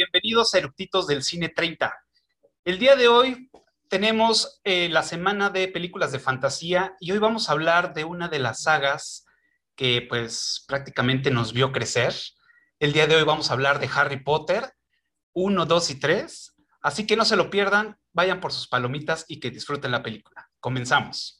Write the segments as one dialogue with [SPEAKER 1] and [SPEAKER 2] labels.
[SPEAKER 1] bienvenidos a Eructitos del Cine 30. El día de hoy tenemos eh, la semana de películas de fantasía y hoy vamos a hablar de una de las sagas que pues prácticamente nos vio crecer. El día de hoy vamos a hablar de Harry Potter 1, 2 y 3. Así que no se lo pierdan, vayan por sus palomitas y que disfruten la película. Comenzamos.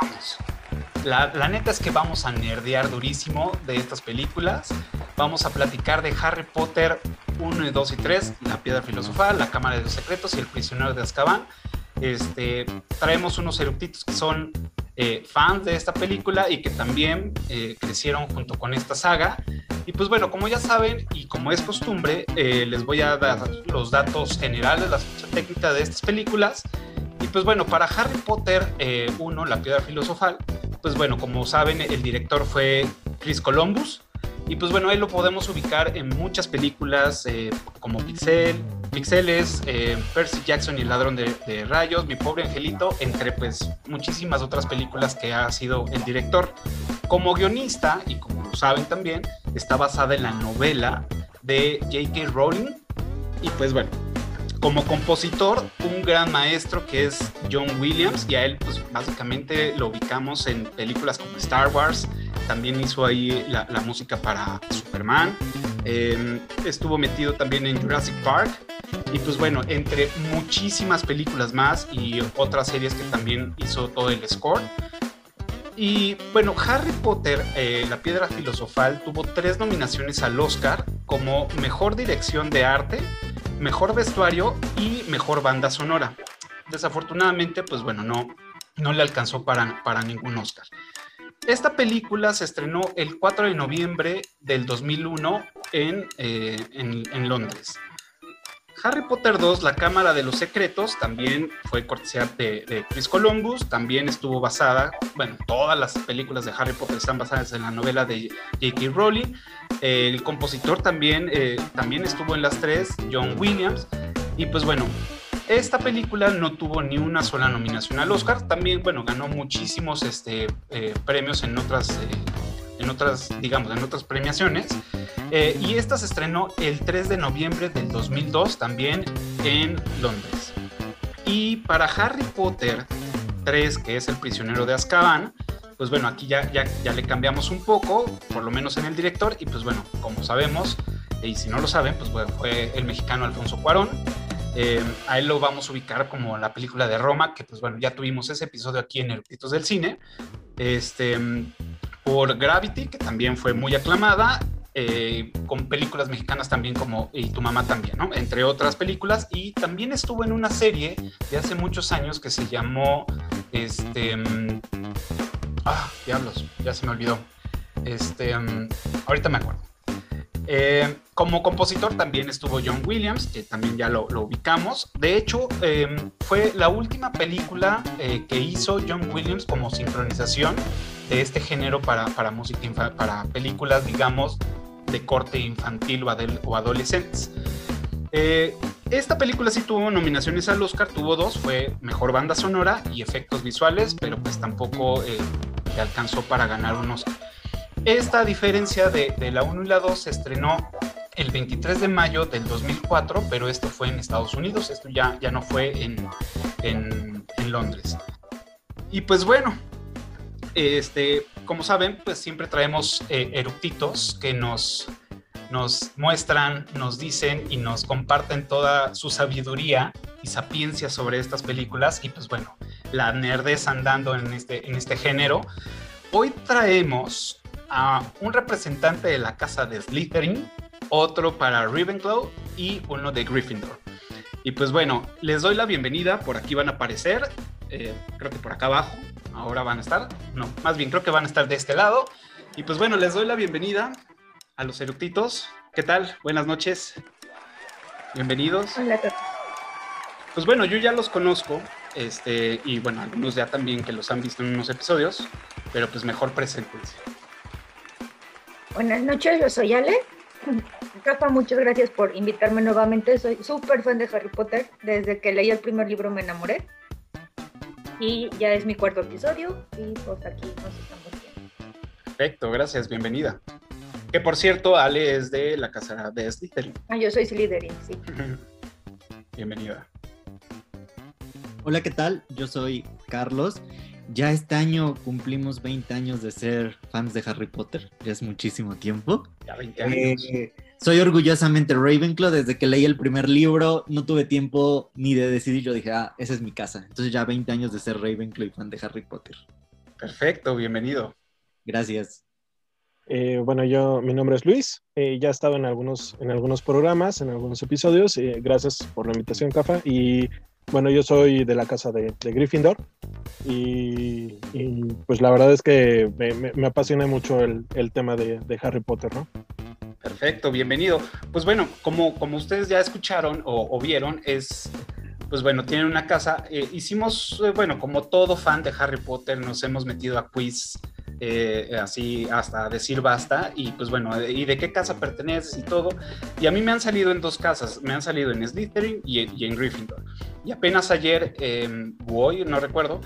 [SPEAKER 1] vamos. La, neta es que vamos a nerdear durísimo de estas películas. Vamos a platicar de Harry Potter 1, 2 y 3, La Piedra Filosofal, La Cámara de los Secretos y El Prisionero de Azkaban. Este, traemos unos eructitos que son eh, fans de esta película y que también eh, crecieron junto con esta saga. Y pues bueno, como ya saben y como es costumbre, eh, les voy a dar los datos generales, la ficha técnica de estas películas y pues bueno, para Harry Potter 1, eh, La Piedra Filosofal, pues bueno, como saben, el director fue Chris Columbus. Y pues bueno, ahí lo podemos ubicar en muchas películas eh, como Pixel, Pixeles, eh, Percy Jackson y el ladrón de, rayos, Mi pobre angelito, entre pues muchísimas otras películas que ha sido el director. Como guionista, y como lo saben también, está basada en la novela de J.K. Rowling. Y pues bueno, como compositor, un gran maestro que es John Williams, y a él pues básicamente lo ubicamos en películas como Star Wars, también hizo ahí la, música para Superman, em, estuvo metido también en Jurassic Park, y pues bueno, entre muchísimas películas más y otras series que también hizo todo el score. Y bueno, Harry Potter, eh, La Piedra Filosofal, tuvo tres nominaciones al Oscar como Mejor Dirección de Arte, mejor vestuario y mejor banda sonora. Desafortunadamente, pues bueno, no, no le alcanzó para, para ningún Oscar. Esta película se estrenó el 4 de noviembre del 2001 en, eh, en, en Londres. Harry Potter 2, La Cámara de los Secretos, también fue cortesía de, Chris Columbus, también estuvo basada, bueno, todas las películas de Harry Potter están basadas en la novela de J.K. Rowling. El compositor también, eh, también estuvo en las tres, John Williams. Y pues bueno, esta película no tuvo ni una sola nominación al Oscar, también, bueno, ganó muchísimos este, eh, premios en otras, eh, en otras, digamos, en otras premiaciones. Eh, y esta se estrenó el 3 de noviembre del 2002 también en Londres. Y para Harry Potter 3, que es el prisionero de Azkaban, pues bueno, aquí ya, ya, ya le cambiamos un poco, por lo menos en el director, y pues bueno, como sabemos, y si no lo saben, pues bueno, fue el mexicano Alfonso Cuarón. Eh, a él lo vamos a ubicar como la película de Roma, que pues bueno, ya tuvimos ese episodio aquí en Eructitos del Cine. Este, por Gravity, que también fue muy aclamada, eh, con películas mexicanas también como Y tu mamá también, ¿no? Entre otras películas. Y también estuvo en una serie de hace muchos años que se llamó, este, mm, ah, diablos, ya se me olvidó. Este, mm, ahorita me acuerdo. Eh, como compositor también estuvo John Williams, que también ya lo, ubicamos. De hecho, em, fue la última película eh, que hizo John Williams como sincronización de este género para, para música, para películas, digamos, de corte infantil o, adolescentes. Eh, esta película sí tuvo nominaciones al Oscar, tuvo dos, fue Mejor Banda Sonora y Efectos Visuales, pero pues tampoco le alcanzó para ganar un Oscar. Esta diferencia de, la 1 y la 2 se estrenó el 23 de mayo del 2004, pero esto fue en Estados Unidos, esto ya, ya no fue en, en, en Londres. Y pues bueno, este, como saben, pues siempre traemos eh, eructitos que nos, nos muestran, nos dicen y nos comparten toda su sabiduría y sapiencia sobre estas películas y pues bueno, la nerdez andando en este, en este género. Hoy traemos a un representante de la casa de Slytherin, otro para Ravenclaw y uno de Gryffindor. Y pues bueno, les doy la bienvenida, por aquí van a aparecer, eh, creo que por acá abajo, ahora van a estar, no, más bien creo que van a estar de este lado. Y pues bueno, les doy la bienvenida a los eructitos. ¿Qué tal? Buenas noches. Bienvenidos.
[SPEAKER 2] Hola,
[SPEAKER 1] Pues bueno, yo ya los conozco, este, y bueno, algunos ya también que los han visto en unos episodios, pero pues mejor preséntense.
[SPEAKER 2] Buenas noches, yo soy Ale. Rafa, muchas gracias por invitarme nuevamente. Soy súper fan de Harry Potter. Desde que leí el primer libro me enamoré. Y ya es mi cuarto episodio y pues aquí nos estamos viendo.
[SPEAKER 1] Perfecto, gracias, bienvenida. Que por cierto, Ale es de la casa de Slytherin.
[SPEAKER 2] Ah, yo soy Slytherin, sí.
[SPEAKER 1] Bienvenida.
[SPEAKER 3] Hola, ¿qué tal? Yo soy Carlos. Ya este año cumplimos 20 años de ser fans de Harry Potter. Ya es muchísimo tiempo.
[SPEAKER 1] Ya 20 años.
[SPEAKER 3] Eh, soy orgullosamente Ravenclaw. Desde que leí el primer libro, no tuve tiempo ni de decidir. Yo dije, ah, esa es mi casa. Entonces ya 20 años de ser Ravenclaw y fan de Harry Potter.
[SPEAKER 1] Perfecto, bienvenido.
[SPEAKER 3] Gracias.
[SPEAKER 4] Eh, bueno, yo, mi nombre es Luis. Eh, ya he estado en algunos, en algunos programas, en algunos episodios. Eh, gracias por la invitación, Cafa. Y bueno, yo soy de la casa de, Gryffindor. Y, pues la verdad es que me, me, me apasiona mucho el, tema de, Harry Potter, ¿no?
[SPEAKER 1] Perfecto, bienvenido. Pues bueno, como, como ustedes ya escucharon o, o vieron, es pues bueno, tienen una casa. Eh, hicimos, eh, bueno, como todo fan de Harry Potter, nos hemos metido a quiz eh, así hasta decir basta. Y pues bueno, ¿y de qué casa perteneces y todo? Y a mí me han salido en dos casas, me han salido en Slytherin y, y en Gryffindor. Y apenas ayer, eh, hoy, no recuerdo,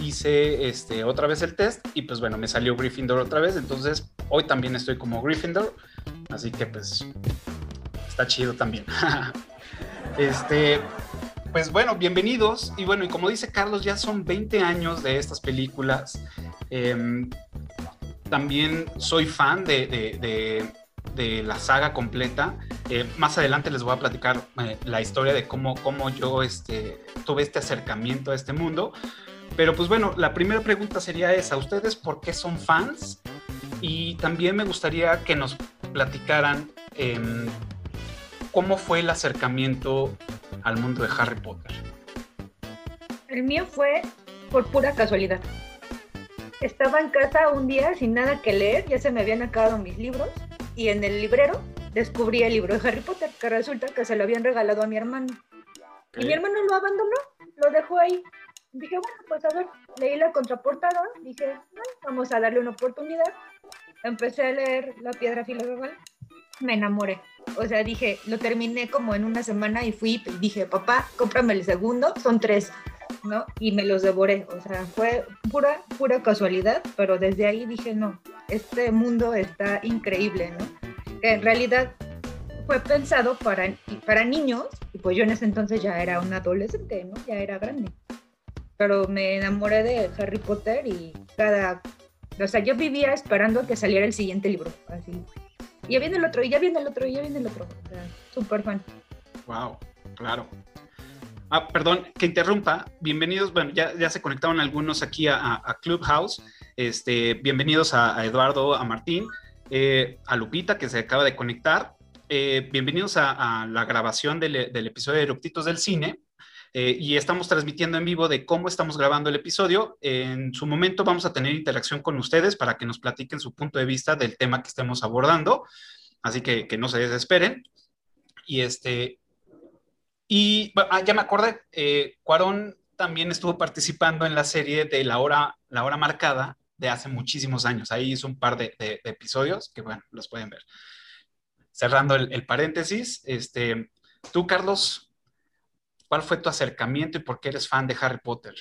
[SPEAKER 1] hice este, otra vez el test y pues bueno, me salió Gryffindor otra vez. Entonces, hoy también estoy como Gryffindor. Así que pues está chido también. este, pues bueno, bienvenidos. Y bueno, y como dice Carlos, ya son 20 años de estas películas. Eh, también soy fan de, de, de, la saga completa. Eh, más adelante les voy a platicar eh, la historia de cómo, cómo yo este, tuve este acercamiento a este mundo. Pero pues bueno, la primera pregunta sería esa. ¿Ustedes por qué son fans? Y también me gustaría que nos platicaran eh, cómo fue el acercamiento al mundo de Harry Potter?
[SPEAKER 2] El mío fue por pura casualidad. Estaba en casa un día sin nada que leer, ya se me habían acabado mis libros y en el librero descubrí el libro de Harry Potter, que resulta que se lo habían regalado a mi hermano. Y mi hermano lo abandonó, lo dejó ahí. Dije, bueno, pues a ver, leí la contraportada, dije, vamos a darle una oportunidad. Empecé a leer La Piedra Filosofal, me enamoré. O sea, dije, lo terminé como en una semana y fui y dije, papá, cómprame el segundo, son tres, ¿no? Y me los devoré. O sea, fue pura, pura casualidad, pero desde ahí dije, no, este mundo está increíble, ¿no? Que en realidad fue pensado para, para niños, y pues yo en ese entonces ya era un adolescente, ¿no? Ya era grande. Pero me enamoré de Harry Potter y cada... O sea, yo vivía esperando que saliera el siguiente libro, así y ya viene el otro, y ya viene el otro, y ya viene el otro. Súper fan.
[SPEAKER 1] Wow, claro. Ah, perdón, que interrumpa. Bienvenidos, bueno, ya, ya se conectaron algunos aquí a, Clubhouse. Este, bienvenidos a, Eduardo, a Martín, eh, a Lupita, que se acaba de conectar. Eh, bienvenidos a, a, la grabación del, del episodio de Eructitos del Cine. Eh, y estamos transmitiendo en vivo de cómo estamos grabando el episodio. En su momento vamos a tener interacción con ustedes para que nos platiquen su punto de vista del tema que estemos abordando. Así que, que no se desesperen. Y este. Y ah, ya me acordé, eh, Cuarón también estuvo participando en la serie de La Hora, la hora Marcada de hace muchísimos años. Ahí hizo un par de, de, de episodios que, bueno, los pueden ver. Cerrando el, el paréntesis, este, tú, Carlos, ¿Cuál fue tu acercamiento y por qué eres fan de Harry Potter?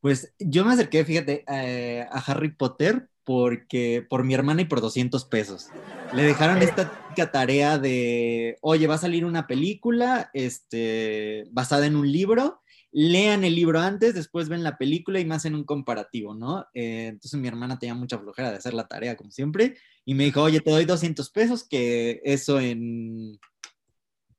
[SPEAKER 3] Pues yo me acerqué, fíjate, eh, a Harry Potter porque por mi hermana y por 200 pesos. Le dejaron esta tarea de, oye, va a salir una película este, basada en un libro, lean el libro antes, después ven la película y me hacen un comparativo, ¿no? Eh, entonces mi hermana tenía mucha flojera de hacer la tarea, como siempre, y me dijo, oye, te doy 200 pesos, que eso en,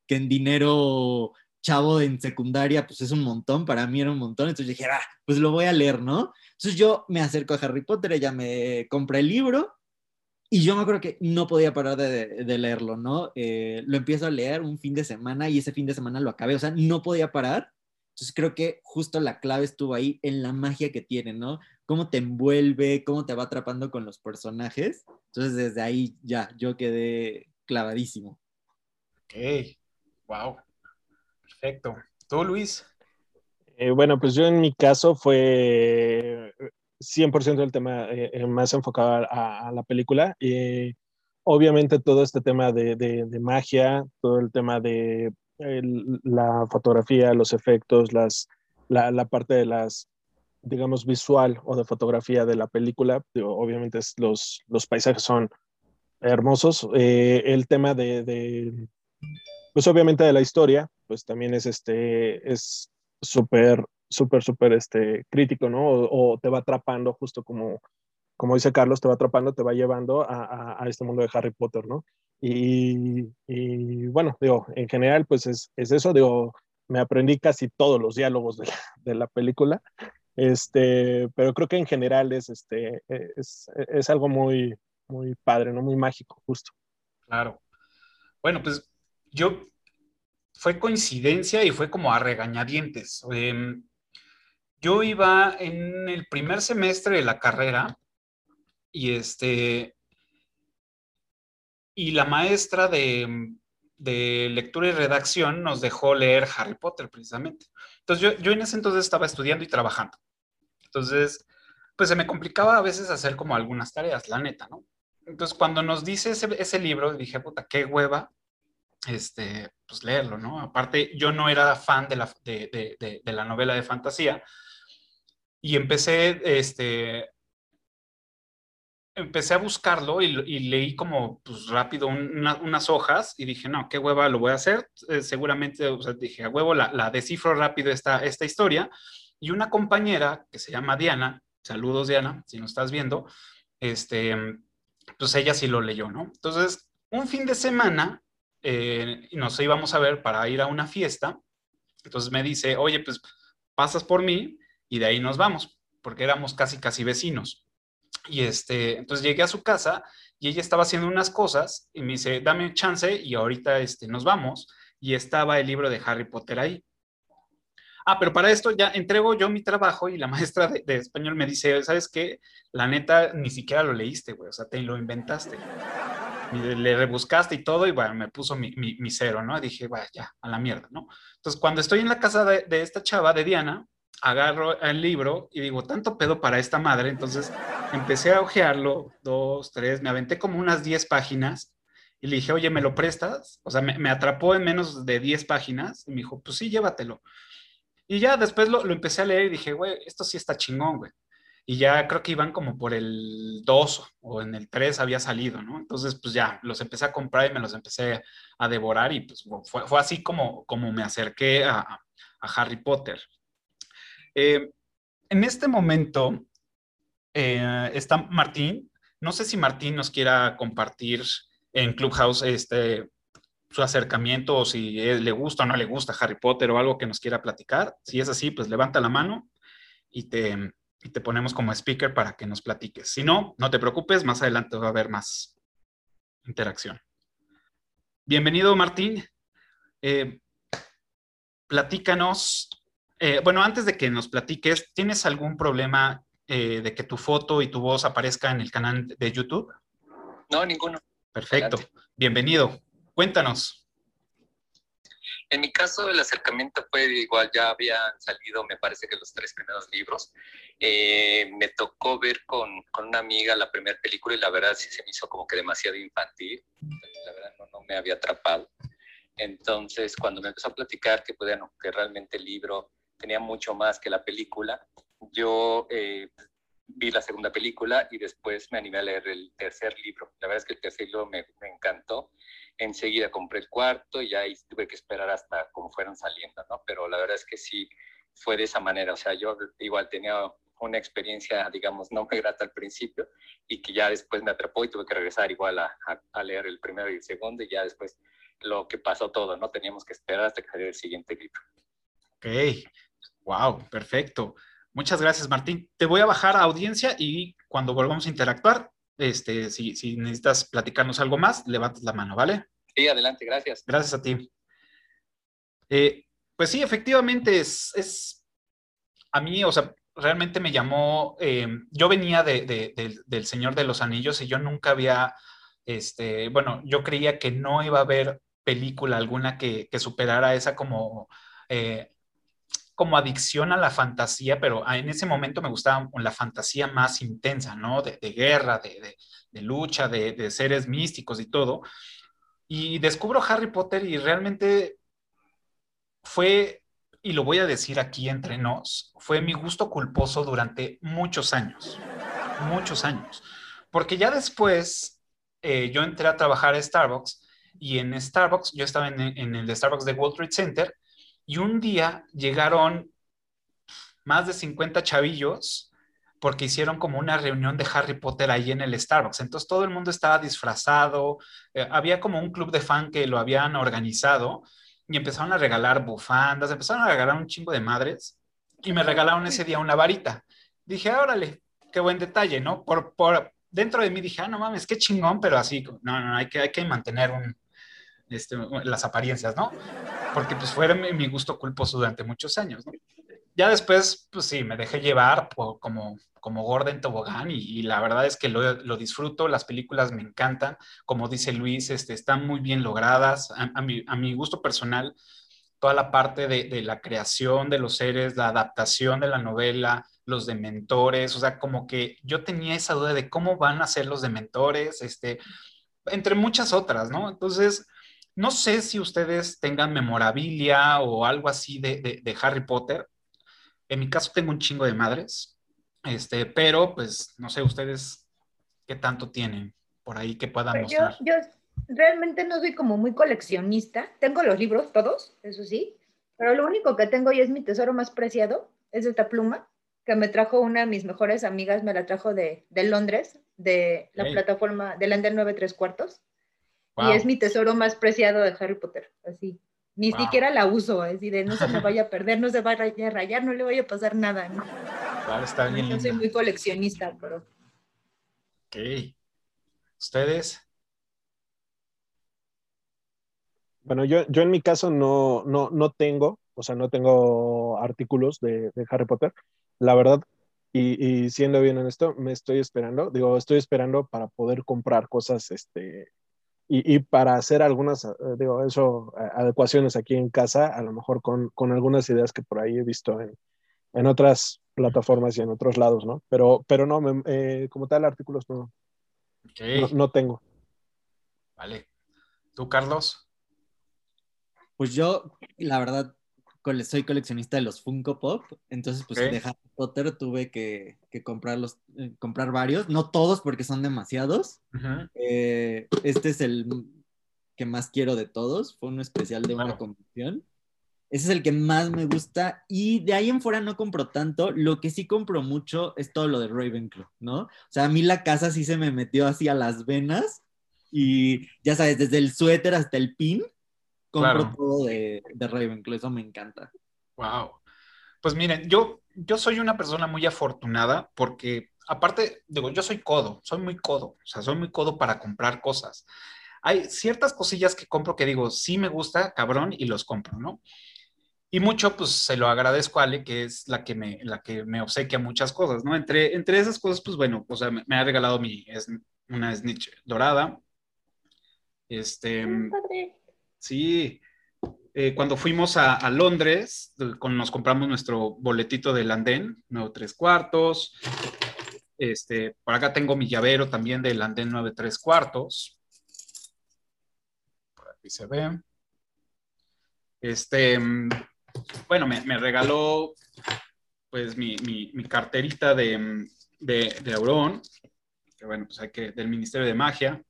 [SPEAKER 3] que en dinero chavo en secundaria, pues es un montón, para mí era un montón, entonces dije, ah, pues lo voy a leer, ¿no? Entonces yo me acerco a Harry Potter, ella me compra el libro Y yo me acuerdo que no podía parar de, de leerlo, ¿no? Eh, lo empiezo a leer un fin de semana y ese fin de semana lo acabé, o sea, no podía parar. Entonces creo que justo la clave estuvo ahí en la magia que tiene, ¿no? Cómo te envuelve, cómo te va atrapando con los personajes. Entonces desde ahí ya, yo quedé clavadísimo.
[SPEAKER 1] Ok, wow. Perfecto. ¿Tú, Luis?
[SPEAKER 4] Eh, bueno, pues yo en mi caso fue 100% del tema eh, eh, más enfocado a, la película. Y obviamente todo este tema de, de, magia, todo el tema de la fotografía, los efectos, las, la, parte de las, digamos, visual o de fotografía de la película. obviamente los, los paisajes son hermosos. el tema de, pues obviamente de la historia, pues también es este, es súper, súper, súper este, crítico, ¿no? O, te va atrapando, justo como, como dice Carlos, te va atrapando, te va llevando a, a, este mundo de Harry Potter, ¿no? Y, y, bueno, digo, en general, pues es, es, eso, digo, me aprendí casi todos los diálogos de la, de la película, este, pero creo que en general es, este, es, es algo muy, muy padre, ¿no? Muy mágico, justo.
[SPEAKER 1] Claro. Bueno, pues yo fue coincidencia y fue como a regañadientes. Em, yo iba en el primer semestre de la carrera y este y la maestra de, lectura y redacción nos dejó leer Harry Potter precisamente. Entonces yo, yo en ese entonces estaba estudiando y trabajando. Entonces, pues se me complicaba a veces hacer como algunas tareas, la neta, ¿no? Entonces cuando nos dice ese, ese libro, dije, puta, qué hueva, este, pues leerlo, ¿no? Aparte, yo no era fan de la, de, la novela de fantasía y empecé, este, empecé a buscarlo y, leí como pues, rápido unas hojas y dije, no, qué hueva lo voy a hacer. Eh, seguramente, dije, a huevo, la, la, descifro rápido esta, esta historia. Y una compañera que se llama Diana, saludos Diana, si nos estás viendo, este, pues ella sí lo leyó, ¿no? Entonces, un fin de semana eh, nos íbamos a ver para ir a una fiesta. Entonces me dice, oye, pues pasas por mí y de ahí nos vamos, porque éramos casi, casi vecinos. Y este, entonces llegué a su casa y ella estaba haciendo unas cosas y me dice, dame chance y ahorita este, nos vamos. Y estaba el libro de Harry Potter ahí. Ah, pero para esto ya entrego yo mi trabajo y la maestra de, de español me dice, ¿sabes qué? La neta, ni siquiera lo leíste, güey, o sea, te lo inventaste le rebuscaste y todo, y bueno, me puso mi, cero, ¿no? dije, vaya, ya, a la mierda, ¿no? Entonces, cuando estoy en la casa de, esta chava, de Diana, agarro el libro y digo, tanto pedo para esta madre, entonces empecé a ojearlo, dos, tres, me aventé como unas diez páginas y le dije, oye, ¿me lo prestas? O sea, me, me atrapó en menos de diez páginas y me dijo, pues sí, llévatelo. Y ya después lo, lo empecé a leer y dije, güey, esto sí está chingón, güey y ya creo que iban como por el 2 o en el 3 había salido, ¿no? Entonces, pues ya, los empecé a comprar y me los empecé a devorar y pues fue, fue así como, como me acerqué a, a Harry Potter. Eh, en este momento eh, está Martín. No sé si Martín nos quiera compartir en Clubhouse este, su acercamiento o si le gusta o no le gusta Harry Potter o algo que nos quiera platicar. Si es así, pues levanta la mano y te, y te ponemos como speaker para que nos platiques. Si no, no te preocupes, más adelante va a haber más interacción. Bienvenido, Martín. Eh, platícanos. Eh, bueno, antes de que nos platiques, ¿tienes algún problema eh, de que tu foto y tu voz aparezca en el canal de YouTube?
[SPEAKER 5] No, ninguno.
[SPEAKER 1] Perfecto. Bienvenido. Cuéntanos.
[SPEAKER 5] En mi caso, el acercamiento fue igual, ya habían salido, me parece que los tres primeros libros. Eh, me tocó ver con, con, una amiga la primera película y la verdad sí se me hizo como que demasiado infantil. La verdad no, no me había atrapado. Entonces, cuando me empezó a platicar que, bueno, que realmente el libro tenía mucho más que la película, yo eh, vi la segunda película y después me animé a leer el tercer libro. La verdad es que el tercer libro me, me encantó enseguida compré el cuarto y ahí tuve que esperar hasta como fueron saliendo, ¿no? Pero la verdad es que sí fue de esa manera, o sea, yo igual tenía una experiencia, digamos, no muy grata al principio y que ya después me atrapó y tuve que regresar igual a, a, leer el primero y el segundo y ya después lo que pasó todo, ¿no? Teníamos que esperar hasta que saliera el siguiente libro.
[SPEAKER 1] Ok, wow, perfecto. Muchas gracias, Martín. Te voy a bajar a audiencia y cuando volvamos a interactuar, Este, si, si necesitas platicarnos algo más, levantas la mano, ¿vale?
[SPEAKER 5] Sí, adelante, gracias.
[SPEAKER 1] Gracias a ti. Eh, pues sí, efectivamente es, es, a mí, o sea, realmente me llamó, eh, yo venía de, de, de, del Señor de los Anillos y yo nunca había, este, bueno, yo creía que no iba a haber película alguna que, que superara esa como, eh, como adicción a la fantasía, pero en ese momento me gustaba la fantasía más intensa, ¿no? De, guerra, de, de lucha, de, seres místicos y todo. Y descubro Harry Potter y realmente fue, y lo voy a decir aquí entre nos, fue mi gusto culposo durante muchos años, muchos años. Porque ya después eh, yo entré a trabajar a Starbucks y en Starbucks, yo estaba en, en el Starbucks de Wall Street Center y un día llegaron más de 50 chavillos porque hicieron como una reunión de Harry Potter ahí en el Starbucks. Entonces todo el mundo estaba disfrazado, eh, había como un club de fan que lo habían organizado y empezaron a regalar bufandas, empezaron a regalar un chingo de madres y me regalaron ese día una varita. Dije, órale, qué buen detalle, ¿no? Por, por dentro de mí dije, ah, no mames, qué chingón, pero así, no, no, hay que, hay que mantener un, este, las apariencias, ¿no? Porque pues fue mi, gusto culposo durante muchos años, ¿no? Ya después, pues sí, me dejé llevar por, como, como Gordon Tobogán y, y, la verdad es que lo, lo, disfruto, las películas me encantan, como dice Luis, este, están muy bien logradas, a, a, mi, a mi, gusto personal, toda la parte de, de, la creación de los seres, la adaptación de la novela, los dementores, o sea, como que yo tenía esa duda de cómo van a ser los dementores, este, entre muchas otras, ¿no? Entonces, no sé si ustedes tengan memorabilia o algo así de, de, de Harry Potter. En mi caso tengo un chingo de madres, este, pero pues no sé ustedes qué tanto tienen por ahí que puedan
[SPEAKER 2] pues
[SPEAKER 1] mostrar.
[SPEAKER 2] Yo, yo realmente no soy como muy coleccionista. Tengo los libros todos, eso sí, pero lo único que tengo y es mi tesoro más preciado es esta pluma que me trajo una de mis mejores amigas, me la trajo de, de Londres, de la hey. plataforma de Lander 9 3 cuartos. Wow. Y es mi tesoro más preciado de Harry Potter, así. Ni wow. siquiera la uso, así de no se me vaya a perder, no se vaya a rayar, no le vaya a pasar nada, ¿no?
[SPEAKER 1] Claro, está bien.
[SPEAKER 2] Yo soy muy coleccionista, pero.
[SPEAKER 1] Ok. ¿Ustedes?
[SPEAKER 4] Bueno, yo, yo en mi caso no, no, no tengo, o sea, no tengo artículos de, de Harry Potter. La verdad, y, y, siendo bien honesto, me estoy esperando, digo, estoy esperando para poder comprar cosas, este, y, y para hacer algunas, digo, eso, adecuaciones aquí en casa, a lo mejor con, con algunas ideas que por ahí he visto en, en otras plataformas y en otros lados, ¿no? Pero, pero no, me, eh, como tal, artículos no, okay. no, no, tengo.
[SPEAKER 1] Vale. ¿Tú, Carlos?
[SPEAKER 3] Pues yo, la verdad, soy coleccionista de los Funko Pop, entonces pues de Harry Potter tuve que, que comprarlos, eh, comprar varios, no todos porque son demasiados. Uh -huh. eh, este es el que más quiero de todos, fue un especial de una convención. Ese es el que más me gusta. Y de ahí en fuera no compro tanto. Lo que sí compro mucho es todo lo de Ravenclaw, ¿no? O sea, a mí la casa sí se me metió así a las venas. Y ya sabes, desde el suéter hasta el pin, compro claro. todo de, de Ravenclaw. Eso me encanta.
[SPEAKER 1] Wow. Pues miren, yo, yo soy una persona muy afortunada porque, aparte, digo, yo soy codo, soy muy codo. O sea, soy muy codo para comprar cosas. Hay ciertas cosillas que compro que digo, sí me gusta, cabrón, y los compro, ¿no? Y mucho, pues se lo agradezco a Ale, que es la que me, la que me obsequia muchas cosas, ¿no? Entre, entre esas cosas, pues bueno, o sea, me, me ha regalado mi, es, una snitch dorada. Este. Sí. Eh, cuando fuimos a, Londres, con, nos compramos nuestro boletito del andén, nuevo tres cuartos. Este, por acá tengo mi llavero también del andén 9 tres cuartos. Por aquí se ve. Este, bueno, me, regaló pues mi, carterita de, de, de, Auron, que bueno, pues hay que, del Ministerio de Magia.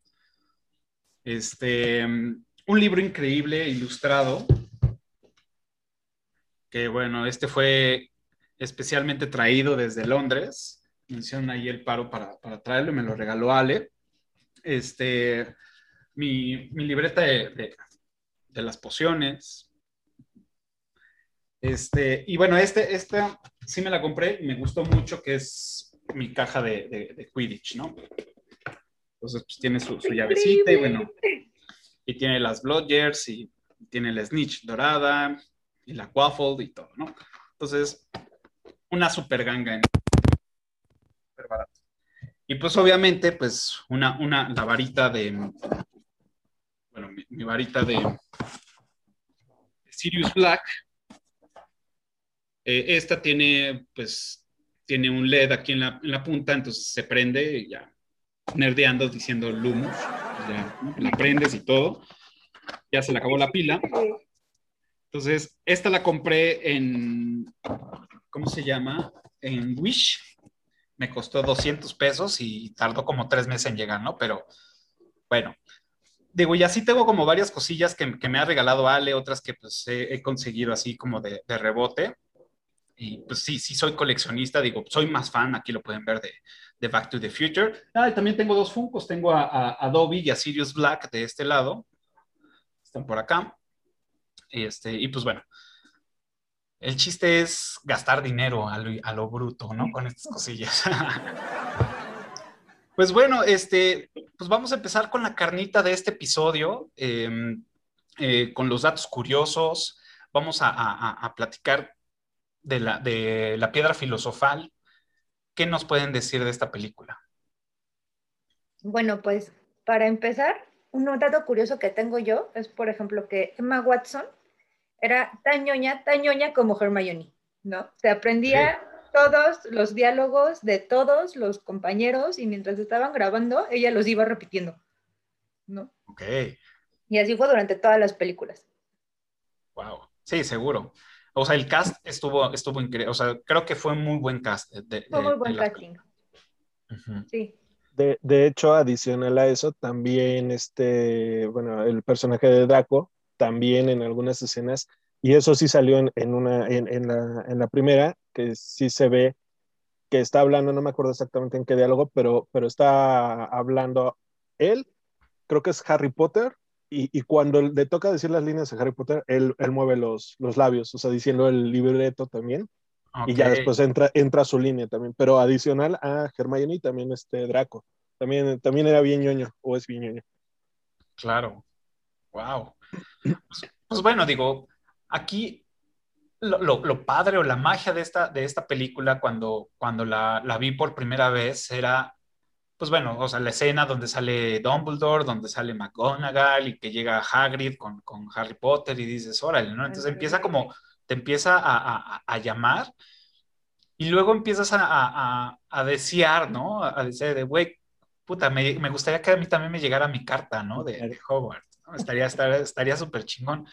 [SPEAKER 1] Este, un libro increíble, ilustrado, que bueno, este fue especialmente traído desde Londres. Me hicieron ahí el paro para, para traerlo y me lo regaló Ale. Este, mi, mi libreta de, de, de las pociones, este, y bueno, este, esta sí me la compré y me gustó mucho, que es mi caja de, de, de Quidditch, ¿no? Entonces, pues tiene su, su llavecita y bueno, y tiene las Blodgers y tiene la Snitch dorada y la Waffle y todo, ¿no? Entonces, una super ganga en barato. Y pues obviamente, pues una, una, la varita de, bueno, mi, varita de, de Sirius Black. Eh, esta tiene, pues, tiene un LED aquí en la, en la punta, entonces se prende y ya nerdeando diciendo Lumos, pues ya la prendes y todo. Ya se le acabó la pila. Entonces, esta la compré en, ¿cómo se llama? En Wish. Me costó 200 pesos y tardó como tres meses en llegar, ¿no? Pero bueno, digo, y así tengo como varias cosillas que, que me ha regalado Ale, otras que pues he, he conseguido así como de, de, rebote. Y pues sí, sí soy coleccionista, digo, soy más fan, aquí lo pueden ver de, de Back to the Future. Ah, también tengo dos Funkos, tengo a, a, a Dobby y a Sirius Black de este lado. Están por acá. Este, y pues bueno, el chiste es gastar dinero a lo, a lo bruto, ¿no? Con estas cosillas. pues bueno, este, pues vamos a empezar con la carnita de este episodio, eh, eh, con los datos curiosos. Vamos a, a, a platicar de la, de la piedra filosofal. ¿Qué nos pueden decir de esta película?
[SPEAKER 2] Bueno, pues para empezar, un dato curioso que tengo yo es, por ejemplo, que Emma Watson era tan ñoña, tan ñoña como Hermione, ¿no? Se aprendía sí. todos los diálogos de todos los compañeros y mientras estaban grabando, ella los iba repitiendo, ¿no?
[SPEAKER 1] Ok.
[SPEAKER 2] Y así fue durante todas las películas.
[SPEAKER 1] Wow. Sí, seguro. O sea, el cast estuvo, estuvo increíble. O sea, creo que fue muy buen cast. De,
[SPEAKER 2] fue muy buen casting.
[SPEAKER 1] Uh -huh.
[SPEAKER 2] Sí.
[SPEAKER 4] De, de, hecho, adicional a eso, también este, bueno, el personaje de Draco, también en algunas escenas, y eso sí salió en, en una, en, en, la, en la primera, que sí se ve que está hablando, no me acuerdo exactamente en qué diálogo, pero, pero está hablando él, creo que es Harry Potter, y, y, cuando le toca decir las líneas a Harry Potter, él, él mueve los, los, labios, o sea, diciendo el libreto también. Okay. Y ya después entra, entra su línea también. Pero adicional a Hermione también este Draco. También, también era bien ñoño, o es bien ñoño.
[SPEAKER 1] Claro. Wow. Pues, pues bueno, digo, aquí lo, lo, lo, padre o la magia de esta, de esta película cuando, cuando la, la vi por primera vez era pues bueno, o sea, la escena donde sale Dumbledore, donde sale McGonagall y que llega Hagrid con, con Harry Potter y dices, órale, ¿no? Entonces empieza como, te empieza a, a, a llamar y luego empiezas a, a, a desear, ¿no? A decir de, güey, puta, me, me, gustaría que a mí también me llegara mi carta, ¿no? De, de Hogwarts, ¿no? Estaría estaría súper chingón.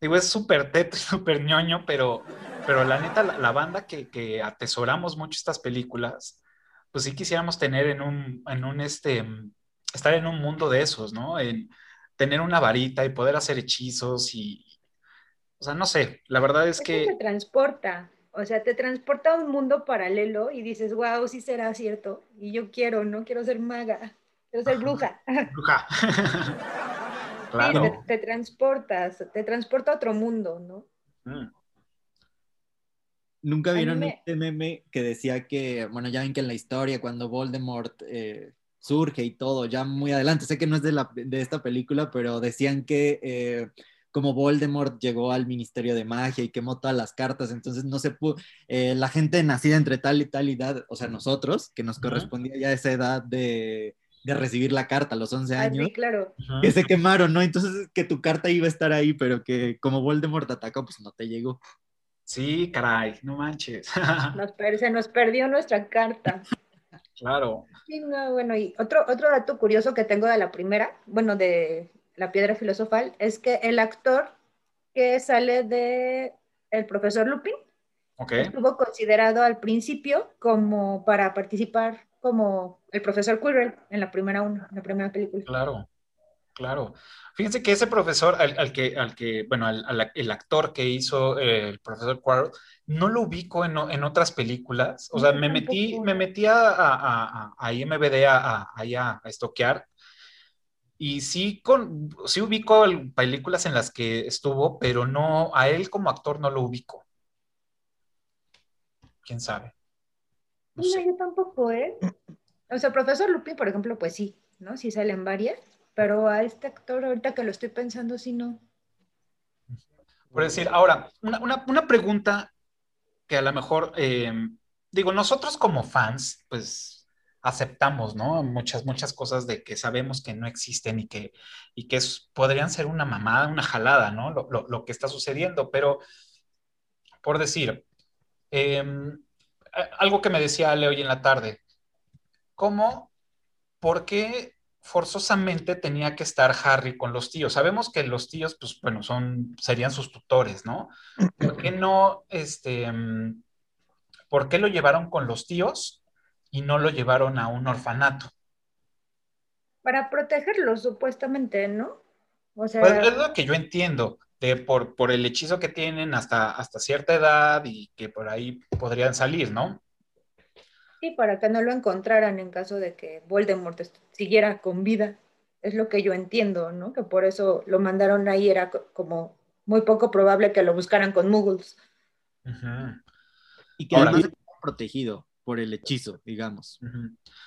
[SPEAKER 1] Digo, es súper teto, súper ñoño, pero, pero la neta, la, la banda que, que atesoramos mucho estas películas, pues sí quisiéramos tener en un, en un este, estar en un mundo de esos, ¿no? En tener una varita y poder hacer hechizos y, o sea, no sé, la verdad es
[SPEAKER 2] Eso
[SPEAKER 1] que...
[SPEAKER 2] te transporta, o sea, te transporta a un mundo paralelo y dices, wow, sí será cierto, y yo quiero, no quiero ser maga, quiero ser bruja.
[SPEAKER 1] Bruja.
[SPEAKER 2] claro. Sí, te, te, transportas, te transporta a otro mundo, ¿no?
[SPEAKER 1] Mm.
[SPEAKER 3] ¿Nunca vieron me... este meme que decía que, bueno, ya ven que en la historia, cuando Voldemort eh, surge y todo, ya muy adelante, sé que no es de, la, de esta película, pero decían que eh, como Voldemort llegó al Ministerio de Magia y quemó todas las cartas, entonces no se pudo, eh, la gente nacida entre tal y tal edad, o sea, nosotros, que nos correspondía ya esa edad de, de recibir la carta a los 11 años,
[SPEAKER 2] ah, sí, claro.
[SPEAKER 3] que se quemaron, ¿no? Entonces que tu carta iba a estar ahí, pero que como Voldemort atacó, pues no te llegó.
[SPEAKER 1] Sí, caray, no manches.
[SPEAKER 2] Nos, se nos perdió nuestra carta.
[SPEAKER 1] Claro.
[SPEAKER 2] Sí, no, bueno, y otro, otro dato curioso que tengo de la primera, bueno, de la piedra filosofal, es que el actor que sale de el profesor Lupin
[SPEAKER 1] okay.
[SPEAKER 2] estuvo considerado al principio como para participar como el profesor Quirrell en la primera una, en la primera película.
[SPEAKER 1] Claro, claro. Fíjense que ese profesor, al, al que, al que, bueno, al, al, el actor que hizo eh, el profesor Quarrel, no lo ubico en, en otras películas. O sea, me metí, me metí a, a, a IMBD a, a, a, a estoquear y sí, con, sí ubico películas en las que estuvo, pero no, a él como actor no lo ubico. ¿Quién sabe?
[SPEAKER 2] No, no yo tampoco, ¿eh? O sea, profesor Lupin, por ejemplo, pues sí, ¿no? Sí salen varias, pero a este actor, ahorita que lo estoy pensando, sí no.
[SPEAKER 1] Por decir, ahora, una, pregunta que a lo mejor, eh, digo, nosotros como fans, pues aceptamos, ¿no? Muchas, muchas cosas de que sabemos que no existen y que, y que podrían ser una mamada, una jalada, ¿no? Lo, que está sucediendo, pero por decir, em, algo que me decía Ale hoy en la tarde, ¿cómo, por qué forzosamente tenía que estar Harry con los tíos. Sabemos que los tíos, pues bueno, son, serían sus tutores, ¿no? ¿Por qué no, este, por qué lo llevaron con los tíos y no lo llevaron a un orfanato?
[SPEAKER 2] Para protegerlos, supuestamente, ¿no?
[SPEAKER 1] O sea... Pues es lo que yo entiendo, de por, por el hechizo que tienen hasta, hasta cierta edad y que por ahí podrían salir, ¿no?
[SPEAKER 2] Sí, para que no lo encontraran en caso de que Voldemort siguiera con vida. Es lo que yo entiendo, ¿no? Que por eso lo mandaron ahí, era como muy poco probable que lo buscaran con muggles.
[SPEAKER 3] Y que además protegido por el hechizo, digamos.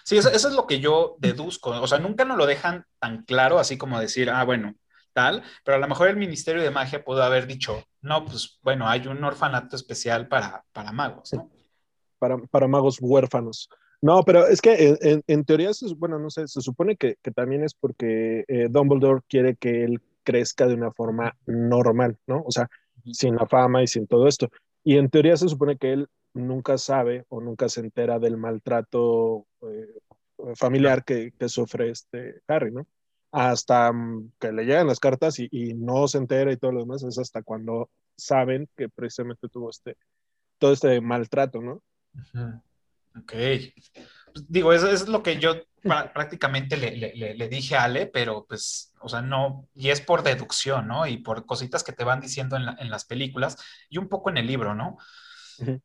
[SPEAKER 1] Sí, eso, es lo que yo deduzco. O sea, nunca nos lo dejan tan claro, así como decir, ah, bueno, tal, pero a lo mejor el Ministerio de Magia pudo haber dicho, no, pues bueno, hay un orfanato especial para, para magos, ¿no?
[SPEAKER 4] Para, magos huérfanos. No, pero es que en, teoría, bueno, no sé, se supone que, también es porque eh, Dumbledore quiere que él crezca de una forma normal, ¿no? O sea, sin la fama y sin todo esto. Y en teoría se supone que él nunca sabe o nunca se entera del maltrato eh, familiar que, sufre este Harry, ¿no? Hasta mm, que le llegan las cartas y, no se entera y todo lo demás, es hasta cuando saben que precisamente tuvo este, todo este maltrato, ¿no?
[SPEAKER 1] Ok. Pues, digo, eso, es lo que yo prácticamente le, dije a Ale, pero pues, o sea, no, y es por deducción, ¿no? Y por cositas que te van diciendo en, las películas y un poco en el libro, ¿no?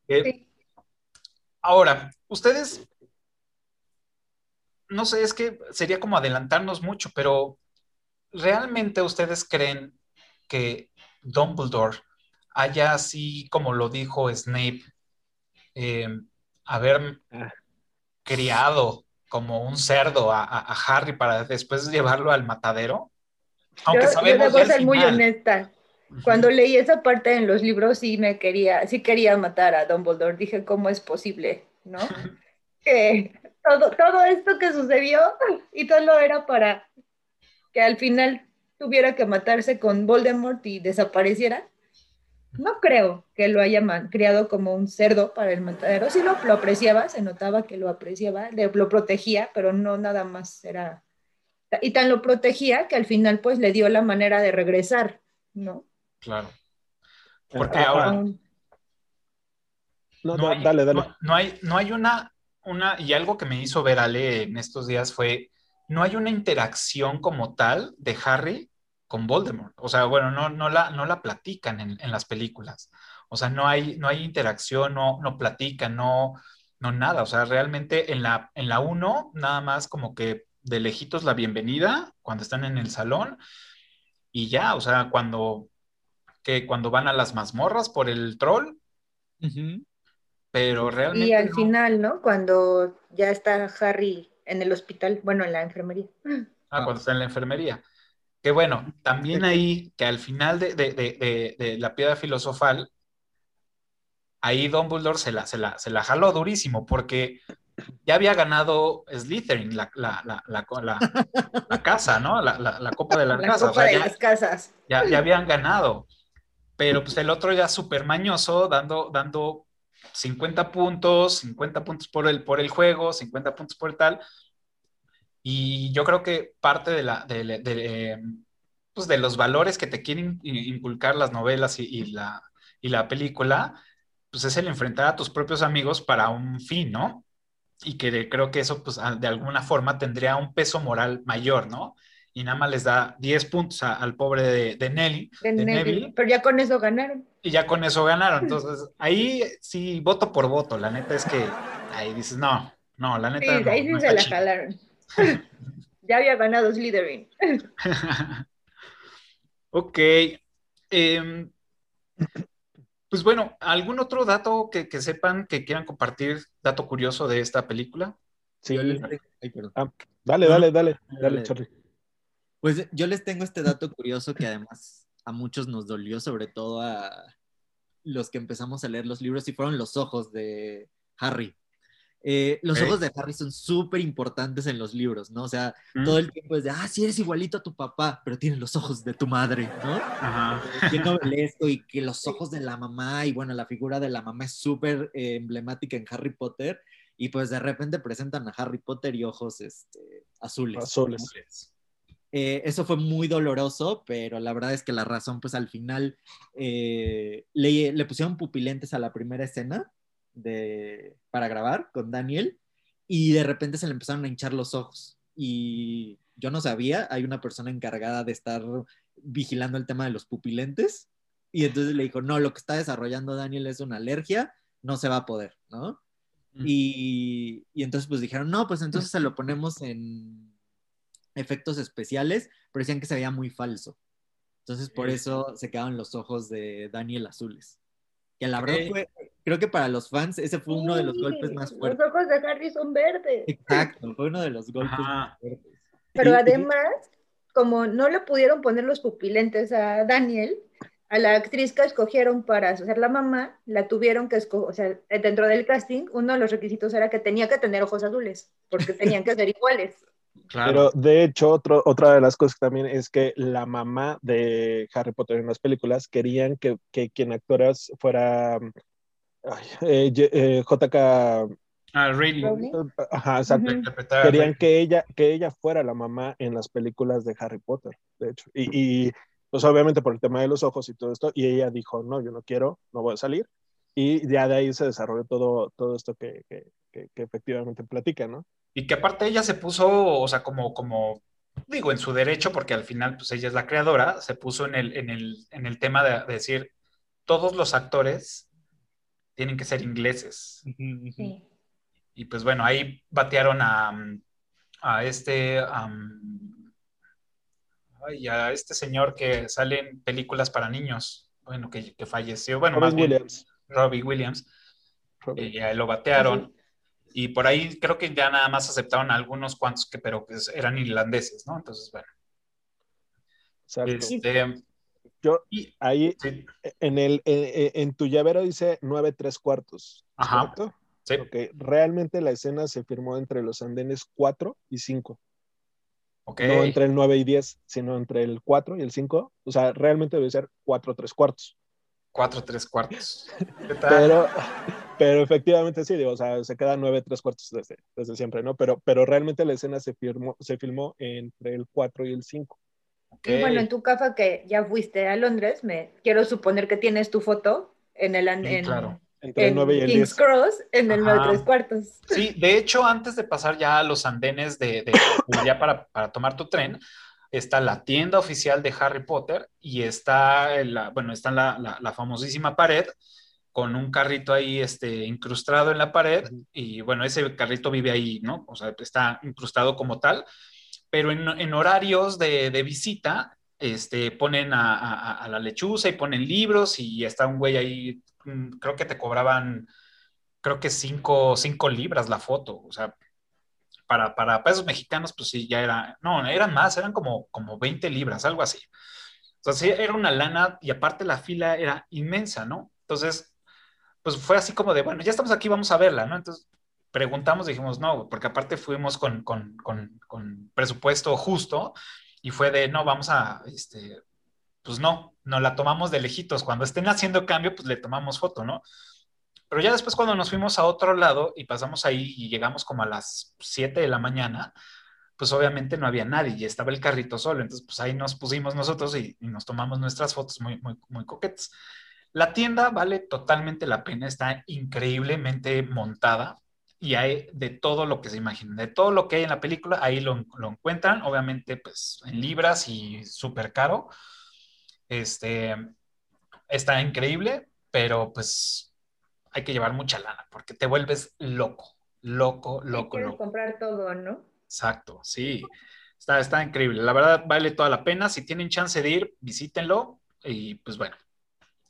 [SPEAKER 1] Eh, ahora, ustedes, no sé, es que sería como adelantarnos mucho, pero ¿realmente ustedes creen que Dumbledore haya así como lo dijo Snape, eh, haber ah. criado como un cerdo a, Harry para después llevarlo al matadero.
[SPEAKER 2] Aunque sabemos yo debo ser muy honesta. Cuando leí esa parte en los libros sí me quería, sí quería matar a Dumbledore. Dije, ¿cómo es posible? ¿No? que todo, todo esto que sucedió y todo era para que al final tuviera que matarse con Voldemort y desapareciera. No creo que lo haya criado como un cerdo para el matadero. Sí lo, lo, apreciaba, se notaba que lo apreciaba, lo protegía, pero no nada más era... Y tan lo protegía que al final pues le dio la manera de regresar, ¿no?
[SPEAKER 1] Claro. Porque ahora...
[SPEAKER 4] No, dale, dale.
[SPEAKER 1] No, hay, no hay una, una, y algo que me hizo ver Ale en estos días fue, no hay una interacción como tal de Harry con Voldemort. O sea, bueno, no, no, la, no la platican en, las películas. O sea, no hay, no hay interacción, no, no platican, no, no nada. O sea, realmente en la, en la 1, nada más como que de lejitos la bienvenida cuando están en el salón y ya, o sea, cuando, que cuando van a las mazmorras por el troll. Pero realmente.
[SPEAKER 2] Y al final, ¿no? Cuando ya está Harry en el hospital, bueno, en la enfermería.
[SPEAKER 1] Ah, cuando está en la enfermería. Que bueno, también ahí, que al final de, la piedra filosofal, ahí Dumbledore se la, se, la, se la jaló durísimo, porque ya había ganado Slytherin, la, casa, ¿no? La, copa de la, casa.
[SPEAKER 2] Copa de las casas.
[SPEAKER 1] Ya, ya, habían ganado. Pero pues el otro ya súper mañoso, dando, dando 50 puntos, 50 puntos por el, por el juego, 50 puntos por tal. Y yo creo que parte de, la, de, pues de los valores que te quieren inculcar las novelas y, la, y la película, pues es el enfrentar a tus propios amigos para un fin, ¿no? Y que creo que eso, pues de alguna forma tendría un peso moral mayor, ¿no? Y nada más les da 10 puntos al pobre de, Nelly.
[SPEAKER 2] De, pero ya con eso ganaron.
[SPEAKER 1] Y ya con eso ganaron. Entonces, ahí sí, voto por voto. La neta es que ahí dices, no, no, la neta.
[SPEAKER 2] Sí, ahí sí se la jalaron. Ya había ganado Slytherin.
[SPEAKER 1] ok. Em, pues bueno, ¿algún otro dato que, sepan que quieran compartir, dato curioso de esta película?
[SPEAKER 4] Sí.
[SPEAKER 3] Yo les ay, perdón.
[SPEAKER 4] Ah, dale, dale, dale, dale,
[SPEAKER 3] Dale.
[SPEAKER 4] Charlie.
[SPEAKER 3] Pues yo les tengo este dato curioso que además a muchos nos dolió, sobre todo a los que empezamos a leer los libros, y fueron los ojos de Harry. Eh, los ojos de Harry son súper importantes en los libros, ¿no? O sea,
[SPEAKER 1] Mm.
[SPEAKER 3] todo el tiempo es de, ah, sí eres igualito a tu papá, pero tienes los ojos de tu madre, ¿no?
[SPEAKER 1] Ajá.
[SPEAKER 3] Bien novelesco y que los ojos de la mamá, y bueno, la figura de la mamá es súper eh, emblemática en Harry Potter, y pues de repente presentan a Harry Potter y ojos este, azules.
[SPEAKER 4] Azules.
[SPEAKER 3] Eh, eso fue muy doloroso, pero la verdad es que la razón, pues al final eh, le, le pusieron pupilentes a la primera escena de, para grabar con Daniel y de repente se le empezaron a hinchar los ojos. Y yo no sabía, hay una persona encargada de estar vigilando el tema de los pupilentes y entonces le dijo, no, lo que está desarrollando Daniel es una alergia, no se va a poder, ¿no?
[SPEAKER 1] Mm.
[SPEAKER 3] Y, y entonces pues dijeron, no, pues entonces se lo ponemos en efectos especiales, pero decían que se veía muy falso. Entonces por eso se quedaron los ojos de Daniel azules. Que la verdad
[SPEAKER 1] Ok.
[SPEAKER 3] fue, creo que para los fans ese fue uno de los golpes más
[SPEAKER 2] Los
[SPEAKER 3] fuertes.
[SPEAKER 2] ojos de Harry son verdes.
[SPEAKER 3] Exacto, fue uno de los golpes
[SPEAKER 1] Ajá.
[SPEAKER 3] más fuertes.
[SPEAKER 2] Pero
[SPEAKER 3] Y-
[SPEAKER 2] además, como no le pudieron poner los pupilentes a Daniel, a la actriz que escogieron para hacer la mamá, la tuvieron que escoger, o sea, dentro del casting, uno de los requisitos era que tenía que tener ojos azules, porque tenían que ser iguales.
[SPEAKER 1] Claro.
[SPEAKER 4] Pero de hecho, otro, otra de las cosas también es que la mamá de Harry Potter en las películas querían que, que quien actoras fuera ay, eh, eh, JK.
[SPEAKER 1] Ah, Rowling.
[SPEAKER 2] Rowling.
[SPEAKER 4] Ajá, exacto.
[SPEAKER 1] Interpretar a
[SPEAKER 4] Querían que ella, que ella fuera la mamá en las películas de Harry Potter, de hecho. Y, y, pues obviamente por el tema de los ojos y todo esto, y ella dijo, no, yo no quiero, no voy a salir. Y ya de ahí se desarrolló todo, todo esto que, que, que, que efectivamente platica, ¿no?
[SPEAKER 1] Y que aparte ella se puso, o sea, como, como, digo, en su derecho, porque al final, pues ella es la creadora, se puso en el, en el, en el tema de, de decir, todos los actores tienen que ser ingleses.
[SPEAKER 2] Sí.
[SPEAKER 1] Y pues bueno, ahí batearon a, mm, a este, a este señor que sale en películas para niños, bueno, que, que falleció, bueno,
[SPEAKER 4] Robin
[SPEAKER 1] más bien
[SPEAKER 4] Williams.
[SPEAKER 1] Robbie Williams,
[SPEAKER 4] Robin.
[SPEAKER 1] eh, ahí lo batearon. Y por ahí creo que ya nada más aceptaron a algunos cuantos que, pero pues eran irlandeses, ¿no? Entonces, bueno.
[SPEAKER 4] Exacto.
[SPEAKER 1] Este,
[SPEAKER 4] Yo
[SPEAKER 1] y-
[SPEAKER 4] ahí
[SPEAKER 1] sí,
[SPEAKER 4] en el en, en tu llavero dice nueve tres cuartos. ¿es
[SPEAKER 1] Ajá.
[SPEAKER 4] correcto?
[SPEAKER 1] sí,
[SPEAKER 4] Ok, realmente la escena se firmó entre los andenes 4 y 5.
[SPEAKER 1] ok.
[SPEAKER 4] No entre el 9 y 10, sino entre el 4 y el 5. O sea, realmente debe ser 4 tres cuartos.
[SPEAKER 1] Cuatro, tres cuartos. ¿Qué tal?
[SPEAKER 4] Pero, pero efectivamente sí, digo, o sea, se queda 9 tres cuartos desde, desde siempre, ¿no? Pero, pero realmente la escena se, firmó, se filmó entre el 4 y el 5.
[SPEAKER 1] Ok.
[SPEAKER 2] Y bueno, en tu cafa que ya fuiste a Londres, me quiero suponer que tienes tu foto en el an-
[SPEAKER 1] Sí,
[SPEAKER 2] en,
[SPEAKER 1] claro.
[SPEAKER 4] Entre el
[SPEAKER 2] en
[SPEAKER 4] 9 y el
[SPEAKER 2] King's
[SPEAKER 4] 10.
[SPEAKER 2] Cross, en el
[SPEAKER 1] Ajá.
[SPEAKER 2] 9 tres cuartos.
[SPEAKER 1] Sí, de hecho, antes de pasar ya a los andenes de, de- ya para, para tomar tu tren, está la tienda oficial de Harry Potter y está, la, bueno, está la, la- la famosísima pared con un carrito ahí este, incrustado en la pared y bueno, ese carrito vive ahí, ¿no? O sea, está incrustado como tal, pero en, en horarios de, de visita, este, ponen a, a- a la lechuza y ponen libros y está un güey ahí, mm, creo que te cobraban creo que cinco, cinco libras la foto. O sea, para, para pesos mexicanos, pues sí, ya era, no, eran más, eran como, como 20 libras, algo así. Sí, era una lana y aparte la fila era inmensa, ¿no? Entonces, pues fue así como de, bueno, ya estamos aquí, vamos a verla, ¿no? Entonces preguntamos, dijimos, no, porque aparte fuimos con, con, con, con presupuesto justo y fue de, no, vamos a, este, pues no, no la tomamos de lejitos. Cuando estén haciendo cambio, pues le tomamos foto, ¿no? Pero ya después cuando nos fuimos a otro lado y pasamos ahí y llegamos como a las 7 de la mañana, pues obviamente no había nadie y estaba el carrito solo. Entonces, pues ahí nos pusimos nosotros y, y nos tomamos nuestras fotos muy, muy, muy coquetas. La tienda vale totalmente la pena, está increíblemente montada y hay de todo lo que se imaginen, de todo lo que hay en la película, ahí lo, lo encuentran, obviamente pues en libras y súper caro. Este, está increíble, pero pues hay que llevar mucha lana porque te vuelves loco, loco, loco,
[SPEAKER 2] quieres
[SPEAKER 1] loco.
[SPEAKER 2] comprar todo, ¿no?
[SPEAKER 1] Exacto, sí. Está, está increíble. La verdad, vale toda la pena. Si tienen chance de ir, visítenlo. Y pues bueno,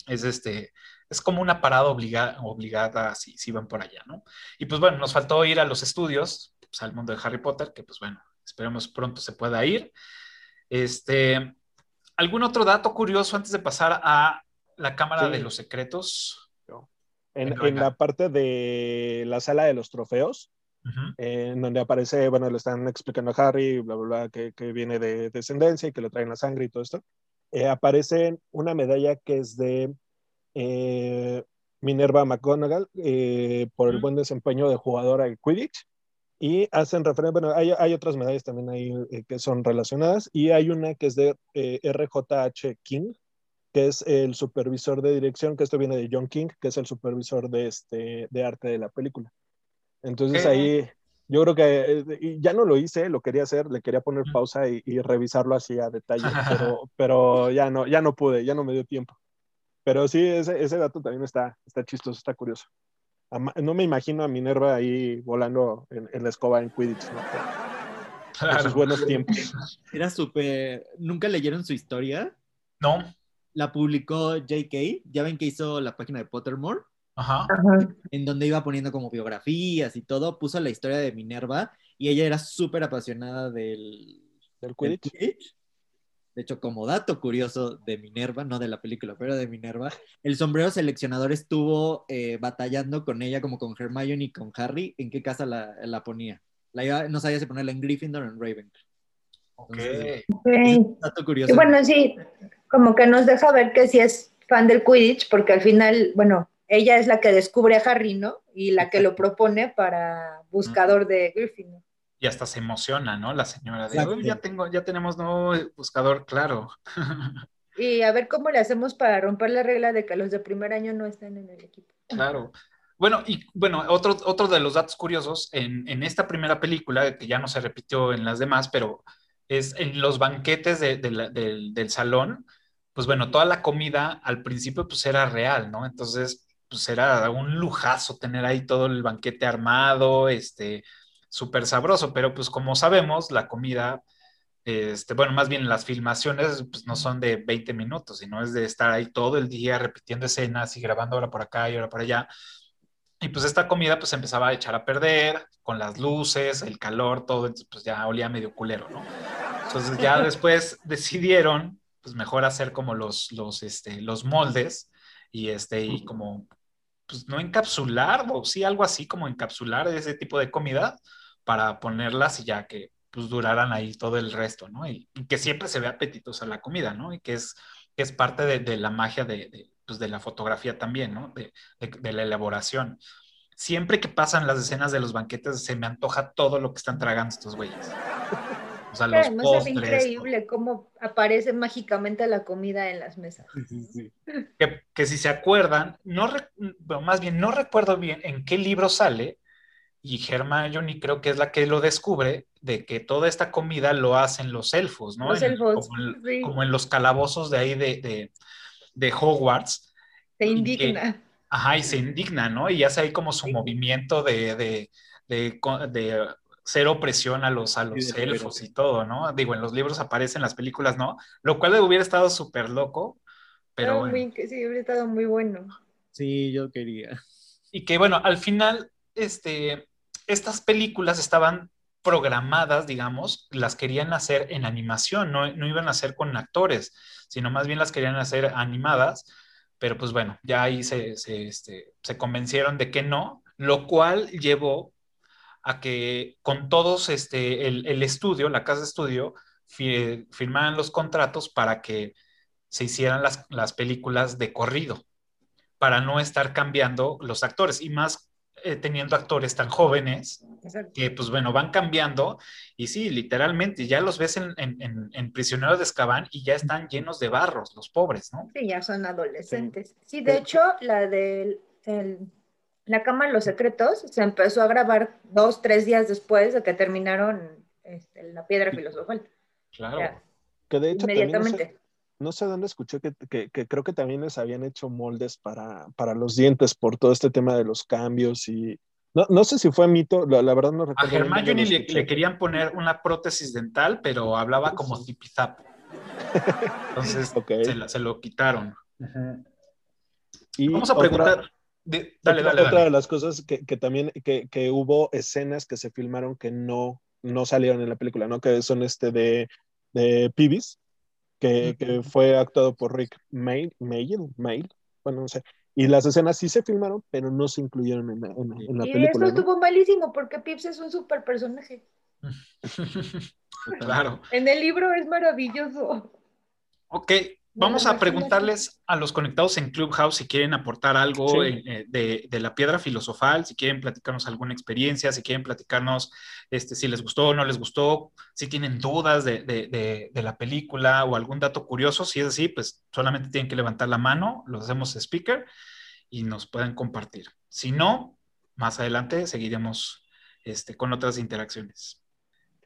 [SPEAKER 1] es este, es como una parada obliga- obligada si, si van por allá, ¿no? Y pues bueno, nos faltó ir a los estudios, pues, al mundo de Harry Potter, que pues bueno, esperemos pronto se pueda ir. Este, ¿Algún otro dato curioso antes de pasar a la Cámara
[SPEAKER 4] Sí.
[SPEAKER 1] de los Secretos?
[SPEAKER 4] En, en la parte de la sala de los trofeos, eh, en donde aparece, bueno, le están explicando a Harry, bla, bla, bla, que, que viene de descendencia y que le traen la sangre y todo esto. Eh, aparece una medalla que es de eh, Minerva McGonagall eh, por el buen desempeño de jugadora de Quidditch. Y hacen referencia, bueno, hay, hay otras medallas también ahí eh, que son relacionadas. Y hay una que es de eh, RJH King, que es el supervisor de dirección, que esto viene de John King, que es el supervisor de, este, de arte de la película. Entonces ahí yo creo que eh, y ya no lo hice, lo quería hacer, le quería poner pausa y, y revisarlo así a detalle, pero, pero ya, no, ya no pude, ya no me dio tiempo. Pero sí, ese, ese dato también está, está chistoso, está curioso. No me imagino a Minerva ahí volando en, en la escoba en Quidditch, ¿no? En
[SPEAKER 1] Claro.
[SPEAKER 4] sus buenos tiempos.
[SPEAKER 3] Era súper. ¿Nunca leyeron su historia?
[SPEAKER 1] No,
[SPEAKER 3] La publicó JK. Ya ven que hizo la página de Pottermore,
[SPEAKER 1] ajá.
[SPEAKER 3] En donde iba poniendo como biografías y todo. Puso la historia de Minerva y ella era súper apasionada del,
[SPEAKER 4] ¿Del
[SPEAKER 3] del
[SPEAKER 4] Quidditch?
[SPEAKER 3] Quidditch. De hecho, como dato curioso de Minerva, no de la película, pero de Minerva, el sombrero seleccionador estuvo eh, batallando con ella, como con Hermione y con Harry, en qué casa la, la ponía. La iba- no sabía si ponerla en Gryffindor o en Ravenclaw.
[SPEAKER 1] Ok.
[SPEAKER 3] Entonces,
[SPEAKER 2] Ok.
[SPEAKER 3] Es un dato curioso.
[SPEAKER 2] Y bueno, sí, como que nos deja ver que sí es fan del Quidditch, porque al final, bueno, ella es la que descubre a Harry, ¿no? Y la que lo propone para buscador de Gryffindor.
[SPEAKER 1] Y hasta se emociona, ¿no? La señora de,
[SPEAKER 3] Exacto.
[SPEAKER 1] "Uy, ya tengo, ya tenemos nuevo buscador, claro.
[SPEAKER 2] Y a ver cómo le hacemos para romper la regla de que los de primer año no están en el equipo.
[SPEAKER 1] Claro. Bueno, y bueno, otro, otro de los datos curiosos, en, en esta primera película, que ya no se repitió en las demás, pero es en los banquetes de- de la- del, del salón, pues bueno, toda la comida al principio pues era real, ¿no? Entonces, pues era un lujazo tener ahí todo el banquete armado, este, súper sabroso, pero pues como sabemos, la comida, este, bueno, más bien las filmaciones pues no son de 20 minutos, sino es de estar ahí todo el día repitiendo escenas y grabando ahora por acá y ahora por allá. Y pues esta comida pues empezaba a echar a perder con las luces, el calor, todo, entonces pues ya olía medio culero, ¿no? Entonces ya después decidieron pues mejor hacer como los, los, este, los moldes y este, y como pues no encapsular, o sí algo así como encapsular ese tipo de comida para ponerlas y ya que pues duraran ahí todo el resto, ¿no? Y, y que siempre se vea apetitosa la comida, ¿no? Y que es, que es parte de, de la magia de, de, pues, de la fotografía también, ¿no? De, de, de la elaboración. Siempre que pasan las escenas de los banquetes se me antoja todo lo que están tragando estos güeyes. O sea, los
[SPEAKER 2] Además, es increíble cómo aparece mágicamente la comida en las mesas.
[SPEAKER 1] que, que si se acuerdan, no re- bueno, más bien no recuerdo bien en qué libro sale, y Hermione creo que es la que lo descubre, de que toda esta comida lo hacen los elfos, ¿no?
[SPEAKER 2] Los
[SPEAKER 1] En-
[SPEAKER 2] elfos,
[SPEAKER 1] como, en,
[SPEAKER 2] sí.
[SPEAKER 1] como en los calabozos de ahí de, de, de Hogwarts.
[SPEAKER 2] Se
[SPEAKER 1] y que-
[SPEAKER 2] indigna.
[SPEAKER 1] Ajá, y se indigna, ¿no? Y hace ahí como su
[SPEAKER 2] Sí.
[SPEAKER 1] movimiento de, de, de, co- de cero opresión a los, a los elfos y todo, ¿no? Digo, en los libros aparece, en las películas no, lo cual hubiera estado súper loco, pero bueno.
[SPEAKER 2] muy- sí, hubiera estado muy bueno.
[SPEAKER 3] Sí, yo quería.
[SPEAKER 1] Y que bueno, al final, este, estas películas estaban programadas, digamos, las querían hacer en animación, no, no iban a hacer con actores, sino más bien las querían hacer animadas, pero pues bueno, ya ahí se, se, este, se convencieron de que no, lo cual llevó a que con todos este, el, el estudio, la casa de estudio, fi- firmaran los contratos para que se hicieran las, las películas de corrido para no estar cambiando los actores y más eh, teniendo actores tan jóvenes
[SPEAKER 2] Exacto.
[SPEAKER 1] que pues bueno, van cambiando y sí, literalmente ya los ves en, en, en, en Prisioneros de Azkaban y ya están llenos de barros, los pobres, ¿no?
[SPEAKER 2] Sí, ya son adolescentes. Sí, de hecho, la de La Cámara de los Secretos se empezó a grabar dos, tres días después de que terminaron este, La Piedra Filosofal.
[SPEAKER 1] Claro.
[SPEAKER 2] Ya,
[SPEAKER 4] Que de hecho también no sé,
[SPEAKER 2] inmediatamente.
[SPEAKER 4] no sé dónde escuché que, que- que creo que también les habían hecho moldes para, para los dientes por todo este tema de los cambios y no, no sé si fue mito, la, la verdad no
[SPEAKER 1] A
[SPEAKER 4] recuerdo. dónde
[SPEAKER 1] Hermione le, le querían poner una prótesis dental, pero hablaba como zipizapo. Entonces se, la- se lo quitaron.
[SPEAKER 4] Y
[SPEAKER 1] Vamos a
[SPEAKER 4] otra-
[SPEAKER 1] preguntar. De- dale,
[SPEAKER 4] otra,
[SPEAKER 1] dale,
[SPEAKER 4] otra
[SPEAKER 1] dale.
[SPEAKER 4] de las cosas que, que también, que, que hubo escenas que se filmaron que no, no salieron en la película, ¿no? Que son este de, de Peeves, que, que fue actuado por Rick Mail, Mail, Mail, bueno, no sé. Y las escenas sí se filmaron, pero no se incluyeron en la, en en la
[SPEAKER 2] Y
[SPEAKER 4] película.
[SPEAKER 2] eso
[SPEAKER 4] ¿no?
[SPEAKER 2] estuvo malísimo porque Pips es un super personaje.
[SPEAKER 1] claro.
[SPEAKER 2] En el libro es maravilloso.
[SPEAKER 1] Ok, vamos a preguntarles a los conectados en Clubhouse si quieren aportar algo
[SPEAKER 4] Sí.
[SPEAKER 1] eh, de, de la piedra filosofal, si quieren platicarnos alguna experiencia, si quieren platicarnos este, si les gustó o no les gustó, si tienen dudas de, de- de- de la película o algún dato curioso. Si es así, pues solamente tienen que levantar la mano, los hacemos speaker y nos pueden compartir. Si no, más adelante seguiremos este, con otras interacciones.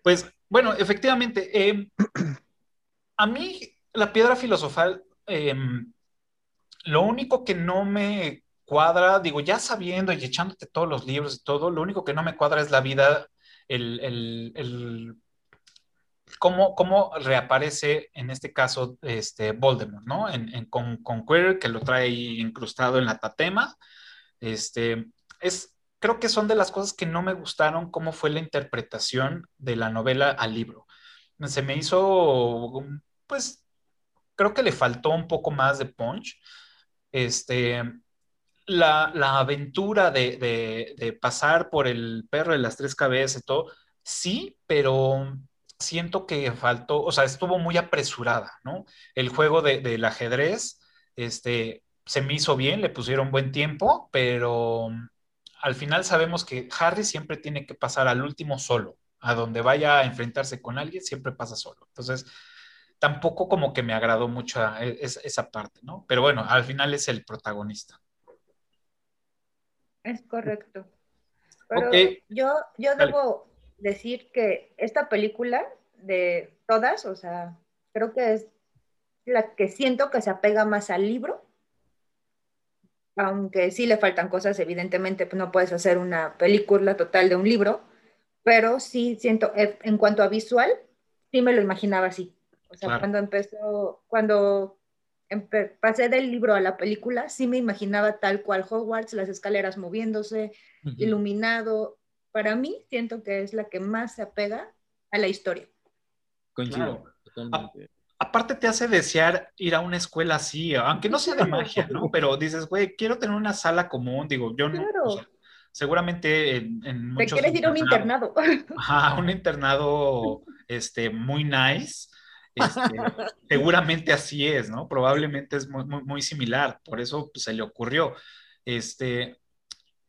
[SPEAKER 1] Pues bueno, efectivamente, eh, a mí la piedra filosofal, eh, lo único que no me cuadra, digo, ya sabiendo y echándote todos los libros y todo, lo único que no me cuadra es la vida, el, el, el cómo, cómo reaparece en este caso este Voldemort, ¿no? En, en- con, con Quirrell, que lo trae incrustado en la tatema. Este, es, creo que son de las cosas que no me gustaron, cómo fue la interpretación de la novela al libro. Se me hizo, pues, creo que le faltó un poco más de punch. Este, la, la aventura de, de- de pasar por el perro de las tres cabezas y todo, sí, pero siento que faltó, o sea, estuvo muy apresurada, ¿no? El juego de- del ajedrez, este, se me hizo bien, le pusieron buen tiempo, pero al final sabemos que Harry siempre tiene que pasar al último solo, a donde vaya a enfrentarse con alguien, siempre pasa solo. Entonces, tampoco como que me agradó mucho a- es- esa parte, ¿no? Pero bueno, al final es el protagonista.
[SPEAKER 2] Es correcto. Pero
[SPEAKER 1] Ok.
[SPEAKER 2] yo, yo
[SPEAKER 1] Dale.
[SPEAKER 2] debo decir que esta película, de todas, o sea, creo que es la que siento que se apega más al libro. Aunque sí le faltan cosas, evidentemente, pues no puedes hacer una película total de un libro, pero sí siento, en cuanto a visual, sí me lo imaginaba así. O sea,
[SPEAKER 1] Claro.
[SPEAKER 2] cuando empezó, cuando empe- pasé del libro a la película, sí me imaginaba tal cual Hogwarts, las escaleras moviéndose, iluminado. Para mí, siento que es la que más se apega a la historia.
[SPEAKER 3] Coincido.
[SPEAKER 1] Claro.
[SPEAKER 3] totalmente.
[SPEAKER 1] Aparte te hace desear ir a una escuela así, aunque no sea de magia, ¿no? Pero dices, güey, quiero tener una sala común, digo, yo no,
[SPEAKER 2] Claro.
[SPEAKER 1] o sea, seguramente en, en
[SPEAKER 2] ¿Te
[SPEAKER 1] muchos
[SPEAKER 2] quieres ir a un internado?
[SPEAKER 1] Ajá, un internado este, muy nice. Este, seguramente así es, ¿no? Probablemente es muy, muy, muy similar, por eso pues, se le ocurrió. Este,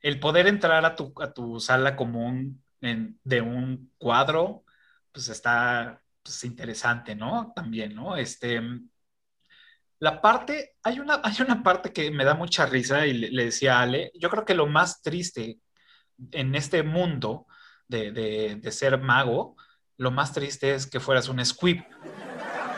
[SPEAKER 1] el poder entrar a tu, a tu sala común en- de un cuadro, pues está pues, interesante, ¿no? También, ¿no? Este, la parte, hay una, hay una parte que me da mucha risa y le, le decía a Ale, yo creo que lo más triste en este mundo de, de, de ser mago, lo más triste es que fueras un squib,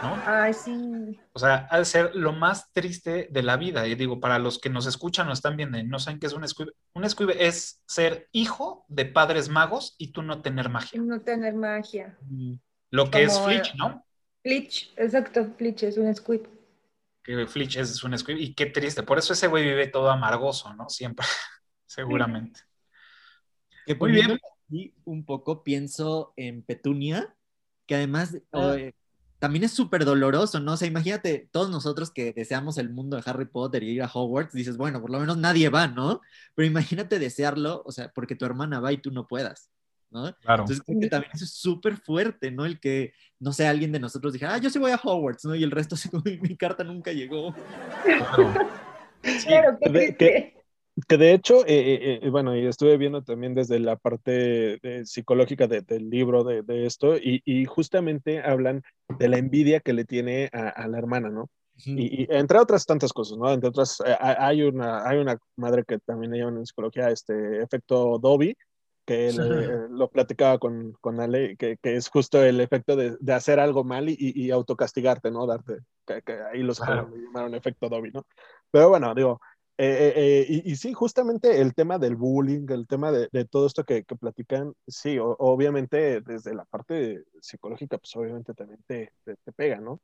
[SPEAKER 1] ¿no?
[SPEAKER 2] Ay, sí.
[SPEAKER 1] O sea, ha de ser lo más triste de la vida. Y digo, para los que nos escuchan o están viendo y no saben qué es un squib, un squib es ser hijo de padres magos y tú no tener magia.
[SPEAKER 2] No tener magia.
[SPEAKER 1] Lo que es Flitch, ¿no?
[SPEAKER 2] Flitch, exacto, Flitch es un squib.
[SPEAKER 1] Que Flitch es un squib y qué triste. Por eso ese güey vive todo amargoso, ¿no? Siempre, seguramente.
[SPEAKER 3] Que
[SPEAKER 1] Muy bien.
[SPEAKER 3] así un poco pienso en Petunia, que además
[SPEAKER 1] Ah.
[SPEAKER 3] eh, también es súper doloroso, ¿no? O sea, imagínate, todos nosotros que deseamos el mundo de Harry Potter y ir a Hogwarts, dices, bueno, por lo menos nadie va, ¿no? Pero imagínate desearlo, o sea, porque tu hermana va y tú no puedas, ¿no?
[SPEAKER 1] Claro.
[SPEAKER 3] Entonces creo que también eso es súper fuerte, ¿no? El que, no sé, alguien de nosotros dijera, ah, yo sí voy a Hogwarts, ¿no? Y el resto, mi carta nunca llegó.
[SPEAKER 1] claro. Sí,
[SPEAKER 2] Claro, qué.
[SPEAKER 4] Que de hecho, eh, eh, eh, bueno, y estuve viendo también desde la parte psicológica de- del libro de, de esto, y, y justamente hablan de la envidia que le tiene a, a la hermana, ¿no? Y, y entre otras tantas cosas, ¿no? Entre otras, eh, hay una, hay una madre que también le llaman en psicología este efecto Dobby, que le- lo platicaba con, con Ale, que, que es justo el efecto de, de hacer algo mal y, y, autocastigarte, ¿no? Darte, que, que ahí los
[SPEAKER 1] Claro.
[SPEAKER 4] llamaron efecto Dobby, ¿no? Pero bueno, digo, eh, eh, eh, y, y sí, justamente el tema del bullying, el tema de, de todo esto que, que platican, sí, o- obviamente desde la parte psicológica, pues obviamente también te, te, te pega, ¿no?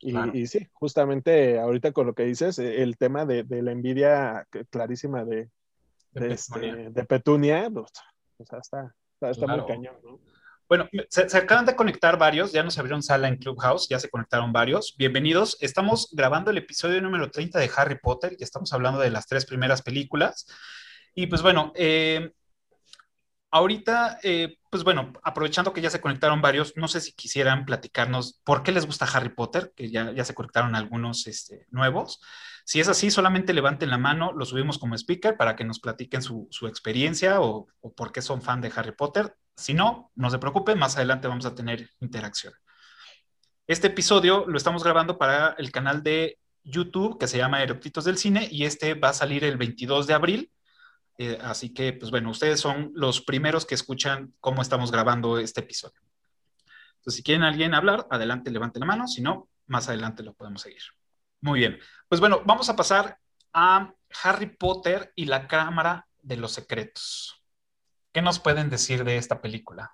[SPEAKER 4] Y,
[SPEAKER 1] Claro.
[SPEAKER 4] y sí, justamente ahorita con lo que dices, el tema de, de la envidia clarísima de, de, este, Petunia, pues, o sea, está, está, muy cañón, ¿no?
[SPEAKER 1] Bueno, se, acaban de conectar varios, ya nos abrieron sala en Clubhouse, ya se conectaron varios. Bienvenidos. Estamos grabando el episodio número 30 de Harry Potter y estamos hablando de las tres primeras películas. Y pues bueno, eh, ahorita, eh, pues bueno, aprovechando que ya se conectaron varios, no sé si quisieran platicarnos por qué les gusta Harry Potter, que ya, ya se conectaron algunos este, nuevos. Si es así, solamente levanten la mano, lo subimos como speaker para que nos platiquen su, experiencia o, o por qué son fan de Harry Potter. Si no, no se preocupen, más adelante vamos a tener interacción. Este episodio lo estamos grabando para el canal de YouTube que se llama Eructitos del Cine y este va a salir el 22 de abril. Eh, así que, pues bueno, ustedes son los primeros que escuchan cómo estamos grabando este episodio. Entonces, si quieren alguien hablar, adelante, levanten la mano. Si no, más adelante lo podemos seguir. Muy bien. Pues bueno, vamos a pasar a Harry Potter y la Cámara de los Secretos. ¿Qué nos pueden decir de esta película?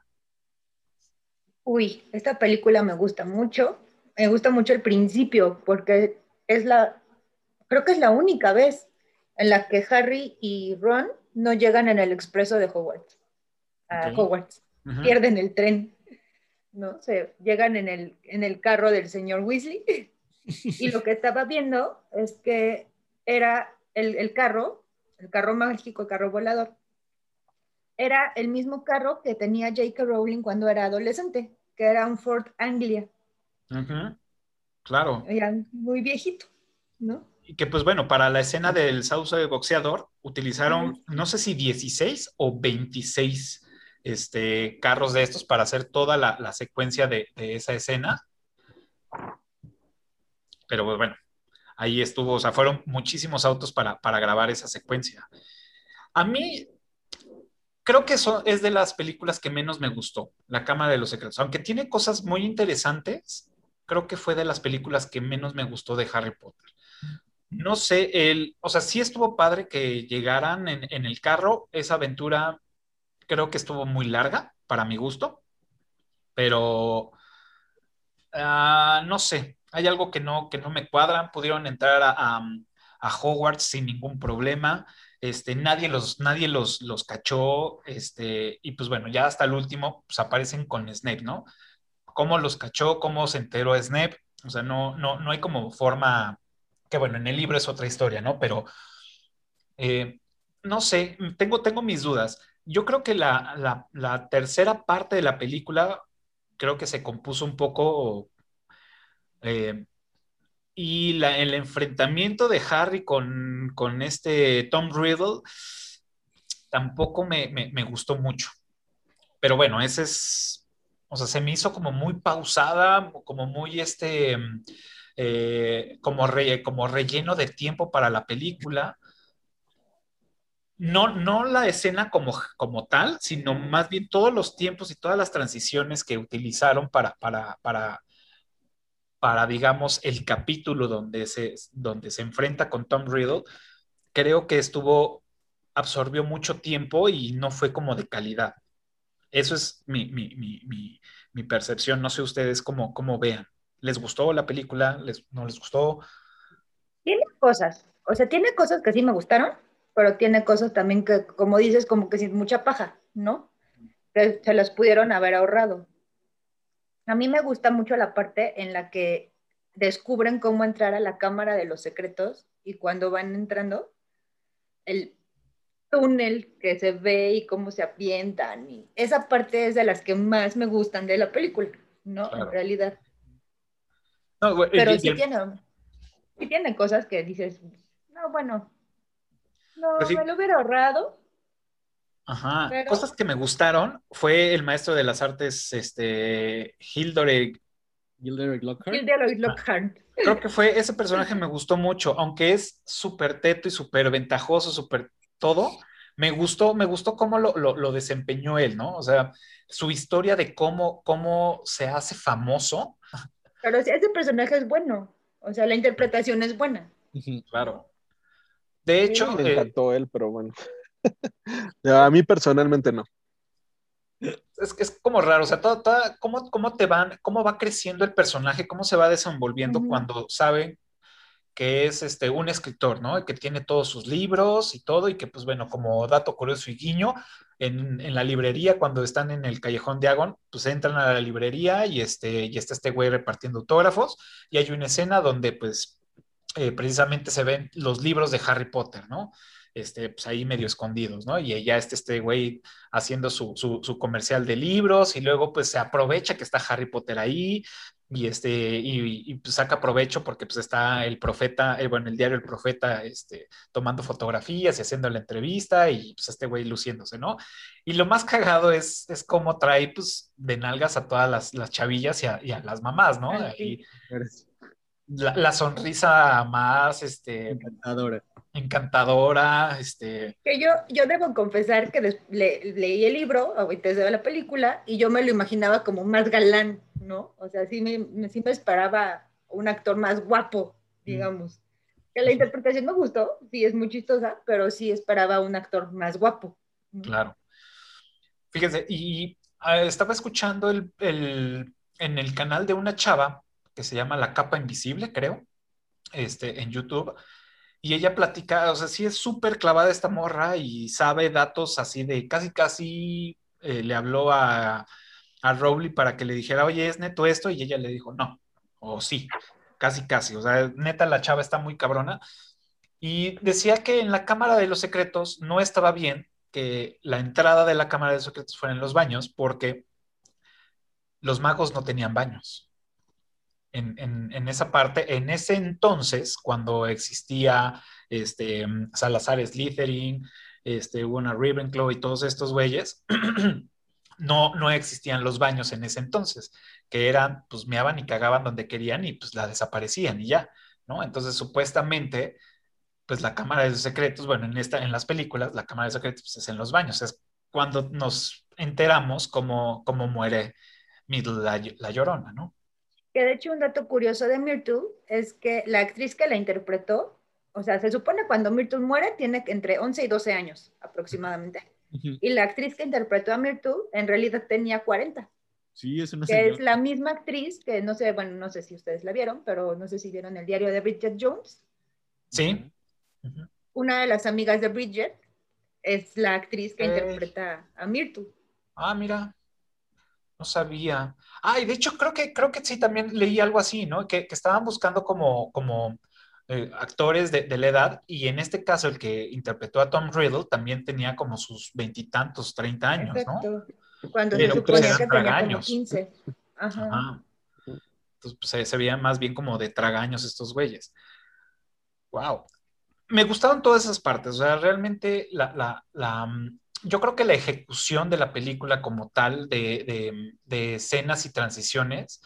[SPEAKER 2] Uy, esta película me gusta mucho. Me gusta mucho el principio porque es la, creo que es la única vez en la que Harry y Ron no llegan en el expreso de Hogwarts. A Hogwarts. Pierden el tren. ¿no? Se llegan en el, en el carro del señor Weasley. y lo que estaba viendo es que era el, el carro, el carro mágico, el carro volador, era el mismo carro que tenía J.K. Rowling cuando era adolescente, que era un Ford Anglia.
[SPEAKER 1] Claro.
[SPEAKER 2] muy viejito, ¿no?
[SPEAKER 1] Y que pues bueno, para la escena del sauce de boxeador utilizaron, no sé si 16 o 26 este, carros de estos para hacer toda la, secuencia de, esa escena. Pero pues, bueno, ahí estuvo, o sea, fueron muchísimos autos para, para grabar esa secuencia. A mí creo que eso es de las películas que menos me gustó, La Cámara de los Secretos. Aunque tiene cosas muy interesantes, creo que fue de las películas que menos me gustó de Harry Potter. No sé, el, o sea, sí estuvo padre que llegaran en, el carro. Esa aventura creo que estuvo muy larga para mi gusto, pero ah, no sé, hay algo que no, que no me cuadra. Pudieron entrar a, a Hogwarts sin ningún problema este, nadie los, nadie los, los cachó, este, y pues bueno, ya hasta el último, pues aparecen con Snape, ¿no? ¿Cómo los cachó? ¿Cómo se enteró Snape? O sea, no, no, no hay como forma, que bueno, en el libro es otra historia, ¿no? Pero, eh, no sé, tengo, tengo mis dudas. Yo creo que la, la tercera parte de la película creo que se compuso un poco eh, y el enfrentamiento de Harry con, este Tom Riddle tampoco me, gustó mucho. Pero bueno, ese es, o sea, se me hizo como muy pausada, como muy este, eh, como, como relleno de tiempo para la película. No, no la escena como, como tal, sino más bien todos los tiempos y todas las transiciones que utilizaron para, para para, digamos, el capítulo donde se, donde se enfrenta con Tom Riddle, creo que estuvo, absorbió mucho tiempo y no fue como de calidad. Eso es mi, percepción. No sé ustedes cómo, cómo vean. ¿Les gustó la película? ¿Les, ¿No les gustó?
[SPEAKER 2] Tiene cosas. O sea, tiene cosas que sí me gustaron, pero tiene cosas también que, como dices, como que sin mucha paja, ¿no? Se las pudieron haber ahorrado. A mí me gusta mucho la parte en la que descubren cómo entrar a la cámara de los secretos y cuando van entrando, el túnel que se ve y cómo se apientan. Y esa parte es de las que más me gustan de la película, ¿no? En realidad. Pero sí, tiene, sí tiene cosas que dices, no, bueno, no, pues me lo hubiera ahorrado,
[SPEAKER 1] Ajá. Cosas que me gustaron fue el maestro de las artes, este, Hilderic.
[SPEAKER 2] Lockhart.
[SPEAKER 1] Creo que fue, ese personaje me gustó mucho, aunque es súper teto y súper ventajoso, súper todo. Me gustó, me gustó cómo lo, desempeñó él, ¿no? O sea, su historia de cómo, cómo se hace famoso.
[SPEAKER 2] Pero ese personaje es bueno, o sea, la interpretación es buena.
[SPEAKER 1] Claro. De hecho,
[SPEAKER 4] me encantó él, pero bueno. a mí personalmente no.
[SPEAKER 1] Es, es como raro, o sea, todo, ¿cómo, te van, cómo va creciendo el personaje, cómo se va desenvolviendo cuando saben que es este, un escritor, ¿no? Que tiene todos sus libros y todo, y que, pues bueno, como dato curioso y guiño, en, en la librería, cuando están en el callejón de Agon, pues entran a la librería y, este, y está este güey repartiendo autógrafos, y hay una escena donde, pues, eh, precisamente se ven los libros de Harry Potter, ¿no? Este, pues ahí medio escondidos, ¿no? Y ya está este güey haciendo su, su, su, comercial de libros y luego pues se aprovecha que está Harry Potter ahí y este y, y pues saca provecho porque pues está el profeta, eh, bueno, el diario El Profeta este, tomando fotografías y haciendo la entrevista y pues este güey luciéndose, ¿no? Y lo más cagado es, es cómo trae pues de nalgas a todas las, las chavillas y a, y a, las mamás, ¿no? Ahí, la, la, sonrisa más este,
[SPEAKER 3] encantadora.
[SPEAKER 1] Encantadora, este.
[SPEAKER 2] Que yo, yo debo confesar que le, leí el libro antes de la película y yo me lo imaginaba como más galán, ¿no? O sea, sí me, sí me esperaba un actor más guapo, digamos. Que la interpretación me gustó, sí es muy chistosa, pero sí esperaba un actor más guapo.
[SPEAKER 1] ¿no? Claro. Fíjense, y uh, estaba escuchando el, el, en el canal de una chava que se llama La Capa Invisible, creo, este, en YouTube. Y ella platica, o sea, sí es súper clavada esta morra y sabe datos así de casi, casi eh, le habló a, a Rowley para que le dijera, oye, ¿es neto esto? Y ella le dijo, no, o sí, casi, casi. O sea, neta, la chava está muy cabrona. Y decía que en la Cámara de los Secretos no estaba bien que la entrada de la Cámara de los Secretos fuera en los baños porque los magos no tenían baños en, esa parte, en ese entonces, cuando existía este, Salazar Slytherin, este, una Ravenclaw y todos estos güeyes, no, no existían los baños en ese entonces, que eran, pues meaban y cagaban donde querían y pues la desaparecían y ya, ¿no? Entonces, supuestamente, pues la Cámara de Secretos, bueno, en, esta, en las películas, la Cámara de Secretos pues, es en los baños, es cuando nos enteramos cómo, cómo muere Middle la, la Llorona, ¿no?
[SPEAKER 2] Que de hecho un dato curioso de Myrtle es que la actriz que la interpretó, o sea, se supone cuando Myrtle muere tiene entre 11 y 12 años aproximadamente. Uh -huh. Y la actriz que interpretó a Myrtle en realidad tenía 40.
[SPEAKER 3] Sí, es una
[SPEAKER 2] Que señora. es la misma actriz que no sé, bueno, no sé si ustedes la vieron, pero no sé si vieron el diario de Bridget Jones.
[SPEAKER 1] Sí.
[SPEAKER 2] Uh -huh. Una de las amigas de Bridget es la actriz que eh. interpreta a Myrtle.
[SPEAKER 1] Ah, mira. No sabía. Ah, y de hecho creo que, creo que sí también leí algo así, ¿no? Que, que estaban buscando como, como eh, actores de, de, la edad y en este caso el que interpretó a Tom Riddle también tenía como sus veintitantos, treinta años. ¿no?
[SPEAKER 2] Cuando se suponía que tenía como 15. Ajá.
[SPEAKER 1] Ajá. Entonces pues, se, se veían más bien como de tragaños estos güeyes. Wow. Me gustaron todas esas partes, o sea, realmente la, la, la yo creo que la ejecución de la película como tal, de, de, escenas y transiciones,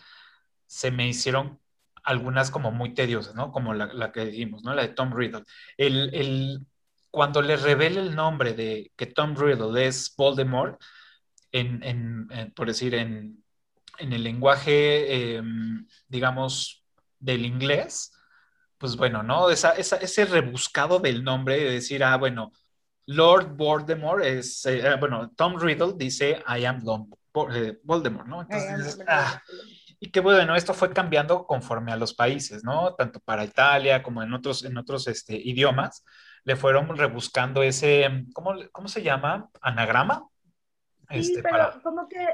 [SPEAKER 1] se me hicieron algunas como muy tediosas, ¿no? Como la, la que dijimos, ¿no? La de Tom Riddle. El, el, cuando le revela el nombre de que Tom Riddle es Voldemort, en, en, por decir, en, en el lenguaje, eh, digamos, del inglés, pues bueno, ¿no? Esa, esa, ese rebuscado del nombre de decir, ah, bueno, Lord Voldemort es, eh, bueno, Tom Riddle dice, I am Lord Voldemort, ¿no? Entonces, ah, y que bueno, esto fue cambiando conforme a los países, ¿no? Tanto para Italia como en otros, en otros este, idiomas, le fueron rebuscando ese, ¿cómo, cómo se llama? ¿Anagrama?
[SPEAKER 2] Sí, este, pero para... como que,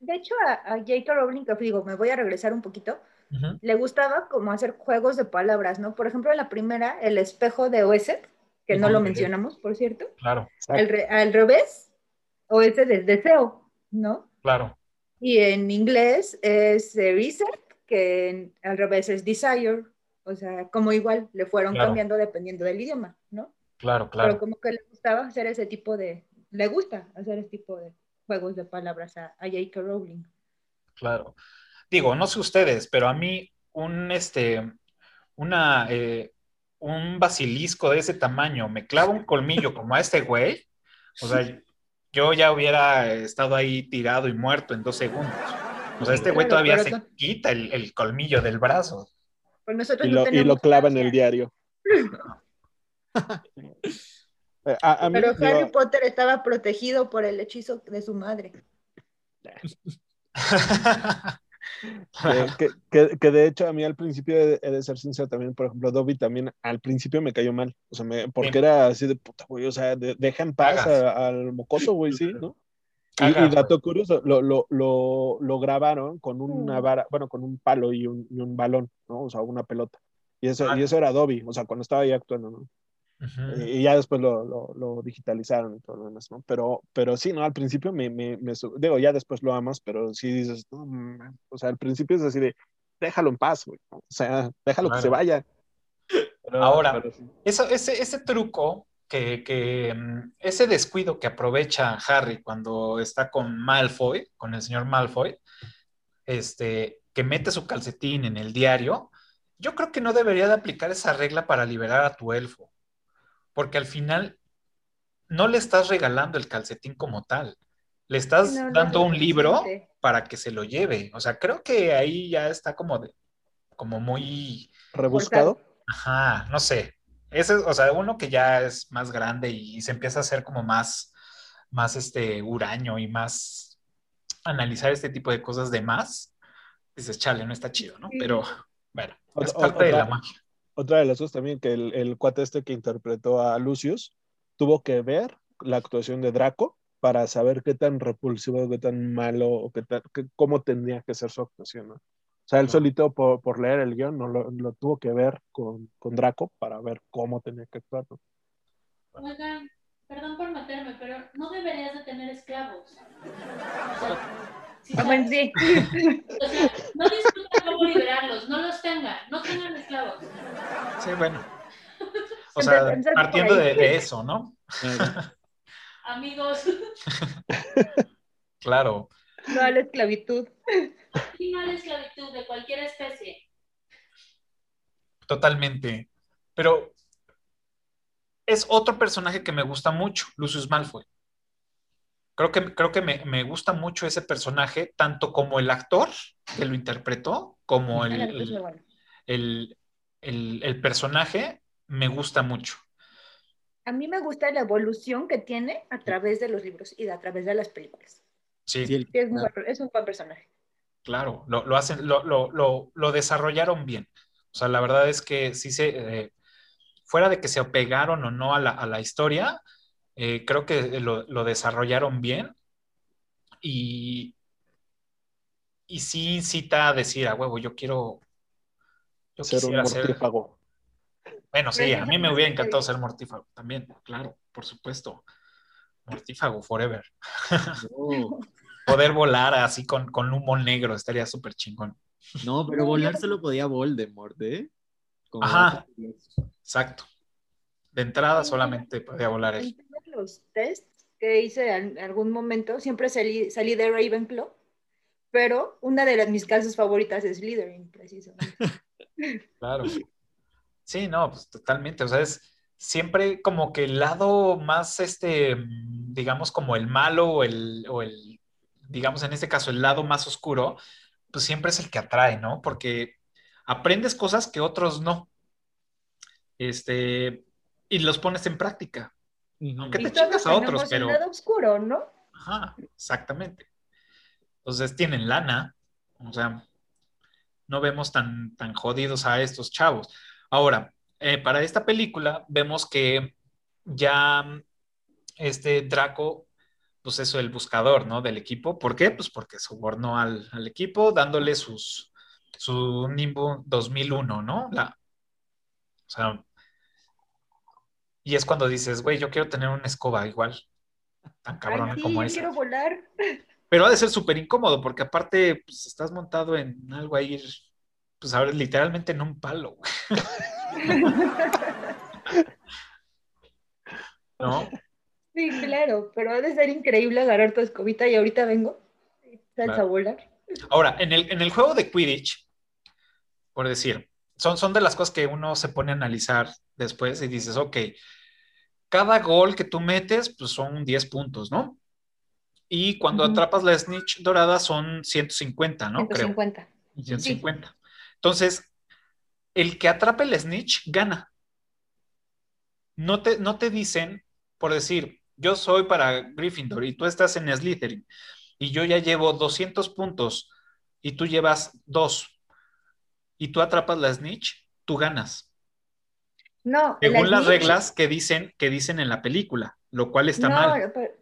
[SPEAKER 2] de hecho, a, a J.K. Rowling, que digo, me voy a regresar un poquito, uh -huh. le gustaba como hacer juegos de palabras, ¿no? Por ejemplo, la primera, el espejo de Oesek, que no, lo mencionamos, por cierto.
[SPEAKER 1] Claro.
[SPEAKER 2] Al, re, al, revés, o ese del deseo, ¿no?
[SPEAKER 1] Claro.
[SPEAKER 2] Y en inglés es eh, reset, que en, al revés es desire. O sea, como igual le fueron claro. cambiando dependiendo del idioma, ¿no?
[SPEAKER 1] Claro, claro.
[SPEAKER 2] Pero como que le gustaba hacer ese tipo de, le gusta hacer ese tipo de juegos de palabras a, a J.K. Rowling.
[SPEAKER 1] Claro. Digo, no sé ustedes, pero a mí un, este, una, eh, un basilisco de ese tamaño me clava un colmillo como a este güey, o sea, yo ya hubiera estado ahí tirado y muerto en dos segundos. O sea, este güey todavía se quita el, el, colmillo del brazo.
[SPEAKER 2] Pues
[SPEAKER 4] y, lo, y, lo, clava en el diario.
[SPEAKER 2] a, a Pero mí, Harry yo... Potter estaba protegido por el hechizo de su madre.
[SPEAKER 4] que, que, que, de hecho a mí al principio he, de ser sincero también, por ejemplo, Dobby también al principio me cayó mal, o sea, me, porque era así de puta, güey, o sea, de, deja en paz al mocoso, güey, sí, ¿no? Y, y, dato curioso, lo, lo, lo, lo, grabaron con una mm. vara, bueno, con un palo y un, y un balón, ¿no? O sea, una pelota. Y eso, y eso era Dobby, o sea, cuando estaba ahí actuando, ¿no? Y, ya después lo, lo, lo, digitalizaron y todo lo demás, ¿no? Pero, pero sí, ¿no? Al principio me, me, me, digo, ya después lo amas, pero sí dices, no, o sea, al principio es así de, déjalo en paz, güey, o sea, déjalo que se vaya.
[SPEAKER 1] Ahora, eso, ese, ese truco que, que, mm, ese descuido que aprovecha Harry cuando está con Malfoy, con el señor Malfoy, este, que mete su calcetín en el diario, yo creo que no debería de aplicar esa regla para liberar a tu elfo porque al final no le estás regalando el calcetín como tal, le estás dando un libro para que se lo lleve. O sea, creo que ahí ya está como de, como muy
[SPEAKER 4] rebuscado.
[SPEAKER 1] Ajá, no sé. Ese, o sea, uno que ya es más grande y se empieza a hacer como más, más este huraño y más analizar este tipo de cosas de más, dices, chale, no está chido, ¿no? Pero bueno, es parte de la magia
[SPEAKER 4] otra de las cosas también que el, el, cuate este que interpretó a Lucius tuvo que ver la actuación de Draco para saber qué tan repulsivo, qué tan malo, o qué tan, cómo tendría que ser su actuación, ¿no? O sea, él solito por, por, leer el guion no lo, lo tuvo que ver con, con, Draco para ver cómo tenía que actuar, ¿no?
[SPEAKER 6] Oigan, perdón por meterme, pero no deberías de tener esclavos. O sea,
[SPEAKER 2] Ah, sí.
[SPEAKER 6] O sea, no discutan cómo liberarlos, no los tengan, no tengan esclavos.
[SPEAKER 1] Sí, bueno. O sea, partiendo de, de, eso, ¿no?
[SPEAKER 6] Amigos.
[SPEAKER 1] Claro.
[SPEAKER 2] No a la esclavitud.
[SPEAKER 6] Y no a la esclavitud de cualquier especie.
[SPEAKER 1] Totalmente. Pero es otro personaje que me gusta mucho, Lucius Malfoy. Creo que, creo que me, me, gusta mucho ese personaje, tanto como el actor que lo interpretó, como el, el, el, el, personaje, me gusta mucho.
[SPEAKER 2] A mí me gusta la evolución que tiene a través de los libros y a través de las películas.
[SPEAKER 1] Sí,
[SPEAKER 2] sí es, un, es, un, buen personaje.
[SPEAKER 1] Claro, lo, lo hacen, lo, lo, lo, desarrollaron bien. O sea, la verdad es que sí se, eh, fuera de que se apegaron o no a la, a la historia, eh, creo que lo, lo, desarrollaron bien y, y sí incita a decir, a huevo, yo quiero...
[SPEAKER 4] Yo ser un mortífago.
[SPEAKER 1] Bueno, sí, a mí me hubiera encantado ser mortífago también, claro, por supuesto. Mortífago forever. Poder volar así con, con humo negro estaría súper chingón.
[SPEAKER 3] No, pero volar solo podía Voldemort, ¿eh?
[SPEAKER 1] Ajá, exacto. De entrada solamente podía volar él
[SPEAKER 2] los tests que hice en algún momento, siempre salí, salí de Ravenclaw, pero una de las, mis casas favoritas es Slytherin, precisamente.
[SPEAKER 1] claro. Sí, no, pues totalmente. O sea, es siempre como que el lado más, este, digamos, como el malo o el, o el, digamos, en este caso, el lado más oscuro, pues siempre es el que atrae, ¿no? Porque aprendes cosas que otros no. Este, y los pones en práctica. Aunque te chicas a otros, pero.
[SPEAKER 2] lado oscuro, ¿no?
[SPEAKER 1] Ajá, exactamente. Entonces tienen lana, o sea, no vemos tan, tan jodidos a estos chavos. Ahora, eh, para esta película vemos que ya este Draco, pues es el buscador, ¿no? Del equipo. ¿Por qué? Pues porque sobornó al, al equipo dándole sus, su Nimbo 2001, ¿no? La, o sea, y es cuando dices, güey, yo quiero tener una escoba igual, tan cabrona
[SPEAKER 2] Ay, sí,
[SPEAKER 1] como esa.
[SPEAKER 2] quiero volar.
[SPEAKER 1] Pero ha de ser súper incómodo, porque aparte, pues estás montado en algo ahí, pues ahora literalmente en un palo. ¿No?
[SPEAKER 2] Sí, claro, pero ha de ser increíble agarrar tu escobita y ahorita vengo claro. a volar.
[SPEAKER 1] Ahora, en el, en el juego de Quidditch, por decir, son, son de las cosas que uno se pone a analizar después y dices, ok, cada gol que tú metes, pues son 10 puntos, ¿no? Y cuando uh -huh. atrapas la snitch dorada son 150, ¿no?
[SPEAKER 2] 150.
[SPEAKER 1] Creo. 150. Sí. Entonces, el que atrape el snitch gana. No te, no te dicen, por decir, yo soy para Gryffindor y tú estás en Slytherin y yo ya llevo 200 puntos y tú llevas dos y tú atrapas la snitch, tú ganas.
[SPEAKER 2] No,
[SPEAKER 1] Según
[SPEAKER 2] la
[SPEAKER 1] las reglas que dicen, que dicen en la película, lo cual está
[SPEAKER 2] no,
[SPEAKER 1] mal.
[SPEAKER 2] pero-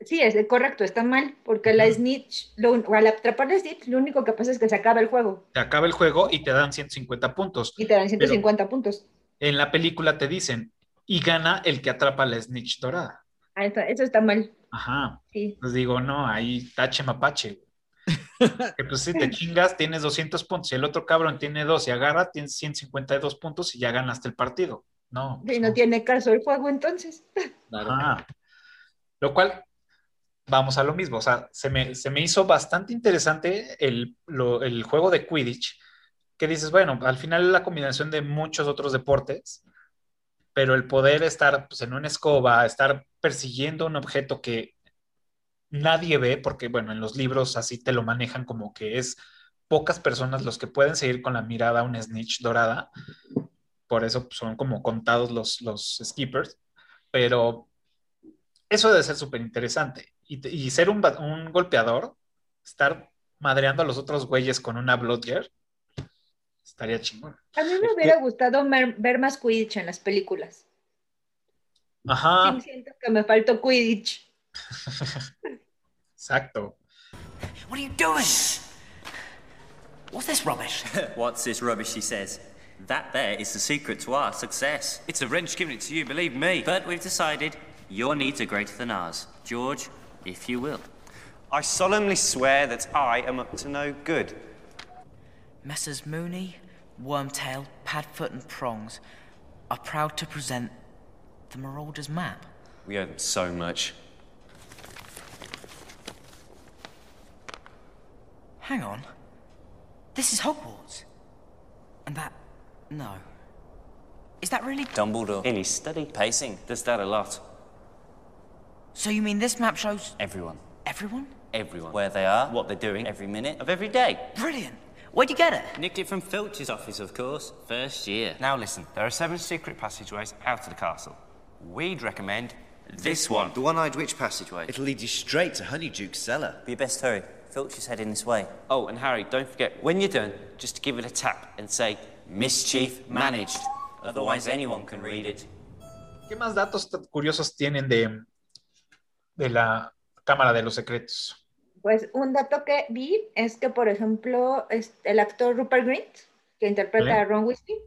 [SPEAKER 2] sí, es correcto, está mal, porque la snitch, lo, al atrapar la snitch, lo único que pasa es que se acaba el juego
[SPEAKER 1] Te acaba el juego y te dan 150 puntos.
[SPEAKER 2] y te dan 150 puntos.
[SPEAKER 1] En la película te dicen, y gana el que atrapa la snitch dorada.
[SPEAKER 2] Ah, está- eso está mal,
[SPEAKER 1] Ajá.
[SPEAKER 2] sí.
[SPEAKER 1] Pues digo, no, ahí tache mapache. Que pues si te chingas, tienes 200 puntos. Y el otro cabrón tiene dos y agarra, tienes 152 puntos y ya ganaste el partido. No. pues
[SPEAKER 2] Y no tiene caso el juego entonces.
[SPEAKER 1] Ajá. Lo cual, vamos a lo mismo. O sea, se me, se me hizo bastante interesante el, lo- el juego de Quidditch, que dices, bueno, al final es la combinación de muchos otros deportes, pero el poder estar pues, en una escoba, estar persiguiendo un objeto que nadie ve, porque bueno, en los libros así te lo manejan como que es pocas personas los que pueden seguir con la mirada a una snitch dorada, por eso son como contados los, los skippers, pero eso debe ser súper interesante. Y, y ser un, un golpeador, estar madreando a los otros güeyes con una Bloodgear, estaría chingón.
[SPEAKER 2] A mí me hubiera gustado ver más Quidditch en las películas.
[SPEAKER 1] Ajá,
[SPEAKER 2] Sí, siento que me faltó Quidditch.
[SPEAKER 1] exacto.
[SPEAKER 7] What are you doing? What's this rubbish?
[SPEAKER 8] What's this rubbish, he says? That there is the secret to our success.
[SPEAKER 7] It's a wrench giving it to you, believe me.
[SPEAKER 8] But we've decided your needs are greater than ours. George, if you will.
[SPEAKER 9] I solemnly swear that I am up to no good.
[SPEAKER 10] Messrs. Mooney, Wormtail, Padfoot, and Prongs are proud to present the Marauder's map.
[SPEAKER 9] We owe them so much.
[SPEAKER 10] Hang on. This is Hogwarts. And that. No. Is that really.
[SPEAKER 8] Dumbledore, in his study, pacing, does that a lot.
[SPEAKER 10] So you mean this map shows
[SPEAKER 8] Everyone.
[SPEAKER 10] everyone?
[SPEAKER 8] Everyone. Where they are, what they're doing, every minute of every day.
[SPEAKER 10] Brilliant! Where'd you get it?
[SPEAKER 8] Nicked it from Filch's office, of course. First year.
[SPEAKER 9] Now listen, there are seven secret passageways out of the castle. We'd recommend this one.
[SPEAKER 11] The one-eyed witch passageway. It'll lead you straight to Honeyduke's cellar.
[SPEAKER 8] Be best hurry. Filch is heading this way.
[SPEAKER 9] Oh, and Harry, don't forget, when you're done, just give it a tap and say, Mischief managed.
[SPEAKER 8] Otherwise, anyone can read it.
[SPEAKER 1] ¿Qué más datos curiosos tienen de, de la Cámara de los Secretos?
[SPEAKER 2] Pues un dato que vi es que, por ejemplo, el actor Rupert Grint, que interpreta
[SPEAKER 1] ¿Vale?
[SPEAKER 2] a Ron Weasley,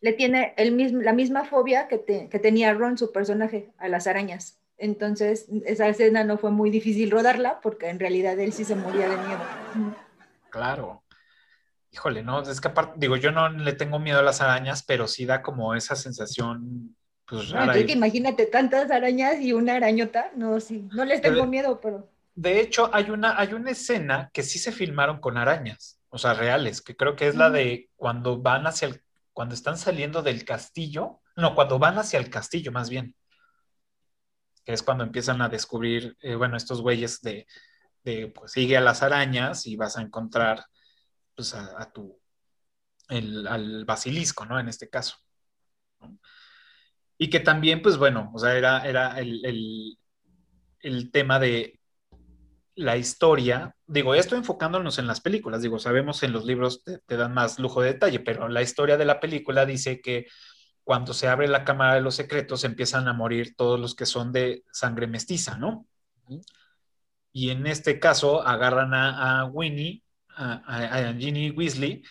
[SPEAKER 2] le tiene el mismo, la misma fobia que, te- que tenía Ron, su personaje, a las arañas. Entonces, esa escena no fue muy difícil rodarla porque en realidad él sí se moría de miedo.
[SPEAKER 1] Claro. Híjole, no, es que aparte, digo, yo no le tengo miedo a las arañas, pero sí da como esa sensación, pues
[SPEAKER 2] No,
[SPEAKER 1] rara.
[SPEAKER 2] entonces,
[SPEAKER 1] y-
[SPEAKER 2] que imagínate tantas arañas y una arañota. No, sí, no les tengo miedo, pero
[SPEAKER 1] De hecho, hay una, hay una escena que sí se filmaron con arañas, o sea, reales, que creo que es la de cuando van hacia el, cuando están saliendo del castillo, no, cuando van hacia el castillo más bien, que es cuando empiezan a descubrir, eh, bueno, estos güeyes de, de, pues sigue a las arañas y vas a encontrar, pues, a, a tu, el, al basilisco, ¿no? En este caso. ¿no? Y que también, pues bueno, o sea, era, era el, el, el tema de la historia, digo, esto enfocándonos en las películas, digo, sabemos en los libros te, te dan más lujo de detalle, pero la historia de la película dice que cuando se abre la Cámara de los Secretos empiezan a morir todos los que son de sangre mestiza, ¿no? Y en este caso agarran a, a Winnie, a, a, a Ginny Weasley,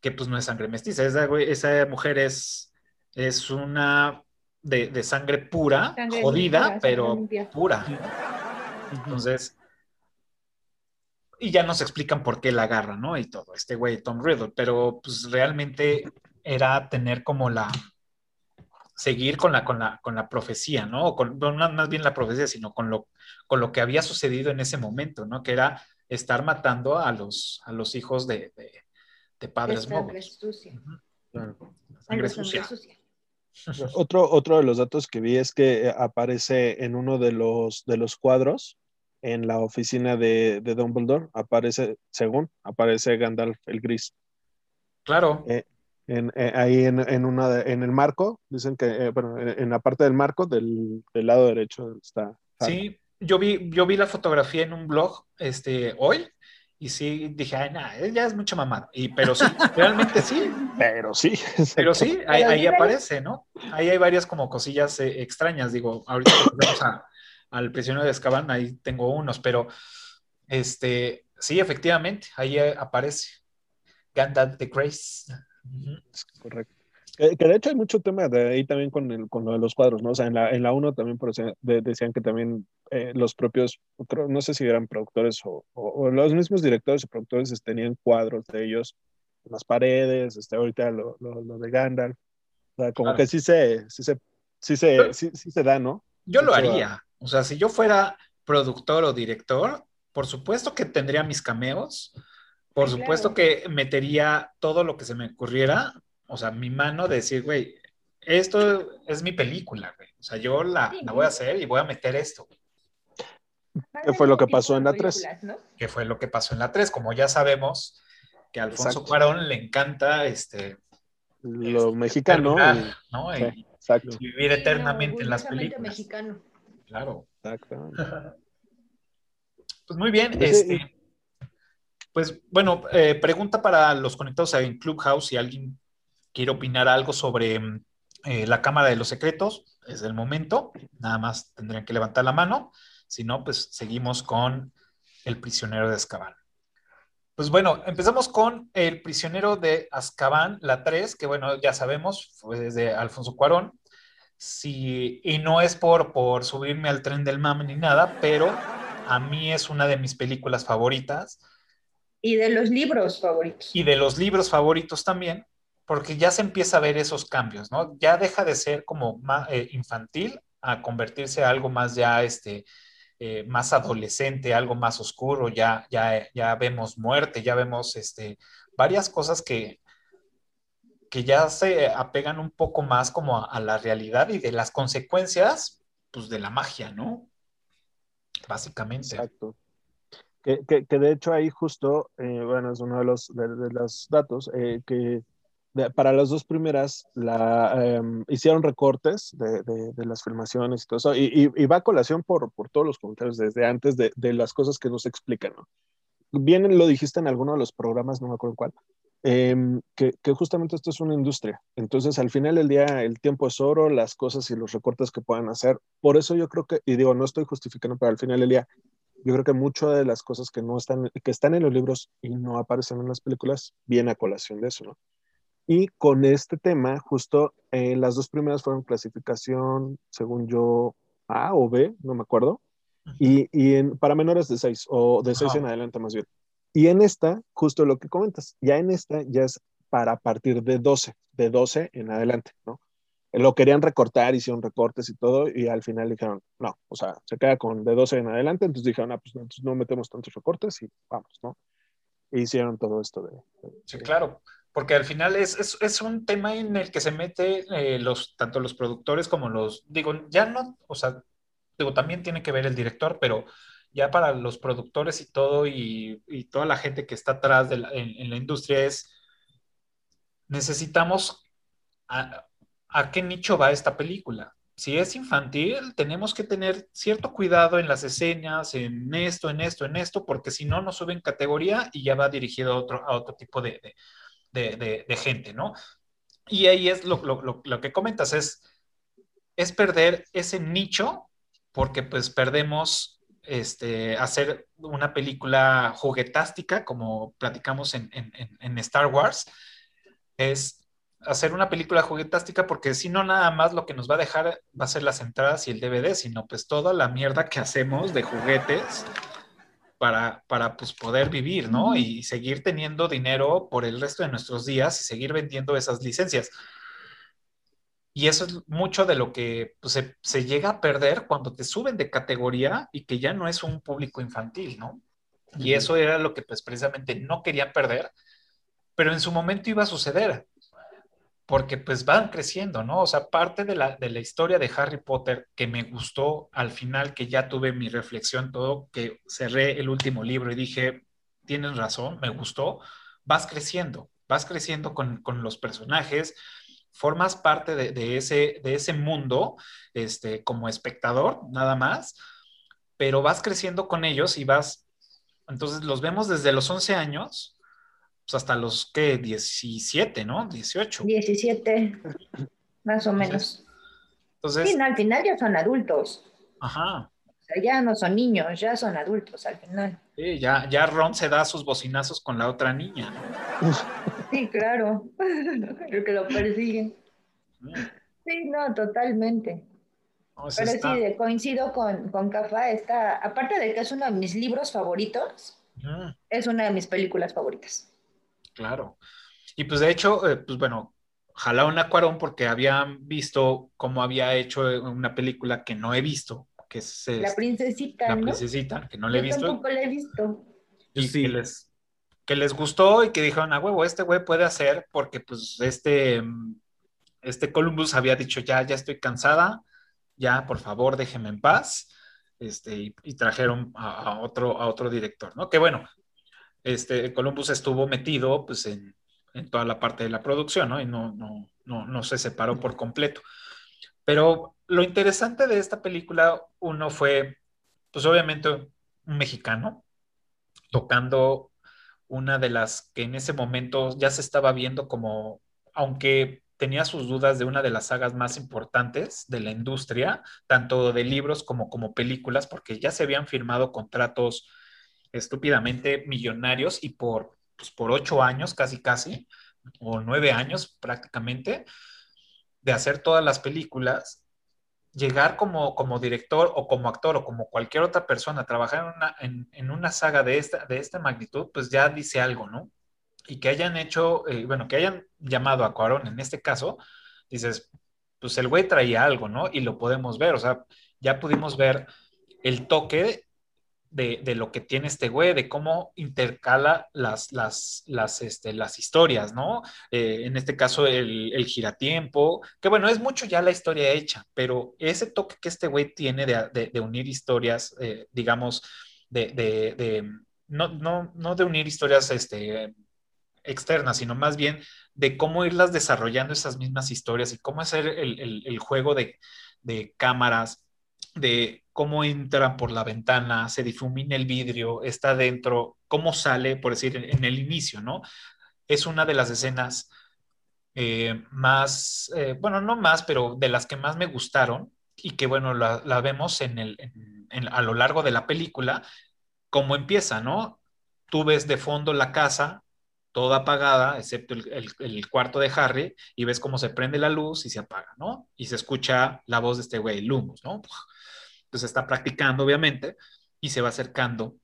[SPEAKER 1] que pues no es sangre mestiza, esa, güey- esa mujer es, es una de, de sangre pura,
[SPEAKER 2] Sangre
[SPEAKER 1] jodida,
[SPEAKER 2] limpia,
[SPEAKER 1] pero
[SPEAKER 2] limpia.
[SPEAKER 1] pura. Entonces, y ya nos explican por qué la agarra, ¿no? Y todo, este güey, Tom Riddle, pero pues realmente era tener como la, seguir con la, con la, con la profecía, ¿no? O con, no más bien la profecía, sino con lo, con lo que había sucedido en ese momento, ¿no? Que era estar matando a los, a los hijos de, de, de padres
[SPEAKER 2] es sangre
[SPEAKER 1] moguls.
[SPEAKER 2] sucia.
[SPEAKER 1] Sangre
[SPEAKER 2] Sangre
[SPEAKER 1] sucia.
[SPEAKER 2] sucia.
[SPEAKER 4] Otro, otro de los datos que vi es que eh, aparece en uno de los, de los cuadros, en la oficina de, de Dumbledore, aparece, según, aparece Gandalf el Gris.
[SPEAKER 1] Claro.
[SPEAKER 4] Eh, en, eh, ahí en, en, una de- en el marco, dicen que, eh, bueno, en, en la parte del marco del, del lado derecho está. Harry.
[SPEAKER 1] Sí, yo vi, yo vi la fotografía en un blog este, hoy Y sí, dije, ay, nah, ya es mucha mamada. Y, pero sí, realmente sí.
[SPEAKER 4] Pero sí.
[SPEAKER 1] Pero sí, ahí, ahí aparece, ¿no? Ahí hay varias como cosillas eh, extrañas. Digo, ahorita que vamos a, al prisionero de Azkaban, ahí tengo unos, pero este, sí, efectivamente, ahí eh, aparece Gandalf the Grace.
[SPEAKER 4] Correcto. Que, que de hecho hay mucho tema de ahí también con, el, con lo de los cuadros, ¿no? O sea, en la, en la 1 también por decían, de- decían que también eh, los propios, creo- no sé si eran productores o, o- o los mismos directores o productores este, tenían cuadros de ellos en las paredes, este, ahorita lo, lo, lo de Gandalf. O sea, como
[SPEAKER 1] Claro.
[SPEAKER 4] que sí se, sí se, sí se, sí, sí se da, ¿no?
[SPEAKER 1] Yo lo haría. O sea, si yo fuera productor o director, por supuesto que tendría mis cameos. Por supuesto que metería todo lo que se me ocurriera. O sea, mi mano de decir, güey, esto es mi película, güey. O sea, yo la,
[SPEAKER 2] Sí,
[SPEAKER 1] la voy a hacer y voy a meter esto.
[SPEAKER 4] ¿Qué fue lo que pasó en la 3?
[SPEAKER 2] Películas, ¿no?
[SPEAKER 1] Que fue lo que pasó en la 3. Como ya sabemos que a Alfonso
[SPEAKER 4] Exacto.
[SPEAKER 1] Cuarón le encanta este,
[SPEAKER 4] Lo mexicano.
[SPEAKER 1] perdurar,
[SPEAKER 4] y-
[SPEAKER 1] ¿no?
[SPEAKER 4] sí,
[SPEAKER 1] Y
[SPEAKER 4] exacto.
[SPEAKER 1] vivir eternamente en las películas.
[SPEAKER 2] mexicano.
[SPEAKER 1] Claro.
[SPEAKER 4] exacto.
[SPEAKER 1] Pues muy bien,
[SPEAKER 4] Pues sí,
[SPEAKER 1] este, pues bueno, eh, pregunta para los conectados en Clubhouse si alguien quiere opinar algo sobre eh, la Cámara de los Secretos, es el momento, nada más tendrían que levantar la mano, si no, pues seguimos con El prisionero de Azkaban. Pues bueno, empezamos con El prisionero de Azkaban, la 3, que bueno, ya sabemos, fue desde Alfonso Cuarón, y no es por, por subirme al tren del mame ni nada, pero a mí es una de mis películas favoritas
[SPEAKER 2] Y de los libros favoritos.
[SPEAKER 1] y de los libros favoritos también, porque ya se empieza a ver esos cambios, ¿no? Ya deja de ser como más infantil a convertirse a algo más ya, este, eh, más adolescente, algo más oscuro, ya, ya, ya vemos muerte, ya vemos, este, varias cosas que, que ya se apegan un poco más como a, a la realidad y de las consecuencias, pues, de la magia, ¿no? Básicamente.
[SPEAKER 4] Exacto. Que, que, que de hecho ahí justo, eh, bueno, es uno de los, de, de los datos, eh, que de- para las dos primeras la, em, hicieron recortes de, de- de las filmaciones y todo eso, y, y- y va a colación por, por todos los comentarios desde antes de, las cosas que nos explican, ¿no? Bien lo dijiste en alguno de los programas, no me acuerdo cuál, em, que, que justamente esto es una industria. Entonces, al final del día, el tiempo es oro, las cosas y los recortes que puedan hacer. Por eso yo creo que, y digo, no estoy justificando, pero al final del día, yo creo que muchas de las cosas que no están, que están en los libros y no aparecen en las películas, viene a colación de eso, ¿no? Y con este tema, justo eh, las dos primeras fueron clasificación, según yo, A o B, no me acuerdo, y, y en, para menores de 6 o de 6
[SPEAKER 1] Ajá.
[SPEAKER 4] en adelante más bien. Y en esta, justo lo que comentas, ya en esta ya es para partir de 12, de 12 en adelante, ¿no? Lo querían recortar, hicieron recortes y todo, y al final dijeron, no, o sea, se queda con de 12 en adelante, entonces dijeron, ah, pues no, entonces no metemos tantos recortes y vamos, ¿no? E hicieron todo esto de... de-
[SPEAKER 1] Sí, claro, porque al final es, es, es un tema en el que se mete eh, los, tanto los productores como los, digo, ya no, o sea, digo, también tiene que ver el director, pero ya para los productores y todo y, y toda la gente que está atrás de la- en, en la industria es, necesitamos a, a qué nicho va esta película. Si es infantil, tenemos que tener cierto cuidado en las escenas, en esto, en esto, en esto, porque si no, nos suben categoría y ya va dirigido a otro, a otro tipo de, de- de- de- gente, ¿no? Y ahí es lo, lo- lo- que comentas, es, es perder ese nicho, porque pues perdemos este, hacer una película juguetástica, como platicamos en- en- en Star Wars, es hacer una película juguetástica, porque si no, nada más lo que nos va a dejar va a ser las entradas y el DVD, sino pues toda la mierda que hacemos de juguetes para, para pues, poder vivir, ¿no? Y seguir teniendo dinero por el resto de nuestros días y seguir vendiendo esas licencias. Y eso es mucho de lo que pues, se, se llega a perder cuando te suben de categoría y que ya no es un público infantil, ¿no? Y eso era lo que pues precisamente no querían perder, pero en su momento iba a suceder, porque pues van creciendo, ¿no? O sea, parte de la, de la historia de Harry Potter que me gustó al final, que ya tuve mi reflexión, todo, que cerré el último libro y dije, tienes razón, me gustó, vas creciendo, vas creciendo con, con los personajes, formas parte de, de ese, de ese mundo este, como espectador, nada más, pero vas creciendo con ellos y vas Entonces los vemos desde los 11 años pues hasta los que 17, ¿no? 18.
[SPEAKER 2] 17, más o menos.
[SPEAKER 1] Entonces,
[SPEAKER 2] Sí, no, al final ya son adultos.
[SPEAKER 1] ajá.
[SPEAKER 2] O sea, ya no son niños, ya son adultos al final.
[SPEAKER 1] Sí, ya, ya Ron se da sus bocinazos con la otra niña.
[SPEAKER 2] Sí, claro. El que lo persiguen. Sí, no, totalmente.
[SPEAKER 1] No,
[SPEAKER 2] Pero
[SPEAKER 1] está-
[SPEAKER 2] sí, coincido con, con Cafa. Está, aparte de que es uno de mis libros favoritos, es una de mis películas favoritas.
[SPEAKER 1] Claro. Y pues de hecho, eh, pues bueno, jalaron a Cuarón porque habían visto cómo había hecho una película que no he visto, que es
[SPEAKER 2] La
[SPEAKER 1] este,
[SPEAKER 2] princesita,
[SPEAKER 1] La
[SPEAKER 2] ¿no?
[SPEAKER 1] Princesita, que no le he
[SPEAKER 2] Yo
[SPEAKER 1] visto.
[SPEAKER 2] tampoco la he visto.
[SPEAKER 1] y que les, que les gustó y que dijeron, a huevo, este güey puede hacer, porque pues este, mm, este Columbus había dicho, ya, ya estoy cansada, ya, por favor, déjeme en paz, este, y, y trajeron a, a otro, a otro director, ¿no? Que bueno, este, Columbus estuvo metido, pues, en, toda la parte de la producción, ¿no? Y no, no, no, no se separó por completo. Pero lo interesante de esta película, uno fue, pues, obviamente, un mexicano, tocando una de las que en ese momento ya se estaba viendo como, aunque tenía sus dudas de una de las sagas más importantes de la industria, tanto de libros como como películas, porque ya se habían firmado contratos estúpidamente millonarios y por, pues, por ocho años, casi casi, o nueve años prácticamente, de hacer todas las películas llegar como, como director o como actor o como cualquier otra persona, trabajar en una, en, una saga de esta, de esta magnitud, pues ya dice algo, ¿no? Y que hayan hecho, eh, bueno, que hayan llamado a Cuarón en este caso, dices, pues el güey traía algo, ¿no? Y lo podemos ver, o sea, ya pudimos ver el toque de, de lo que tiene este güey, de cómo intercala las, las, las, este, las historias, ¿no? Eh, en este caso, el, el giratiempo, que bueno, es mucho ya la historia hecha, pero ese toque que este güey tiene de, de, unir historias, eh, digamos, de, no, no, no, de unir historias este, externas, sino más bien de cómo irlas desarrollando esas mismas historias y cómo hacer el, el, el juego de cámaras, de cómo entra por la ventana, se difumina el vidrio, está dentro, cómo sale, por decir, en el inicio, ¿no? Es una de las escenas eh, más, eh, bueno, no más, pero de las que más me gustaron y que, bueno, la, vemos en el, a lo largo de la película, cómo empieza, ¿no? Tú ves de fondo la casa, toda apagada, excepto el, el, el, cuarto de Harry, y ves cómo se prende la luz y se apaga, ¿no? Y se escucha la voz de este güey, Lumos, ¿no? Entonces está practicando, obviamente, y se va acercando,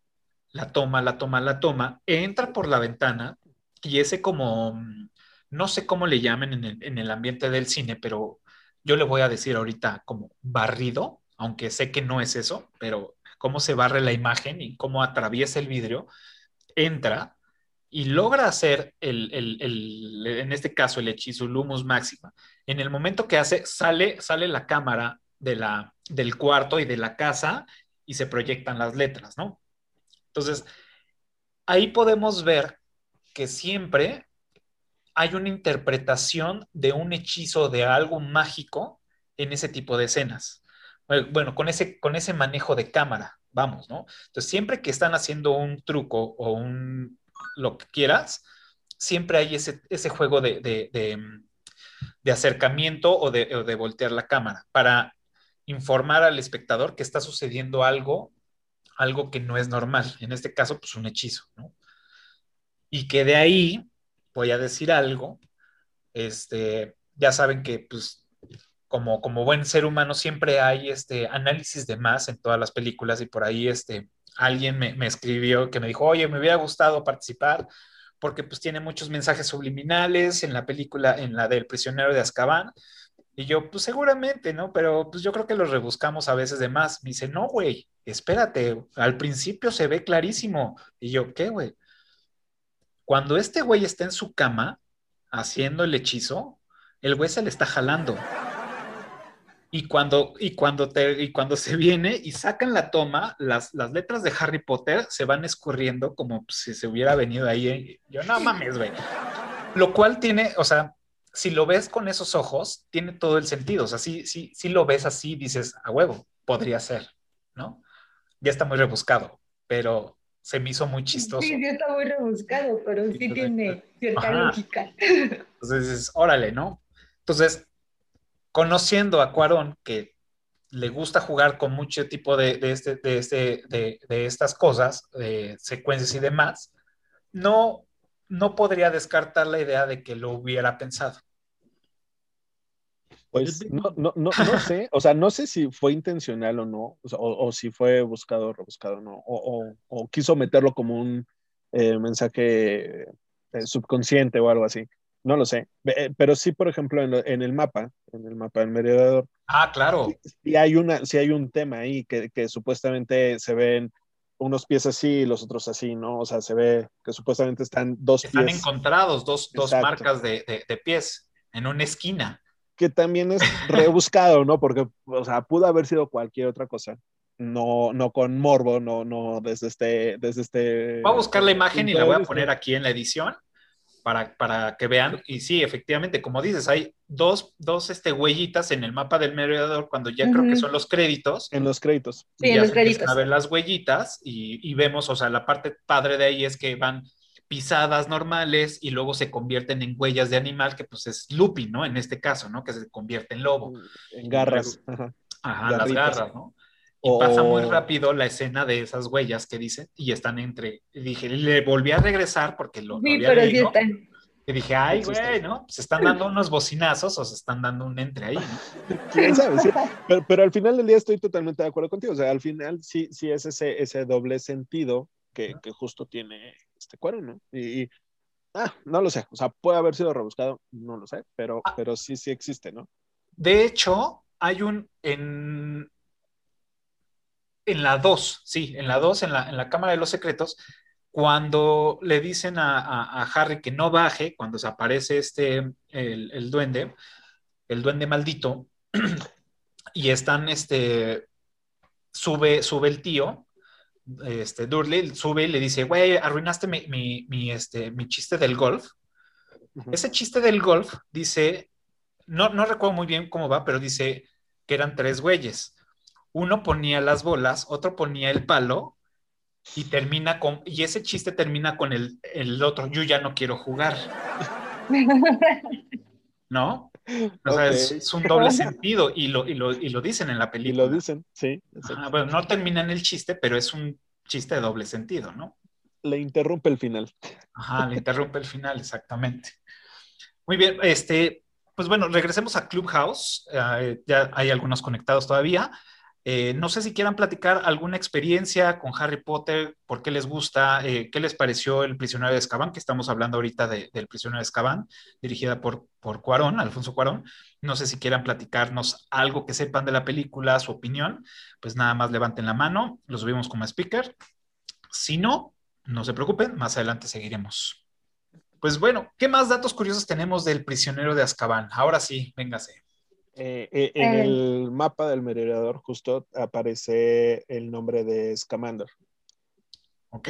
[SPEAKER 1] la toma, la toma, la toma, entra por la ventana y ese como, no sé cómo le llamen en el, en el ambiente del cine, pero yo le voy a decir ahorita como barrido, aunque sé que no es eso, pero cómo se barre la imagen y cómo atraviesa el vidrio, entra y logra hacer el, el, el, en este caso el hechizo Lumus Máxima. En el momento que hace, sale, sale la cámara de la, del cuarto y de la casa y se proyectan las letras, ¿no? Entonces, ahí podemos ver que siempre hay una interpretación de un hechizo, de algo mágico en ese tipo de escenas. Bueno, con ese, con ese manejo de cámara, vamos, ¿no? Entonces, siempre que están haciendo un truco o un lo que quieras, siempre hay ese, ese juego de, de, de, de acercamiento o de, de voltear la cámara para informar al espectador que está sucediendo algo, algo que no es normal. En este caso, pues un hechizo, ¿no? Y que de ahí, voy a decir algo, este, ya saben que, pues, como, como buen ser humano siempre hay este análisis de más en todas las películas y por ahí este, alguien me, me escribió que me dijo, oye, me hubiera gustado participar porque pues tiene muchos mensajes subliminales en la película, en la del prisionero de Azkaban. Y yo, pues seguramente, ¿no? Pero pues yo creo que los rebuscamos a veces de más. Me dice, no, güey, espérate, al principio se ve clarísimo. Y yo, ¿qué, güey? Cuando este güey está en su cama haciendo el hechizo, el güey se le está jalando. Y cuando, y, cuando te, y cuando se viene y sacan la toma, las, las letras de Harry Potter se van escurriendo como si se hubiera venido ahí. Yo, no mames, güey. Lo cual tiene, o sea, si lo ves con esos ojos, tiene todo el sentido. O sea, si, si, si lo ves así, dices, a huevo, podría ser, ¿no? Ya está muy rebuscado, pero se me hizo muy chistoso.
[SPEAKER 2] Sí, sí está muy rebuscado, pero sí tiene cierta
[SPEAKER 1] Ajá.
[SPEAKER 2] lógica.
[SPEAKER 1] Entonces dices, órale, ¿no? Entonces, conociendo a Cuarón, que le gusta jugar con mucho tipo de, de, este, de, este, de, de estas cosas, de secuencias y demás, no, no podría descartar la idea de que lo hubiera pensado.
[SPEAKER 4] Pues no, no, no, no sé, o sea, no sé si fue intencional o no, o, sea, o- o si fue buscado o rebuscado o no, o, o- o quiso meterlo como un eh, mensaje eh, subconsciente o algo así, no lo sé, eh, pero sí, por ejemplo, en, lo- en el mapa, en el mapa del mediador,
[SPEAKER 1] Ah, claro.
[SPEAKER 4] sí hay, una, sí hay un tema ahí que, que supuestamente se ven unos pies así y los otros así, ¿no? O sea, se ve que supuestamente están dos
[SPEAKER 1] Están
[SPEAKER 4] pies.
[SPEAKER 1] encontrados dos, dos marcas de, de- de pies en una esquina.
[SPEAKER 4] Que también es rebuscado, ¿no? Porque, o sea, pudo haber sido cualquier otra cosa. No, no con morbo, no, no desde este, desde este.
[SPEAKER 1] Voy a buscar la imagen y la voy a poner aquí en la edición para, para que vean. Y sí, efectivamente, como dices, hay dos, dos este, huellitas en el mapa del mediador cuando ya creo que son los créditos.
[SPEAKER 4] En los créditos.
[SPEAKER 2] Sí,
[SPEAKER 1] y
[SPEAKER 2] en
[SPEAKER 1] ya
[SPEAKER 2] los créditos.
[SPEAKER 1] a ver las huellitas y, y vemos, o sea, la parte padre de ahí es que van pisadas normales y luego se convierten en huellas de animal, que pues es Lupi, ¿no? En este caso, ¿no? Que se convierte en lobo.
[SPEAKER 4] En garras. Ajá.
[SPEAKER 1] Ajá, las garras, ¿no? Y pasa muy rápido la escena de esas huellas que dicen y están entre. y dije, le volví a regresar porque lo, lo
[SPEAKER 2] Sí,
[SPEAKER 1] había
[SPEAKER 2] pero sí
[SPEAKER 1] leído.
[SPEAKER 2] están.
[SPEAKER 1] Y dije, ay,
[SPEAKER 4] Sí, sí,
[SPEAKER 1] güey, ¿no? Se están dando unos bocinazos o se están dando un entre ahí, ¿no?
[SPEAKER 4] ¿Quién sabe? Sí. Pero, pero al final del día estoy totalmente de acuerdo contigo. O sea, al final sí, sí es ese, ese doble sentido que, que justo tiene este cuero, ¿no? Y, y- ah, no lo sé. O sea, puede haber sido rebuscado, no lo sé, pero,
[SPEAKER 1] Ah.
[SPEAKER 4] pero sí, sí existe, ¿no?
[SPEAKER 1] De hecho, hay un. En, en la 2, sí, en la 2, en la, en la Cámara de los Secretos, cuando le dicen a, a- a Harry que no baje, cuando se aparece este, el, el duende, el duende maldito, y están, este, sube, sube el tío, este, Durley, sube y le dice, güey, arruinaste mi, mi, mi, este, mi chiste del golf. Ese chiste del golf dice, no, no recuerdo muy bien cómo va, pero dice que eran tres güeyes. Uno ponía las bolas, otro ponía el palo y termina con, y ese chiste termina con el, el otro, yo ya no quiero jugar, ¿no? O sea, es, un doble sentido y lo, y lo, y lo dicen en la
[SPEAKER 4] Y
[SPEAKER 1] película.
[SPEAKER 4] lo dicen, sí.
[SPEAKER 1] Ajá, bueno, no termina en el chiste, pero es un chiste de doble sentido, ¿no?
[SPEAKER 4] Le interrumpe el final.
[SPEAKER 1] Ajá, le interrumpe el final, exactamente. Muy bien, este, pues bueno, regresemos a Clubhouse. Eh, ya hay algunos conectados todavía. Eh, no sé si quieran platicar alguna experiencia con Harry Potter, por qué les gusta, eh, qué les pareció El prisionero de Azkaban, que estamos hablando ahorita de- del prisionero de Azkaban, dirigida por, por Cuarón, Alfonso Cuarón. No sé si quieran platicarnos algo que sepan de la película, su opinión, pues nada más levanten la mano, lo subimos como speaker. Si no, no se preocupen, más adelante seguiremos. Pues bueno, ¿qué más datos curiosos tenemos del prisionero de Azkaban? Ahora sí, véngase.
[SPEAKER 4] Eh, eh, en
[SPEAKER 2] Eh.
[SPEAKER 4] el mapa del merodeador justo aparece el nombre de Scamander,
[SPEAKER 1] Ok.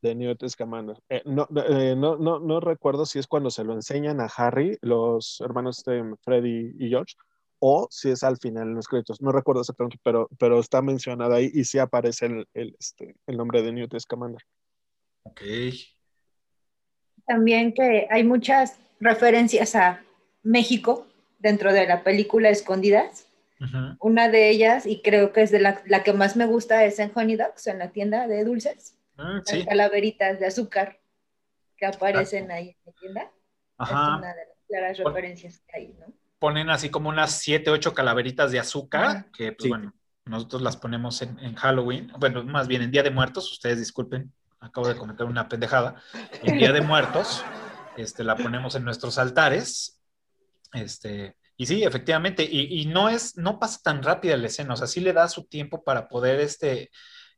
[SPEAKER 4] de Newt Scamander. Eh, no, no, eh, no, no, no recuerdo si es cuando se lo enseñan a Harry, los hermanos de Freddy y George, o si es al final en los créditos. No recuerdo exactamente, pero, pero está mencionado ahí y sí aparece el, el, este, el nombre de Newt Scamander.
[SPEAKER 1] Ok.
[SPEAKER 2] También que hay muchas referencias a México dentro de la película Escondidas.
[SPEAKER 1] Ujú.
[SPEAKER 2] Una de ellas, y creo que es de la, la que más me gusta, es en Honey Dogs, en la tienda de dulces.
[SPEAKER 1] Mm,
[SPEAKER 2] Las
[SPEAKER 1] sí.
[SPEAKER 2] calaveritas de azúcar que aparecen ahí en la tienda. Es
[SPEAKER 1] Ajá.
[SPEAKER 2] una de las claras referencias que hay, ¿no?
[SPEAKER 1] Ponen así como unas siete, ocho calaveritas de azúcar,
[SPEAKER 2] Ajá.
[SPEAKER 1] que pues
[SPEAKER 4] Sí.
[SPEAKER 1] bueno, nosotros las ponemos en, en Halloween, bueno, más bien en Día de Muertos, ustedes disculpen, acabo de comentar una pendejada. En Día de Muertos, este, la ponemos en nuestros altares. Este, y sí, efectivamente, y, y no es, no pasa tan rápida la escena, o sea, sí le da su tiempo para poder este,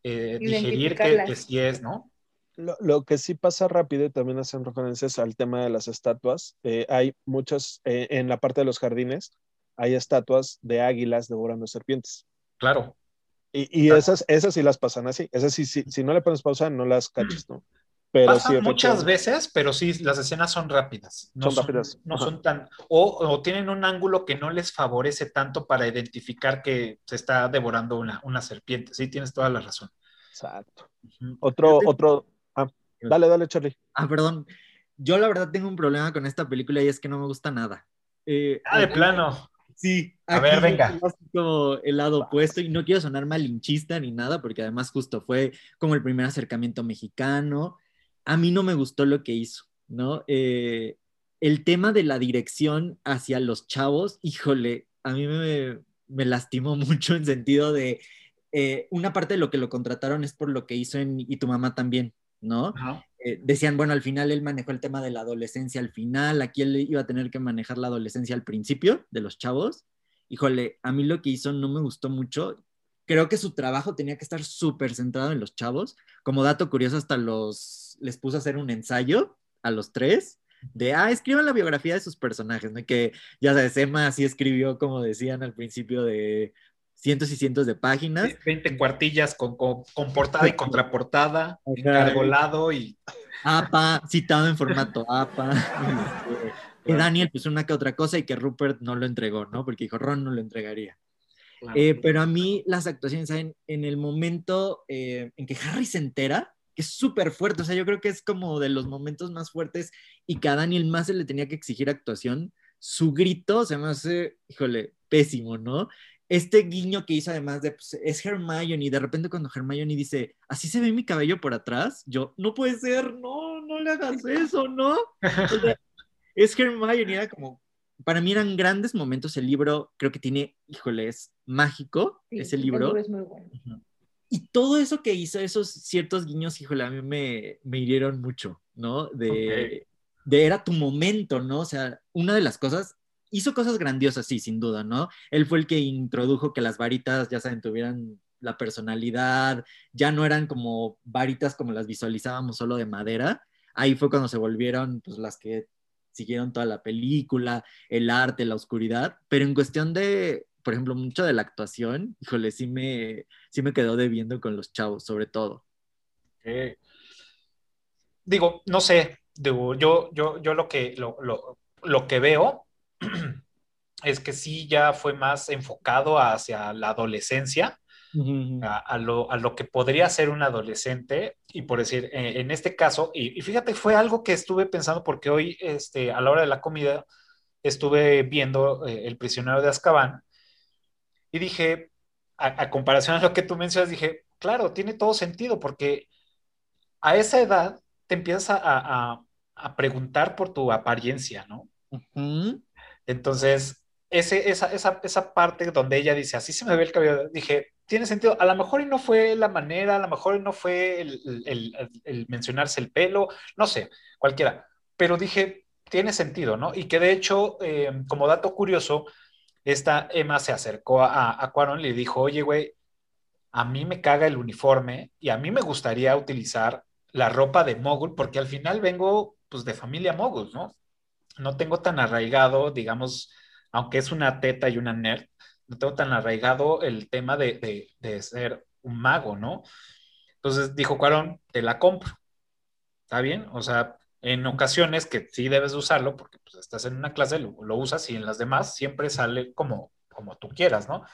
[SPEAKER 1] eh, digerir que, que sí es, ¿no?
[SPEAKER 4] Lo, lo que sí pasa rápido y también hacen referencias al tema de las estatuas. eh, hay muchas, eh, en la parte de los jardines, hay estatuas de águilas devorando serpientes.
[SPEAKER 1] Claro.
[SPEAKER 4] Y, y
[SPEAKER 1] Claro.
[SPEAKER 4] esas, esas sí las pasan así. Esas sí, sí, si no le pones pausa, no las cachas, ¿no? Pero
[SPEAKER 1] Pasan
[SPEAKER 4] sí,
[SPEAKER 1] muchas veces, pero sí, las escenas son rápidas. No
[SPEAKER 4] Son rápidas,
[SPEAKER 1] No
[SPEAKER 4] ajá.
[SPEAKER 1] son tan. O, o tienen un ángulo que no les favorece tanto para identificar que se está devorando una, una serpiente. Sí, tienes toda la razón.
[SPEAKER 4] Exacto. Otro, otro. Ah, dale, dale, Charlie.
[SPEAKER 3] Ah, perdón. Yo la verdad tengo un problema con esta película y es que no me gusta nada. Eh,
[SPEAKER 1] ah, de plano.
[SPEAKER 3] Sí.
[SPEAKER 1] A ver, venga.
[SPEAKER 3] Como el lado opuesto y no quiero sonar malinchista ni nada, porque además justo fue como el primer acercamiento mexicano. A mí no me gustó lo que hizo, ¿no? Eh, el tema de la dirección hacia los chavos, híjole, a mí me, me lastimó mucho en sentido de eh, una parte de lo que lo contrataron es por lo que hizo en Y tu mamá también, ¿no? Eh, decían, bueno, al final él manejó el tema de la adolescencia al final, aquí él iba a tener que manejar la adolescencia al principio de los chavos. Híjole, a mí lo que hizo no me gustó mucho. Creo que su trabajo tenía que estar súper centrado en los chavos. Como dato curioso, hasta los les puso a hacer un ensayo a los tres de, ah, escriban la biografía de sus personajes, ¿no? Que ya sabes, Emma así escribió, como decían al principio, de cientos y cientos de páginas.
[SPEAKER 1] 20 cuartillas con, con, portada y contraportada, encargolado y...
[SPEAKER 3] APA, citado en formato APA. que Daniel pues una que otra cosa y que Rupert no lo entregó, ¿no? Porque dijo, Ron no lo entregaría. Eh, pero a mí las actuaciones en, el momento eh, en que Harry se entera, que es súper fuerte, o sea, yo creo que es como de los momentos más fuertes y que a Daniel más se le tenía que exigir actuación, su grito se me hace, híjole, pésimo, ¿no? este guiño que hizo además de, pues, es Hermione, y de repente cuando Hermione dice, así se ve mi cabello por atrás, yo, no puede ser, no, no le hagas eso, ¿no? es Hermione, era como, para mí eran grandes momentos, el libro creo que tiene, híjole, es mágico, ese libro.
[SPEAKER 2] es muy bueno.
[SPEAKER 3] Y todo eso que hizo, esos ciertos guiños, híjole, a mí me, me hirieron mucho, ¿no? De, de era tu momento, ¿no? O sea, una de las cosas hizo cosas grandiosas, sí, sin duda, ¿no? Él fue el que introdujo que las varitas, ya saben, tuvieran la personalidad, ya no eran como varitas como las visualizábamos solo de madera. Ahí fue cuando se volvieron pues, las que siguieron toda la película, el arte, la oscuridad, pero en cuestión de, por ejemplo, mucho de la actuación, híjole, sí me, sí me quedó debiendo con los chavos, sobre todo.
[SPEAKER 1] Digo, no sé, yo, yo, yo lo, que, lo, lo, lo que veo es que sí ya fue más enfocado hacia la adolescencia, a, lo, a, lo, que podría ser un adolescente, y por decir, eh, en este caso, y, fíjate, fue algo que estuve pensando porque hoy, este, a la hora de la comida, estuve viendo eh, El prisionero de Azkaban, y dije, a, comparación a lo que tú mencionas, dije, claro, tiene todo sentido, porque a esa edad te empiezas a, a preguntar por tu apariencia, ¿no? Entonces, ese, esa, esa, esa, parte donde ella dice, así se me ve el cabello, dije, tiene sentido, a lo mejor y no fue la manera, a lo mejor y no fue el, el, el, mencionarse el pelo, no sé, cualquiera, pero dije, tiene sentido, ¿no? Y que de hecho, eh, como dato curioso, esta Emma se acercó a, a y le dijo, oye, güey, a mí me caga el uniforme y a mí me gustaría utilizar la ropa de mogul porque al final vengo pues de familia mogul, ¿no? no tengo tan arraigado, digamos, aunque es una teta y una nerd, no tengo tan arraigado el tema de, ser un mago, ¿no? Entonces dijo Cuarón, te la compro. ¿Está bien? O sea, en ocasiones que sí debes usarlo, porque pues, estás en una clase, lo, usas y en las demás siempre sale como, como tú quieras, ¿no?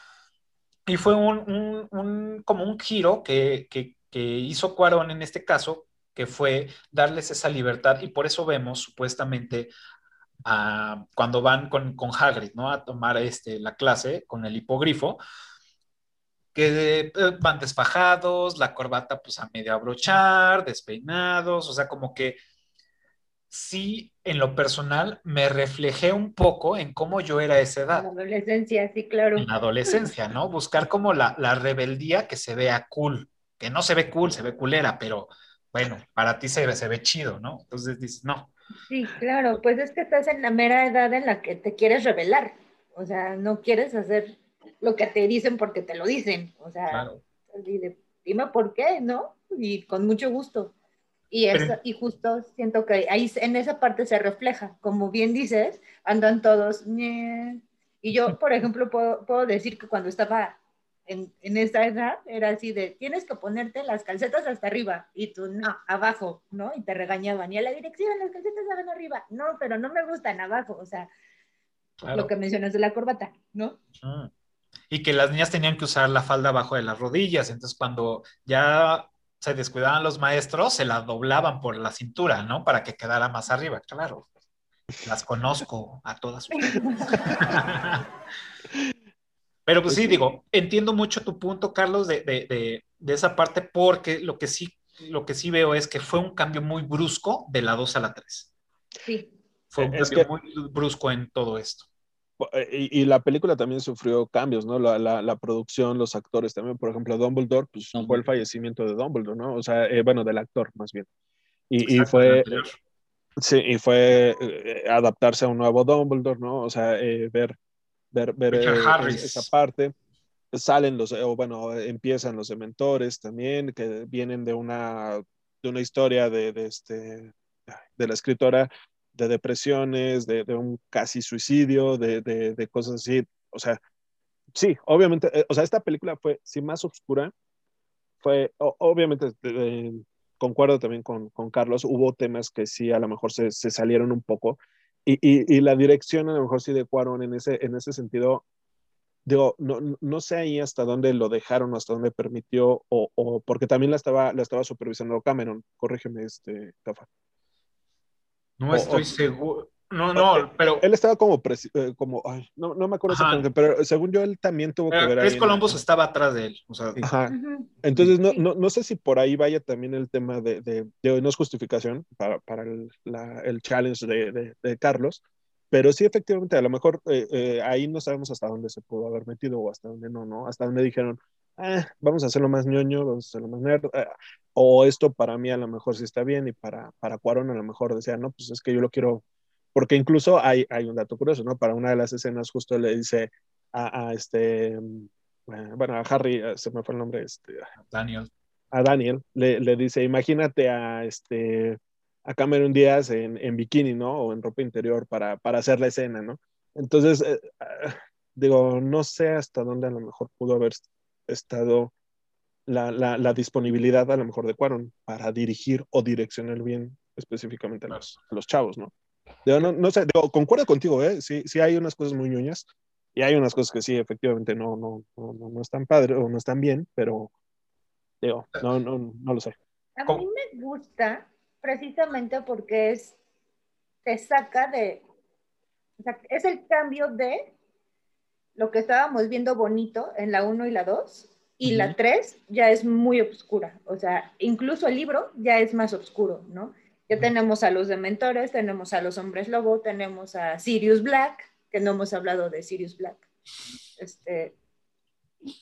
[SPEAKER 1] Y fue un, como un giro que, que, que hizo Cuarón en este caso, que fue darles esa libertad y por eso vemos supuestamente cuando van con, con Hagrid, ¿no? A tomar este, la clase con el hipogrifo, que eh, van desfajados, la corbata pues a medio abrochar, despeinados, o sea, como que sí, en lo personal, me reflejé un poco en cómo yo era a esa edad.
[SPEAKER 2] En la adolescencia, sí, claro.
[SPEAKER 1] En la adolescencia, ¿no? Buscar como la, la rebeldía que se vea cool, que no se ve cool, se ve culera, pero bueno, para ti se, se ve chido, ¿no? Entonces dices, no,
[SPEAKER 2] Sí, claro, pues es que estás en la mera edad en la que te quieres revelar, o sea, no quieres hacer lo que te dicen porque te lo dicen, o sea, dime por qué, ¿no? Y con mucho gusto. Y, y justo siento que ahí en esa parte se refleja, como bien dices, andan todos, y yo, por ejemplo, puedo, puedo decir que cuando estaba en, en esa edad era así de, tienes que ponerte las calcetas hasta arriba y tú no, abajo, ¿no? Y te regañaban. Y a la dirección, las calcetas van arriba. No, pero no me gustan abajo, o sea, lo que mencionas de la corbata, ¿no?
[SPEAKER 1] Y que las niñas tenían que usar la falda abajo de las rodillas. Entonces, cuando ya se descuidaban los maestros, se la doblaban por la cintura, ¿no? Para que quedara más arriba, claro. Las conozco a todas. Pero pues sí, digo, entiendo mucho tu punto, Carlos, de, de, de, de, esa parte, porque lo que, sí, lo que sí veo es que fue un cambio muy brusco de la 2 a la 3.
[SPEAKER 2] Sí.
[SPEAKER 1] Fue un
[SPEAKER 4] Es
[SPEAKER 1] cambio
[SPEAKER 4] que-
[SPEAKER 1] muy brusco en todo esto.
[SPEAKER 4] Y, y la película también sufrió cambios, ¿no? La, la, la producción, los actores también, por ejemplo, Dumbledore, pues fue el fallecimiento de Dumbledore, ¿no? O sea, eh, bueno, del actor más bien. Y, y fue, sí, y fue eh, adaptarse a un nuevo Dumbledore, ¿no? O sea, eh, ver, ver, ver eh, esa parte. Salen los, o bueno, empiezan los dementores también, que vienen de una, de una historia de, de este, de la escritora de depresiones, de, de un casi suicidio, de, de, de cosas así. O sea, sí, obviamente, eh, o sea, esta película fue, sí, más oscura, fue, o- obviamente, eh, concuerdo también con, con Carlos, hubo temas que sí, a lo mejor se, se salieron un poco, y, y, y la dirección a lo mejor sí de Cuarón en ese, en ese sentido, digo, no, no- sé ahí hasta dónde lo dejaron o hasta dónde permitió, o, o porque también la estaba, la estaba supervisando Cameron, corrígeme, este, Cafa.
[SPEAKER 1] No
[SPEAKER 4] O-
[SPEAKER 1] estoy
[SPEAKER 4] o-
[SPEAKER 1] seguro. No, no, pero
[SPEAKER 4] Él estaba como, presi- eh, como ay, no, no me acuerdo exactamente, pero según yo, él también tuvo que
[SPEAKER 1] pero
[SPEAKER 4] ver
[SPEAKER 1] Chris
[SPEAKER 4] ahí en-
[SPEAKER 1] Columbus estaba atrás de él. O sea,
[SPEAKER 4] Ajá. Entonces, no, no, no sé si por ahí vaya también el tema de, de, de- no es justificación para, para el, la- el challenge de, de- de Carlos, pero sí, efectivamente, a lo mejor eh, eh, ahí no sabemos hasta dónde se pudo haber metido o hasta dónde no, ¿no? Hasta dónde dijeron, "Ah, vamos a hacerlo más ñoño, vamos a hacerlo más nerd, o esto para mí a lo mejor sí está bien y para, para Cuarón a lo mejor decía, no, pues es que yo lo quiero, porque incluso hay, hay un dato curioso, ¿no? Para una de las escenas justo le dice a, a este, mm, eh, bueno, a Harry, eh, se me fue el nombre, este,
[SPEAKER 1] Daniel.
[SPEAKER 4] a Daniel, le, le dice, imagínate a este a Cameron Díaz en, en bikini, ¿no? O en ropa interior para, para hacer la escena, ¿no? Entonces, eh, ah, digo, no sé hasta dónde a lo mejor pudo haber estado la, la, la disponibilidad a lo mejor de Cuaron para dirigir o direccionar bien específicamente a los, a los chavos, ¿no? Digo, no, no sé, digo, concuerdo contigo, ¿eh? Sí, sí hay unas cosas muy ñoñas y hay unas cosas que sí, efectivamente, no, no, no, no, no están padre o no están bien, pero digo, no, no, no lo sé.
[SPEAKER 2] A mí me gusta precisamente porque es, te saca de, o sea, es el cambio de lo que estábamos viendo bonito en la 1 y la 2, y la
[SPEAKER 12] Ujú.
[SPEAKER 2] 3 ya es muy oscura, o sea, incluso el libro ya es más oscuro, ¿no? Ya tenemos a los dementores, tenemos a los hombres lobo, tenemos a Sirius Black, que no hemos hablado de Sirius Black. Este,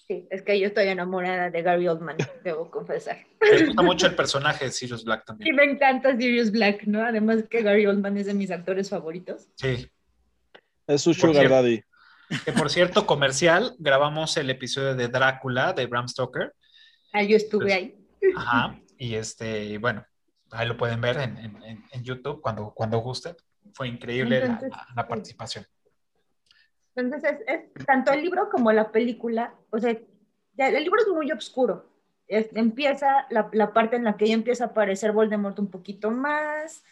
[SPEAKER 2] sí, es que yo estoy enamorada de Gary Oldman, debo confesar.
[SPEAKER 1] Me gusta mucho el personaje de Sirius Black también.
[SPEAKER 2] Y me encanta Sirius Black, ¿no? Además que Gary Oldman es de mis actores favoritos.
[SPEAKER 1] Sí.
[SPEAKER 4] Es su sugar
[SPEAKER 1] cierto.
[SPEAKER 4] daddy.
[SPEAKER 1] Que por cierto, comercial, grabamos el episodio de Drácula de Bram Stoker.
[SPEAKER 2] Ah, yo estuve
[SPEAKER 1] Pues,
[SPEAKER 2] ahí.
[SPEAKER 1] Ajá. Y este, bueno, ahí lo pueden ver en, en- en- YouTube cuando, cuando guste. Fue increíble la-
[SPEAKER 2] Entonces,
[SPEAKER 1] la, la participación.
[SPEAKER 2] Entonces, es, es tanto el libro como la película, o sea, ya, el libro es muy oscuro. Es- empieza la, la parte en la que ya empieza a aparecer Voldemort un poquito más.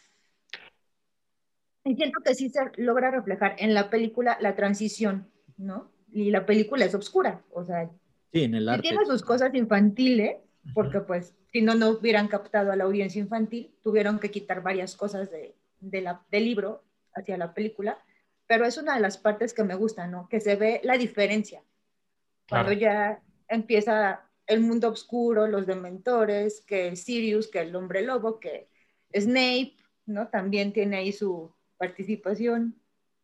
[SPEAKER 2] Y siento que sí se logra reflejar en la película la transición, ¿no? Y la película es oscura, o sea,
[SPEAKER 3] Sí, en el arte.
[SPEAKER 2] tiene sus cosas infantiles, porque pues si no, no hubieran captado a la audiencia infantil, tuvieron que quitar varias cosas de, de la, del libro hacia la película, pero es una de las partes que me gusta, ¿no? Que se ve la diferencia. Cuando
[SPEAKER 1] Claro.
[SPEAKER 2] ya empieza el mundo oscuro, los dementores, que Sirius, que el hombre lobo, que Snape, ¿no? También tiene ahí su participación.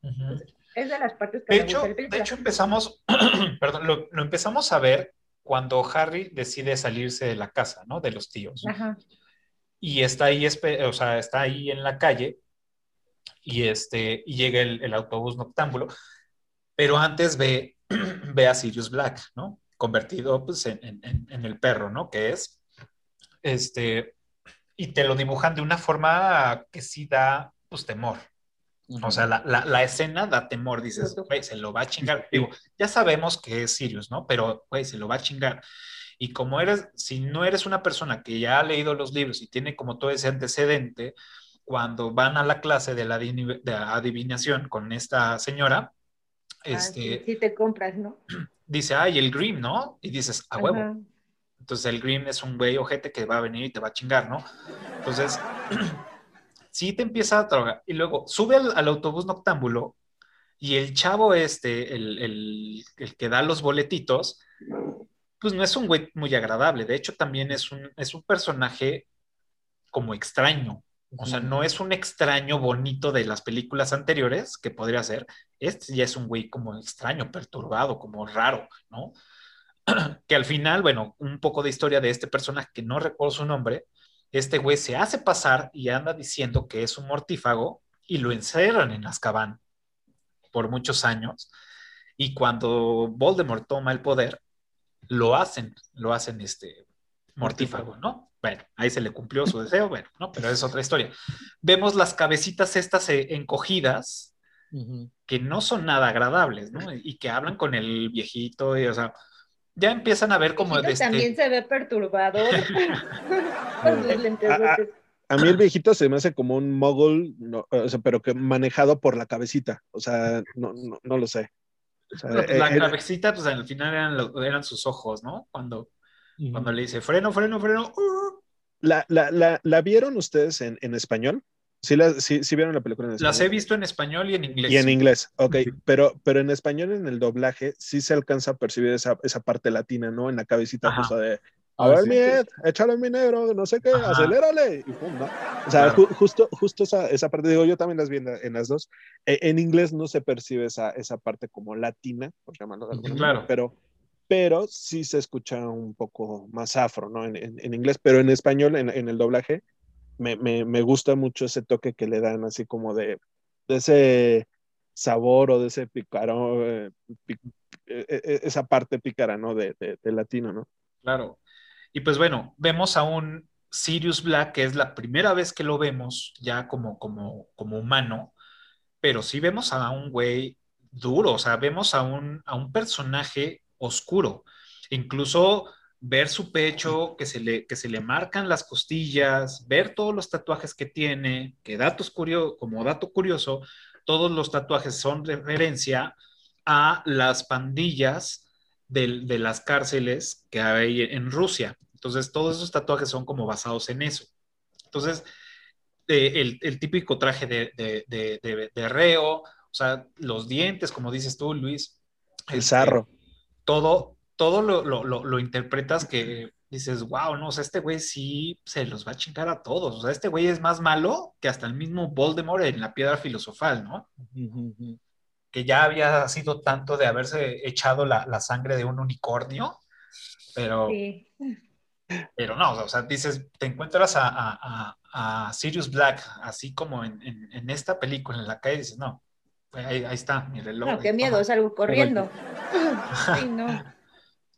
[SPEAKER 1] Ujú.
[SPEAKER 2] Es de las partes que
[SPEAKER 1] De
[SPEAKER 2] me
[SPEAKER 1] hecho,
[SPEAKER 2] gusta de
[SPEAKER 1] hecho empezamos, perdón, lo, lo empezamos a ver cuando Harry decide salirse de la casa, ¿no? De los tíos.
[SPEAKER 2] Ajá.
[SPEAKER 1] y está ahí, o sea, está ahí en la calle y, este, y llega el, el autobús noctámbulo, pero antes ve, ve a Sirius Black, ¿no? Convertido pues, en- en- en el perro, ¿no? Que es, este, y te lo dibujan de una forma que sí da, pues, temor. O sea, la, la- la escena da temor, dices, güey, se lo va a chingar. Digo, ya sabemos que es Sirius, ¿no? Pero, güey, se lo va a chingar. Y como eres, si no eres una persona que ya ha leído los libros y tiene como todo ese antecedente, cuando van a la clase de la adivin- de adivinación con esta señora,
[SPEAKER 2] Ah,
[SPEAKER 1] este,
[SPEAKER 2] sí te compras, ¿no?
[SPEAKER 1] dice, ay, el Grim, ¿no? Y dices, a huevo.
[SPEAKER 2] Ajá.
[SPEAKER 1] Entonces el Grim es un güey ojete que va a venir y te va a chingar, ¿no? Entonces, sí te empieza a drogar. Y luego sube al, al autobús noctámbulo y el chavo este, el, el- el que da los boletitos, pues no es un güey muy agradable. De hecho, también es un, es un personaje como extraño. O sea, no es un extraño bonito de las películas anteriores, que podría ser. Este ya es un güey como extraño, perturbado, como raro, ¿no? que al final, bueno, un poco de historia de este personaje que no recuerdo su nombre, este güey se hace pasar y anda diciendo que es un mortífago y lo encerran en Azkaban por muchos años. Y cuando Voldemort toma el poder, lo hacen, lo hacen este mortífago, ¿no? Bueno, ahí se le cumplió su deseo, bueno, ¿no? Pero es otra historia. Vemos las cabecitas estas eh, encogidas que no son nada agradables, ¿no? Y que hablan con el viejito, y, o sea, ya empiezan a ver como este-
[SPEAKER 2] también se ve perturbador. Con sus lentesotes.
[SPEAKER 4] A mí el viejito se me hace como un mogul, no, o sea, pero que manejado por la cabecita. O sea, no, no, no lo sé. O sea,
[SPEAKER 1] No, pues,
[SPEAKER 4] eh,
[SPEAKER 1] la
[SPEAKER 4] eh,
[SPEAKER 1] cabecita, pues al final eran, lo- eran sus ojos, ¿no? Cuando, cuando le dice freno, freno, freno. uh,
[SPEAKER 4] ¿la, la, la, la vieron ustedes en, en español? ¿Sí, la, sí, sí vieron la película en español?
[SPEAKER 1] Las he visto en español y en inglés.
[SPEAKER 4] Y en inglés, ok, pero, pero en español, en el doblaje, sí se alcanza a percibir esa, esa parte latina, ¿no? En la cabecita justo de, a
[SPEAKER 1] Ah,
[SPEAKER 4] ver,
[SPEAKER 1] sí.
[SPEAKER 4] mi Ed, échale mi negro, no sé qué,
[SPEAKER 1] Ajá.
[SPEAKER 4] acelérale, y pum, ¿no? O sea,
[SPEAKER 1] Claro.
[SPEAKER 4] ju- justo, justo esa, esa parte, digo, yo también las vi en, en las dos. E- en inglés no se percibe esa, esa parte como latina, por llamarlo de alguna
[SPEAKER 1] Claro.
[SPEAKER 4] manera, pero, pero sí se escucha un poco más afro, ¿no? En, en- en inglés, pero en español, en, en el doblaje, me, me, me gusta mucho ese toque que le dan, así como de, ese sabor o de ese picarón, eh, eh, eh, esa parte pícara, ¿no? De, de, de latino, ¿no?
[SPEAKER 1] Claro. Y pues bueno, vemos a un Sirius Black, que es la primera vez que lo vemos ya como, como, como humano, pero sí vemos a un güey duro, o sea, vemos a un, a un personaje oscuro. Incluso ver su pecho, que se le, que se le marcan las costillas, ver todos los tatuajes que tiene, que datos curio- como dato curioso, todos los tatuajes son referencia a las pandillas del- de, las cárceles que hay en Rusia. Entonces, todos esos tatuajes son como basados en eso. Entonces, eh, el, el típico traje de, de- de- de- de reo, o sea, los dientes, como dices tú, Luis.
[SPEAKER 4] El
[SPEAKER 1] este,
[SPEAKER 4] zarro.
[SPEAKER 1] Todo, todo lo, lo- lo- lo interpretas que dices, wow, no, o sea, este güey sí se los va a chingar a todos. O sea, este güey es más malo que hasta el mismo Voldemort en la piedra filosofal, ¿no? que ya había sido tanto de haberse echado la, la sangre de un unicornio, pero,
[SPEAKER 2] Sí.
[SPEAKER 1] pero no, o sea, dices, te encuentras a, a- a- a Sirius Black, así como en, en- en esta película, en la calle, dices, no, ahí, ahí está mi reloj.
[SPEAKER 2] No, qué miedo, salgo corriendo. Sí, no.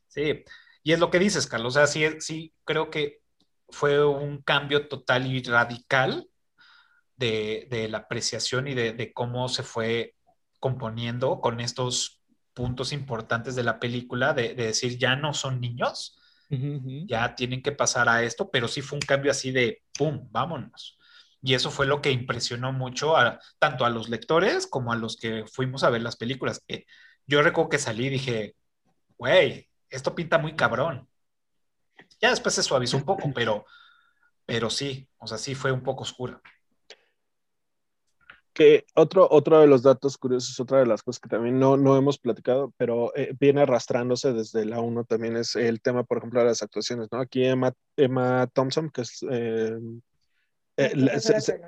[SPEAKER 1] Sí, y es lo que dices, Carlos, o sea, sí, sí creo que fue un cambio total y radical de, de la apreciación y de, de cómo se fue componiendo con estos puntos importantes de la película, de, de decir, ya no son niños, ya tienen que pasar a esto, pero sí fue un cambio así de, ¡pum!, vámonos. Y eso fue lo que impresionó mucho a, tanto a los lectores como a los que fuimos a ver las películas. Yo recuerdo que salí y dije, güey, esto pinta muy cabrón. Ya después se suavizó un poco, pero, pero sí, o sea, sí fue un poco oscura.
[SPEAKER 4] Que otro, otro de los datos curiosos, otra de las cosas que también no, no hemos platicado, pero eh, viene arrastrándose desde la 1 también es el tema, por ejemplo, de las actuaciones, ¿no? Aquí Emma, Emma Thompson, que es... eh, eh, la- se- se-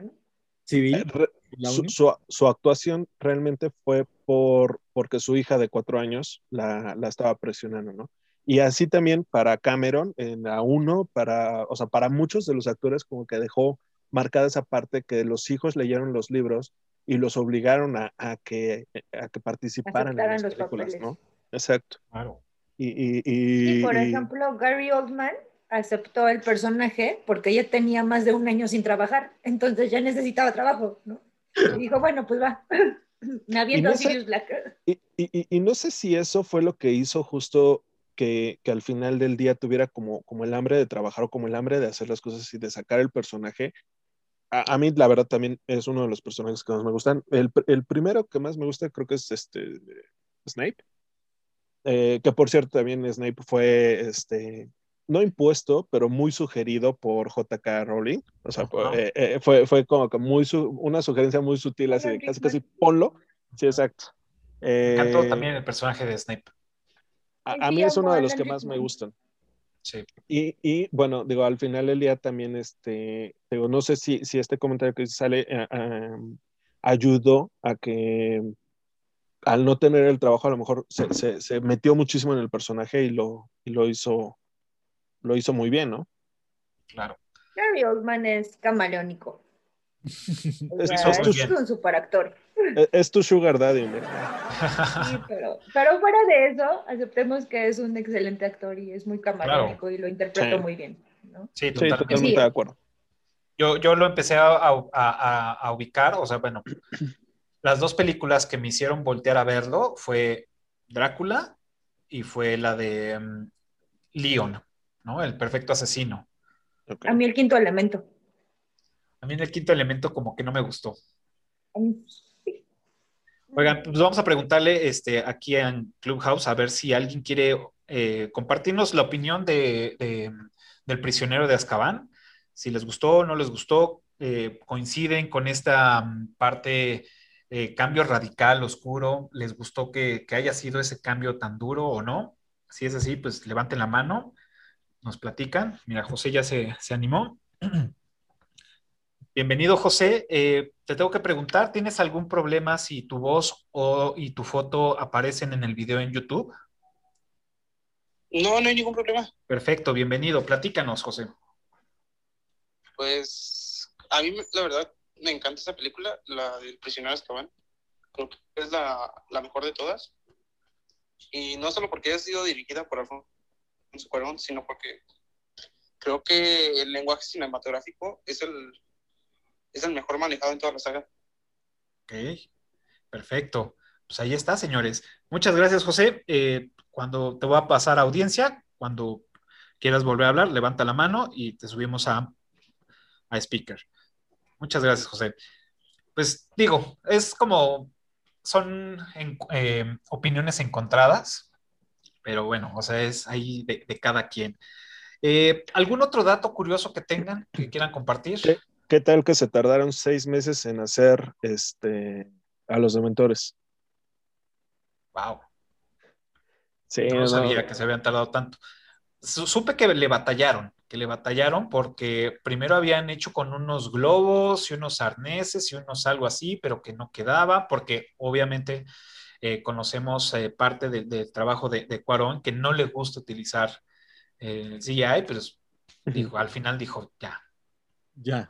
[SPEAKER 3] Civil.
[SPEAKER 4] eh, re-
[SPEAKER 3] ¿La
[SPEAKER 4] su, su- su actuación realmente fue por, porque su hija de cuatro años la, la estaba presionando, ¿no? Y así también para Cameron, en la 1, para, o sea, para muchos de los actores como que dejó marcada esa parte que los hijos leyeron los libros y los obligaron a, a que, a que participaran en
[SPEAKER 2] Aceptaran
[SPEAKER 4] las
[SPEAKER 2] los
[SPEAKER 4] películas,
[SPEAKER 2] papeles.
[SPEAKER 4] ¿no? Exacto.
[SPEAKER 1] Claro.
[SPEAKER 4] Y, y, y-
[SPEAKER 2] Y por
[SPEAKER 4] y-
[SPEAKER 2] ejemplo, Gary Oldman aceptó el personaje porque ella tenía más de un año sin trabajar, entonces ya necesitaba trabajo, ¿no? Y dijo, bueno, pues va, me aviento
[SPEAKER 4] Y no
[SPEAKER 2] a
[SPEAKER 4] sé-
[SPEAKER 2] Sirius Black.
[SPEAKER 4] Y, y- no sé si eso fue lo que hizo justo que, que al final del día tuviera como, como el hambre de trabajar o como el hambre de hacer las cosas y de sacar el personaje. A, a mí, la verdad, también es uno de los personajes que más me gustan. El, el primero que más me gusta creo que es este Snape. Eh, que por cierto también Snape fue, este, no impuesto, pero muy sugerido por J.K. Rowling. O sea, fue, eh, fue, fue, como que muy una sugerencia muy sutil, así de casi casi ponlo. Sí, exacto.
[SPEAKER 1] Me encantó también el personaje de Snape.
[SPEAKER 4] A, a mí es uno de los que más me gustan.
[SPEAKER 1] Sí.
[SPEAKER 4] Y, y, bueno, digo, al final del día también, este, digo, no sé si, si este comentario que sale uh, ayudó a que al no tener el trabajo a lo mejor se, se, se, metió muchísimo en el personaje y lo, y lo hizo lo hizo muy bien, ¿no?
[SPEAKER 1] Claro.
[SPEAKER 2] Gary Oldman es camaleónico.
[SPEAKER 4] es,
[SPEAKER 2] es, tu, es un superactor.
[SPEAKER 4] Es, es tu sugar daddy, ¿no?
[SPEAKER 2] Sí, pero, pero fuera de eso, aceptemos que es un excelente actor y es muy camaleónico claro. y lo interpretó sí. muy bien. ¿no?
[SPEAKER 1] Sí, totalmente,
[SPEAKER 4] sí, totalmente de acuerdo.
[SPEAKER 1] Yo, yo lo empecé a, a, a, a, ubicar, o sea, bueno, las dos películas que me hicieron voltear a verlo fue Drácula y fue la de um, Leon, ¿no? El perfecto asesino.
[SPEAKER 2] Okay. A mí el quinto elemento.
[SPEAKER 1] A mí el quinto elemento como que no me gustó. Sí. Oigan, pues vamos a preguntarle este, aquí en Clubhouse a ver si alguien quiere eh, compartirnos la opinión de, de, del prisionero de Azkaban. Si les gustó o no les gustó, eh, coinciden con esta um, parte eh, cambio radical, oscuro, les gustó que, que, haya sido ese cambio tan duro o no. Si es así, pues levanten la mano, nos platican. Mira, José ya se, se animó. Bienvenido, José. Eh, te tengo que preguntar, ¿tienes algún problema si tu voz o, y tu foto aparecen en el video en YouTube?
[SPEAKER 12] No, no hay ningún problema.
[SPEAKER 1] Perfecto, bienvenido. Platícanos, José.
[SPEAKER 12] Pues a mí, la verdad, me encanta esa película, la del prisionero Azkaban. Creo que es la, la, mejor de todas. Y no solo porque haya sido dirigida por Alfonso Cuarón, sino porque creo que el lenguaje cinematográfico es el, es el mejor manejado en toda la saga.
[SPEAKER 1] Ok, perfecto. Pues ahí está, señores. Muchas gracias, José. Eh, cuando te voy a pasar a audiencia, cuando quieras volver a hablar, levanta la mano y te subimos a, a speaker. Muchas gracias, José. Pues digo, es como, son eh, opiniones encontradas, pero bueno, o sea, es ahí de, de cada quien. Eh, ¿Algún otro dato curioso que tengan, que quieran compartir?
[SPEAKER 4] ¿Qué, ¿Qué, tal que se tardaron seis meses en hacer este, a los dementores?
[SPEAKER 1] Wow.
[SPEAKER 4] Sí,
[SPEAKER 1] no, no sabía que se habían tardado tanto. Supe que le batallaron, que le batallaron porque primero habían hecho con unos globos y unos arneses y unos algo así, pero que no quedaba, porque obviamente eh, conocemos eh, parte del de trabajo de, de, Cuarón, que no le gusta utilizar eh, el CGI, pero dijo, al final dijo, ya.
[SPEAKER 4] Ya.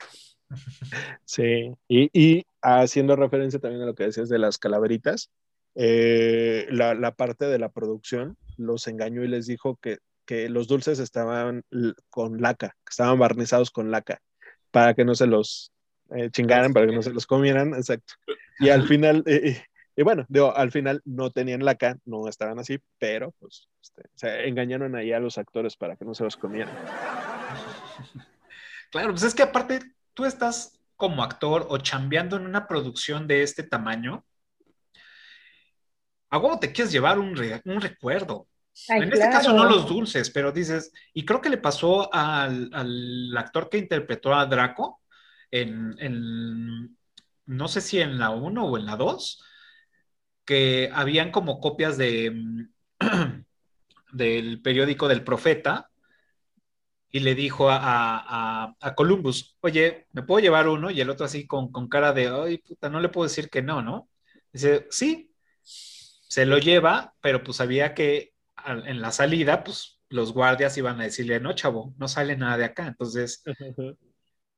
[SPEAKER 4] Sí, y, y, haciendo referencia también a lo que decías de las calaveritas, la, la parte de la producción los engañó y les dijo que que los dulces estaban con laca, que estaban barnizados con laca, para que no se los eh, chingaran, para que no se los comieran, exacto. Y al final, eh, y bueno, digo, al final no tenían laca, no estaban así, pero pues este, engañaron ahí a los actores para que no se los comieran.
[SPEAKER 1] Claro, pues es que aparte tú estás como actor o chambeando en una producción de este tamaño, ¿a cómo te quieres llevar un, re un recuerdo? Ay, en claro. este caso no los dulces, pero dices, y creo que le pasó al, al actor que interpretó a Draco en, en, no sé si en la 1 o en la 2, que habían como copias de, del periódico del profeta y le dijo a, a, a, Columbus, oye, ¿me puedo llevar uno? Y el otro así con, con cara de, ay, puta, no le puedo decir que no, ¿no? Dice, sí, se lo lleva, pero pues había que en la salida, pues los guardias iban a decirle, no, chavo, no sale nada de acá. Entonces,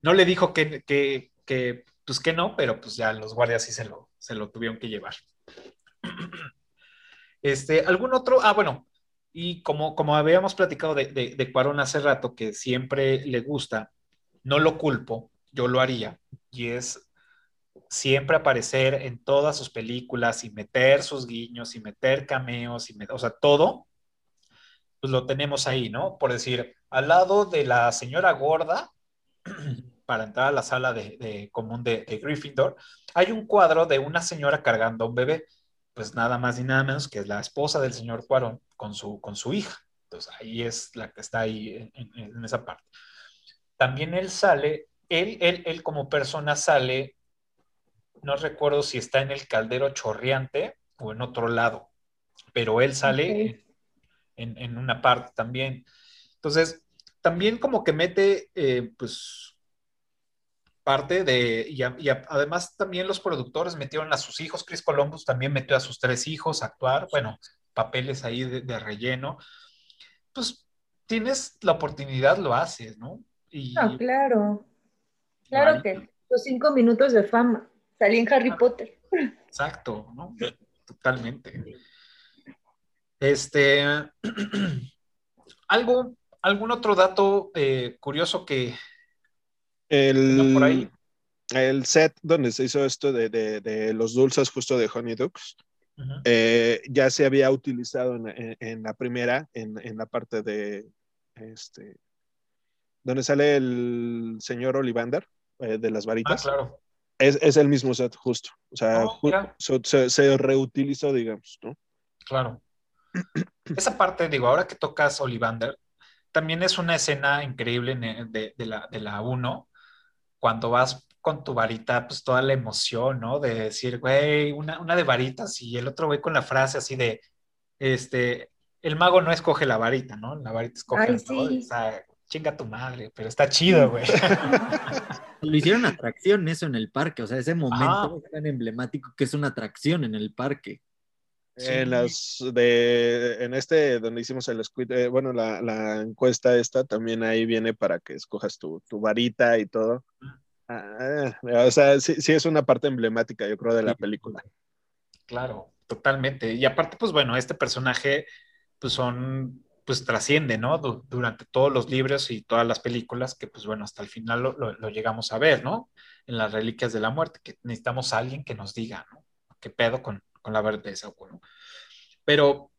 [SPEAKER 1] no le dijo que, que, que, pues que no, pero pues ya los guardias sí se lo, se lo tuvieron que llevar. Este, ¿algún otro? Ah, bueno, y como, como habíamos platicado de, de, de Cuarón hace rato, que siempre le gusta, no lo culpo, yo lo haría, y es siempre aparecer en todas sus películas y meter sus guiños y meter cameos y meter, o sea, todo, pues lo tenemos ahí, ¿no? Por decir, al lado de la señora gorda, para entrar a la sala de, de común de, de, Gryffindor, hay un cuadro de una señora cargando a un bebé. Pues nada más y nada menos que es la esposa del señor Cuarón con su, con su hija. Entonces ahí es la que está ahí en, en esa parte. También él sale, él, él, él como persona sale, no recuerdo si está en el caldero chorreante o en otro lado, pero él sale en, en una parte también. Entonces, también como que mete, eh, pues, parte de, y, a- y a- además también los productores metieron a sus hijos, Chris Columbus también metió a sus tres hijos a actuar, bueno, papeles ahí de, de relleno. Pues tienes la oportunidad, lo haces, ¿no? Y
[SPEAKER 2] Ah, claro. Claro que los cinco minutos de fama. Salí en Harry Potter.
[SPEAKER 1] exacto, ¿no? Totalmente. Este, algo, algún otro dato eh, curioso que
[SPEAKER 4] El,
[SPEAKER 1] por ahí.
[SPEAKER 4] el set donde se hizo esto de, de- de los dulces justo de Honey Ducks eh, ya se había utilizado en, en- en la primera, en, en la parte de este, donde sale el señor Olivander eh, de las
[SPEAKER 1] Ah,
[SPEAKER 4] varitas.
[SPEAKER 1] claro.
[SPEAKER 4] Es, es el mismo set justo. O sea,
[SPEAKER 1] Oh,
[SPEAKER 4] ju-
[SPEAKER 1] mira.
[SPEAKER 4] so- se, se reutilizó, digamos, ¿no?
[SPEAKER 1] Claro. Esa parte, digo, ahora que tocas Olivander, también es una escena increíble en- de, de la, de la 1, cuando vas con tu varita, pues toda la emoción, ¿no? De decir, güey, una, una de varitas y el otro güey con la frase así de, este, el mago no escoge la varita, ¿no? La varita escoge
[SPEAKER 2] Ay,
[SPEAKER 1] el mago.
[SPEAKER 2] sí.
[SPEAKER 1] O sea, chinga tu madre, pero está chido, güey.
[SPEAKER 3] Lo hicieron atracción eso en el parque, o sea, ese momento es tan emblemático que es una atracción en el parque.
[SPEAKER 4] En las de en este donde hicimos el squid, eh, bueno, la, la encuesta esta también ahí viene para que escojas tu, tu varita y todo. Ah, o sea, sí, sí es una parte emblemática, yo creo, de la película.
[SPEAKER 1] Claro, totalmente. Y aparte, pues bueno, este personaje, pues son, pues trasciende, ¿no? Du- durante todos los libros y todas las películas, que pues bueno, hasta el final lo, lo- lo llegamos a ver, ¿no? En las Reliquias de la Muerte, que necesitamos a alguien que nos diga, ¿no? ¿Qué pedo con, con la verdad de Sauco, ¿no? Pero,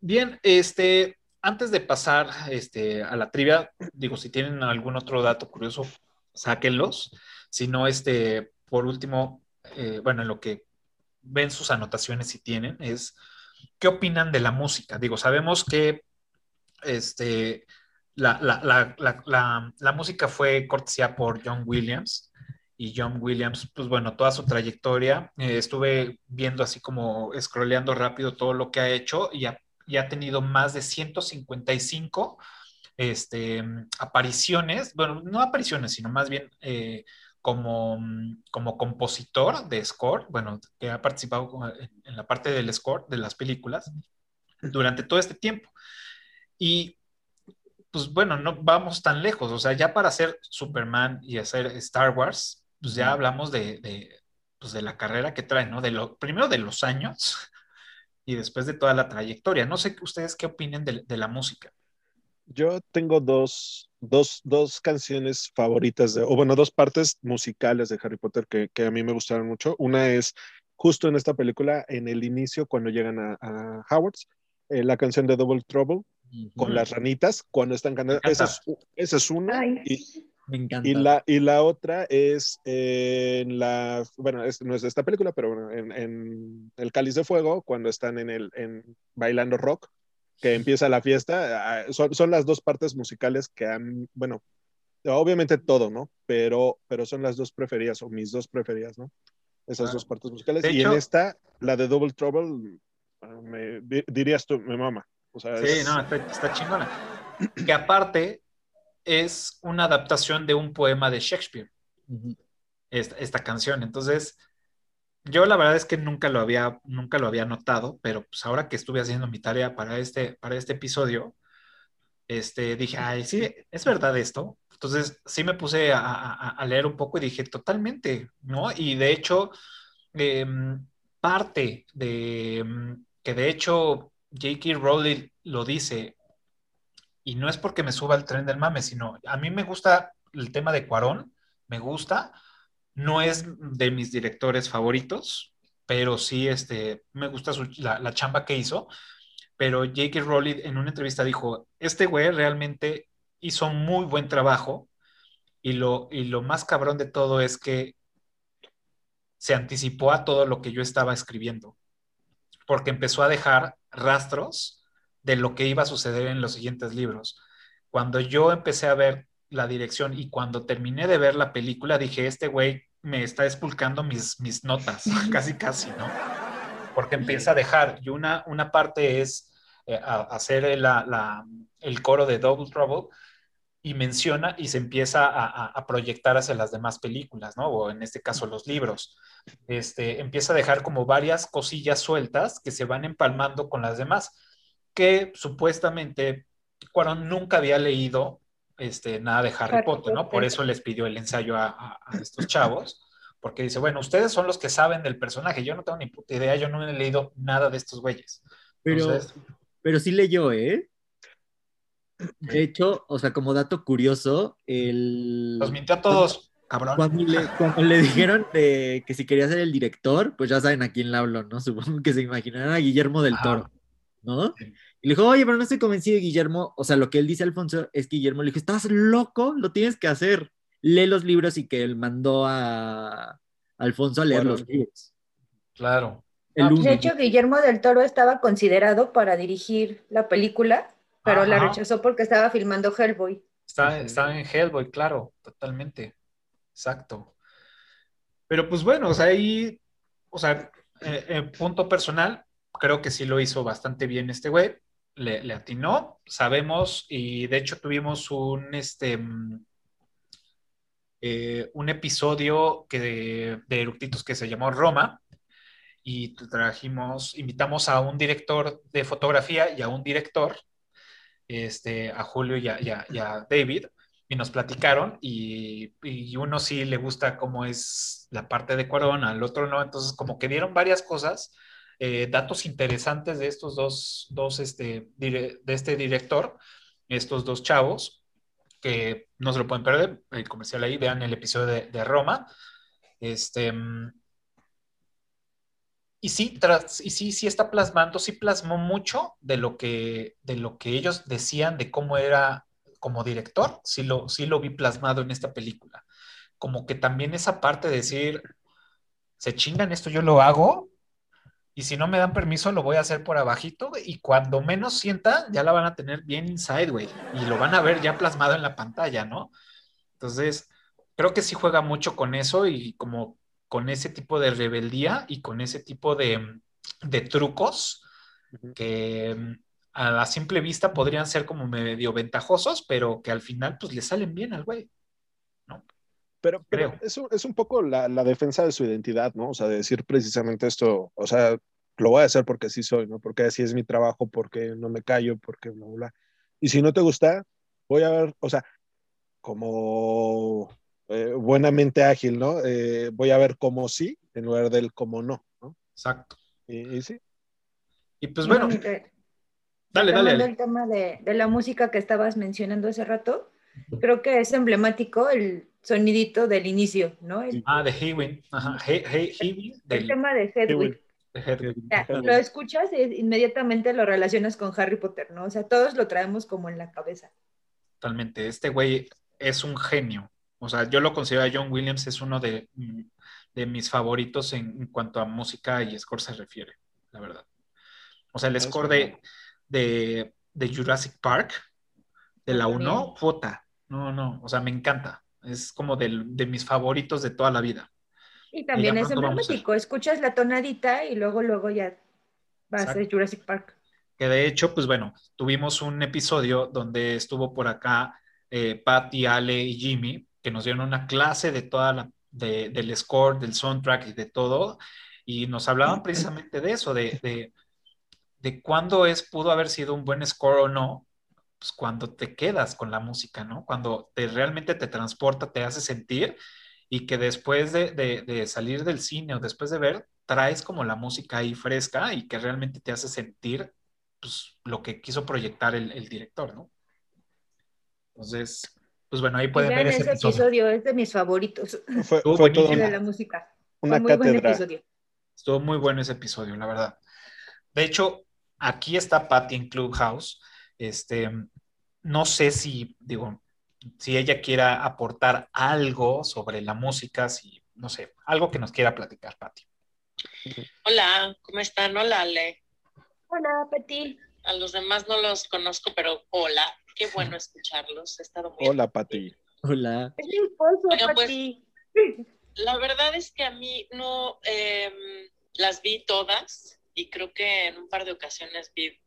[SPEAKER 1] bien, este, antes de pasar este, a la trivia, digo, si tienen algún otro dato curioso, sáquenlos. Si no, este, por último, eh, bueno, en lo que ven sus anotaciones si tienen, es qué opinan de la música. Digo, sabemos que este, la, la, la, la música fue cortesía por John Williams y John Williams, pues bueno, toda su trayectoria, eh, estuve viendo así como scrolleando rápido todo lo que ha hecho y ha, y ha tenido más de 155 este, apariciones, bueno, no apariciones, sino más bien eh, como, como compositor de score, bueno, que ha participado en la parte del score de las películas durante todo este tiempo. Y pues bueno, no vamos tan lejos, o sea, ya para hacer Superman y hacer Star Wars, pues ya hablamos de, de, pues de la carrera que trae, ¿no? De lo, primero de los años y después de toda la trayectoria. No sé ustedes qué opinen de, de la música.
[SPEAKER 4] Yo tengo dos, dos, dos canciones favoritas, de, o bueno, dos partes musicales de Harry Potter que, que, a mí me gustaron mucho. Una es justo en esta película, en el inicio, cuando llegan a, a Howard's, eh, la canción de Double Trouble uh -huh. con las ranitas, cuando están cantando. Esa es, esa es una. Y,
[SPEAKER 3] me encanta.
[SPEAKER 4] Y la, y la otra es en la, bueno, es, no es de esta película, pero bueno, en, en, El Cáliz de Fuego, cuando están en el, en bailando rock, que empieza la fiesta, ah, son, son las dos partes musicales que han, bueno, obviamente todo, ¿no? Pero, pero son las dos preferidas, o mis dos preferidas, ¿no? Esas
[SPEAKER 1] Claro.
[SPEAKER 4] dos partes musicales.
[SPEAKER 1] De
[SPEAKER 4] y
[SPEAKER 1] hecho-
[SPEAKER 4] en esta, la de Double Trouble, ah, me, di- dirías tú, me mama. O sea,
[SPEAKER 1] Sí,
[SPEAKER 4] es-
[SPEAKER 1] no, está, está chingona. Que aparte es una adaptación de un poema de Shakespeare, esta, esta canción. Entonces, yo la verdad es que nunca lo había, nunca lo había notado, pero pues ahora que estuve haciendo mi tarea para este, para este episodio, este, dije, ay, sí, es verdad esto. Entonces, sí me puse a, a- a leer un poco y dije, totalmente, ¿no? Y de hecho, em, parte de, em, que de hecho J.K. Rowling lo dice, y no es porque me suba al tren del mame, sino a mí me gusta el tema de Cuarón, me gusta, no es de mis directores favoritos, pero sí este, me gusta su- la, la chamba que hizo, pero J.K. Rowling en una entrevista dijo, este güey realmente hizo muy buen trabajo y lo, y lo más cabrón de todo es que se anticipó a todo lo que yo estaba escribiendo. porque empezó a dejar rastros de lo que iba a suceder en los siguientes libros. Cuando yo empecé a ver la dirección y cuando terminé de ver la película, dije, este güey me está expulcando mis, mis notas, casi, casi, ¿no? Porque empieza a dejar, y una, una parte es eh, a- hacer la- la- el coro de Double Trouble, y menciona y se empieza a, a- a proyectar hacia las demás películas, ¿no? O en este caso los libros. Este, empieza a dejar como varias cosillas sueltas que se van empalmando con las demás, que supuestamente Cuarón nunca había leído este, nada de Harry,
[SPEAKER 2] Harry
[SPEAKER 1] Potter, ¿no? Por eso les pidió el ensayo a, a- a estos chavos, porque dice, bueno, ustedes son los que saben del personaje, yo no tengo ni puta idea, yo no he leído nada de estos güeyes.
[SPEAKER 3] Pero,
[SPEAKER 1] Entonces,
[SPEAKER 3] pero sí leyó, ¿eh? De hecho, o sea, como dato curioso, el...
[SPEAKER 1] los mintió a todos, cabrón.
[SPEAKER 3] Cuando le, cuando le dijeron de que si quería ser el director, pues ya saben a quién le hablo, ¿no? Supongo que se imaginarán a Guillermo del
[SPEAKER 1] Ajá.
[SPEAKER 3] Toro, ¿no? Y le dijo, oye, pero no estoy convencido de Guillermo. O sea, lo que él dice, Alfonso, es que Guillermo le dijo, estás loco, lo tienes que hacer. Lee los libros y que él mandó a Alfonso a leer
[SPEAKER 4] Bueno.
[SPEAKER 3] los libros.
[SPEAKER 1] Claro.
[SPEAKER 3] El
[SPEAKER 1] Ah,
[SPEAKER 3] uno.
[SPEAKER 2] De hecho, Guillermo del Toro estaba considerado para dirigir la película, pero la rechazó porque estaba filmando Hellboy.
[SPEAKER 1] Está, está en Hellboy, claro, totalmente. Exacto. Pero pues bueno, o sea, ahí, o sea, eh, en punto personal, creo que sí lo hizo bastante bien este güey. Le, atinó, sabemos, y de hecho tuvimos un, este, mm, eh, un episodio que de, de Eructitos que se llamó Roma, y trajimos, invitamos a un director de fotografía y a un director este, a Julio y a, y David y nos platicaron y, uno sí le gusta cómo es la parte de Cuarón, al otro no, entonces como que dieron varias cosas, eh, datos interesantes de estos dos, dos este, de este director, estos dos chavos, que no se lo pueden perder, el comercial ahí, vean el episodio de, de Roma, este... y sí, tras- y sí, sí está plasmando, sí plasmó mucho de lo que, de lo que ellos decían de cómo era como director, sí lo, sí lo vi plasmado en esta película. Como que también esa parte de decir, se chingan esto, yo lo hago, y si no me dan permiso, lo voy a hacer por abajito, y cuando menos sienta, ya la van a tener bien inside, güey, y lo van a ver ya plasmado en la pantalla, ¿no? Entonces, creo que sí juega mucho con eso y como con ese tipo de rebeldía y con ese tipo de, de trucos que a la simple vista podrían ser como medio ventajosos, pero que al final pues le salen bien al güey.
[SPEAKER 4] Pero, pero
[SPEAKER 1] Creo.
[SPEAKER 4] es, un, es un poco la, la defensa de su identidad, ¿no? O sea, de decir precisamente esto, o sea, lo voy a hacer porque así soy, ¿no? Porque así es mi trabajo, porque no me callo, porque bla, bla, bla. Y si no te gusta, voy a ver, o sea, como eh, buenamente ágil, ¿no? Eh, voy a ver cómo sí en lugar del cómo no, ¿no?
[SPEAKER 1] Exacto.
[SPEAKER 4] Y, y sí.
[SPEAKER 1] Y pues bueno,
[SPEAKER 2] Y,
[SPEAKER 1] dale, dale,
[SPEAKER 2] el tema de, de la música que estabas mencionando hace rato, creo que es emblemático el sonidito del inicio, ¿no? El,
[SPEAKER 1] Ah, de Hewin. Ajá, He-
[SPEAKER 2] el
[SPEAKER 1] del
[SPEAKER 2] tema de Hedwig. O sea, lo escuchas y inmediatamente lo relacionas con Harry Potter, ¿no? O sea, todos lo traemos como en la cabeza.
[SPEAKER 1] Totalmente. Este güey es un genio. O sea, yo lo considero a John Williams, es uno de, mm, de mis favoritos en, en cuanto a música y score se refiere, la verdad. O sea, el score de, de, de Jurassic Park, de la
[SPEAKER 2] También.
[SPEAKER 1] 1, puta. No, no, o sea, me encanta. Es como del- de mis favoritos de toda la vida.
[SPEAKER 2] Y también
[SPEAKER 1] ya
[SPEAKER 2] es
[SPEAKER 1] a-
[SPEAKER 2] emblemático. Escuchas la tonadita y luego, luego ya vas a
[SPEAKER 1] Exacto.
[SPEAKER 2] Jurassic Park.
[SPEAKER 1] Que de hecho, pues bueno, tuvimos un episodio donde estuvo por acá eh, Patty, Ale y Jimmy, que nos dieron una clase de toda la, de- del score, del soundtrack y de todo, y nos hablaban precisamente de eso, de, de, de cuándo es, pudo haber sido un buen score o no, pues cuando te quedas con la música, ¿no? Cuando te, realmente te transporta, te hace sentir, y que después de, de- de salir del cine o después de ver, traes como la música ahí fresca y que realmente te hace sentir pues, lo que quiso proyectar el, el director, ¿no? Entonces, pues bueno, ahí pueden ver ese
[SPEAKER 2] ese
[SPEAKER 1] episodio.
[SPEAKER 2] episodio, es de mis favoritos
[SPEAKER 4] Fue,
[SPEAKER 1] Estuvo
[SPEAKER 4] fue todo
[SPEAKER 1] buenísimo.
[SPEAKER 2] de
[SPEAKER 4] una,
[SPEAKER 2] la música.
[SPEAKER 4] una
[SPEAKER 2] Fue muy buen
[SPEAKER 4] cátedra.
[SPEAKER 2] episodio.
[SPEAKER 1] Estuvo muy bueno ese episodio, la verdad. De hecho, aquí está Patty en Clubhouse. Este, no sé si, digo, si ella quiera aportar algo sobre la música, si, no sé, algo que nos quiera platicar, Patty.
[SPEAKER 13] Hola, ¿cómo están? Hola, Ale.
[SPEAKER 2] Hola, Peti.
[SPEAKER 13] A los demás no los conozco, pero hola. Qué bueno escucharlos. He estado muy
[SPEAKER 4] Hola, Pati.
[SPEAKER 3] Hola.
[SPEAKER 2] Es mi esposo,
[SPEAKER 13] Oigan, pues,
[SPEAKER 2] Pati.
[SPEAKER 13] La verdad es que a mí no em, las vi todas y creo que en un par de ocasiones vi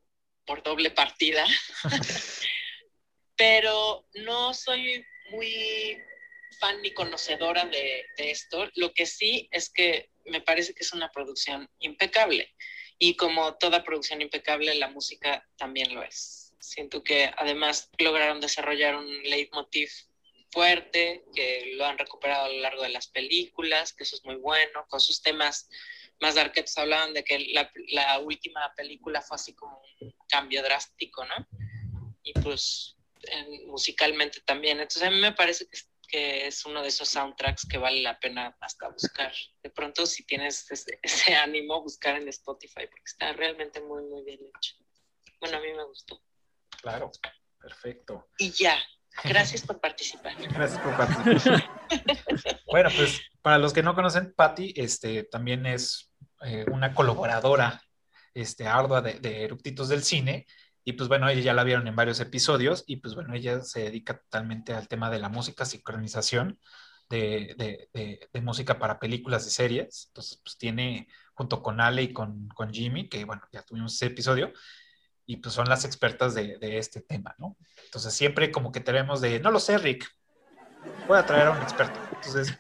[SPEAKER 13] por doble partida, pero no soy muy fan ni conocedora de, de esto. Lo que sí es que me parece que es una producción impecable y como toda producción impecable, la música también lo es. Siento que además lograron desarrollar un leitmotiv fuerte, que lo han recuperado a lo largo de las películas, que eso es muy bueno, con sus temas más darketos hablaban de que la, la última película fue así como un cambio drástico, ¿no? Y pues en- musicalmente también. Entonces a mí me parece que, es- que es uno de esos soundtracks que vale la pena hasta buscar. De pronto si tienes ese, ese ánimo, buscar en Spotify, porque está realmente muy, muy bien hecho. Bueno, a mí me gustó.
[SPEAKER 1] Claro, perfecto.
[SPEAKER 13] Y ya, gracias por participar.
[SPEAKER 1] Gracias por participar. bueno, pues para los que no conocen, Patty este, también es eh, una colaboradora este, ardua de, de Eructitos del Cine. Y pues bueno, ella ya la vieron en varios episodios y pues bueno, ella se dedica totalmente al tema de la música, sincronización de, de- música para películas y series. Entonces, pues tiene junto con Ale y con, con Jimmy, que bueno, ya tuvimos ese episodio, y pues son las expertas de, de este tema, ¿no? Entonces siempre como que tenemos de, no lo sé, Rick, voy a traer a un experto. Entonces,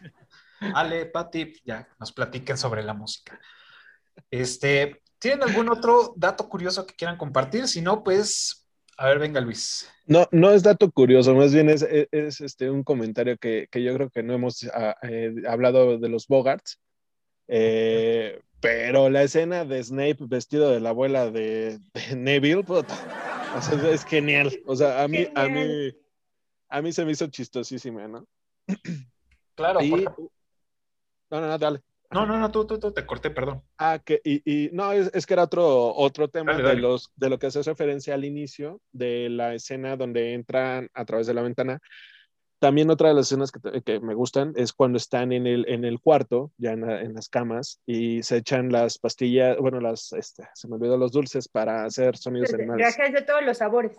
[SPEAKER 1] Ale, Pati, ya nos platiquen sobre la música. Este, ¿tienen algún otro dato curioso que quieran compartir? Si no, pues, a ver, venga Luis.
[SPEAKER 4] No, no es dato curioso, más bien es, es- es, este, un comentario que, que yo creo que no hemos ah, eh, hablado de los Bogarts, eh, pero la escena de Snape vestido de la abuela de, de Neville, puta, o sea, es genial. O sea, a mí, a mí, a mí se me hizo chistosísima, ¿no?
[SPEAKER 1] Claro,
[SPEAKER 4] Y- no, no, no, dale.
[SPEAKER 1] No, no, no, tú, tú, tú, te corté, perdón.
[SPEAKER 4] Ah, que, y, y no, es, es que era otro, otro tema
[SPEAKER 1] Dale,
[SPEAKER 4] de,
[SPEAKER 1] dale.
[SPEAKER 4] los, de lo que hace referencia al inicio de la escena donde entran a través de la ventana. También otra de las escenas que, te- que me gustan es cuando están en el, en el cuarto, ya en, la- en las camas, y se echan las pastillas, bueno, las, este, se me olvidó los dulces para hacer sonidos animales.
[SPEAKER 2] Viajes de todos los sabores.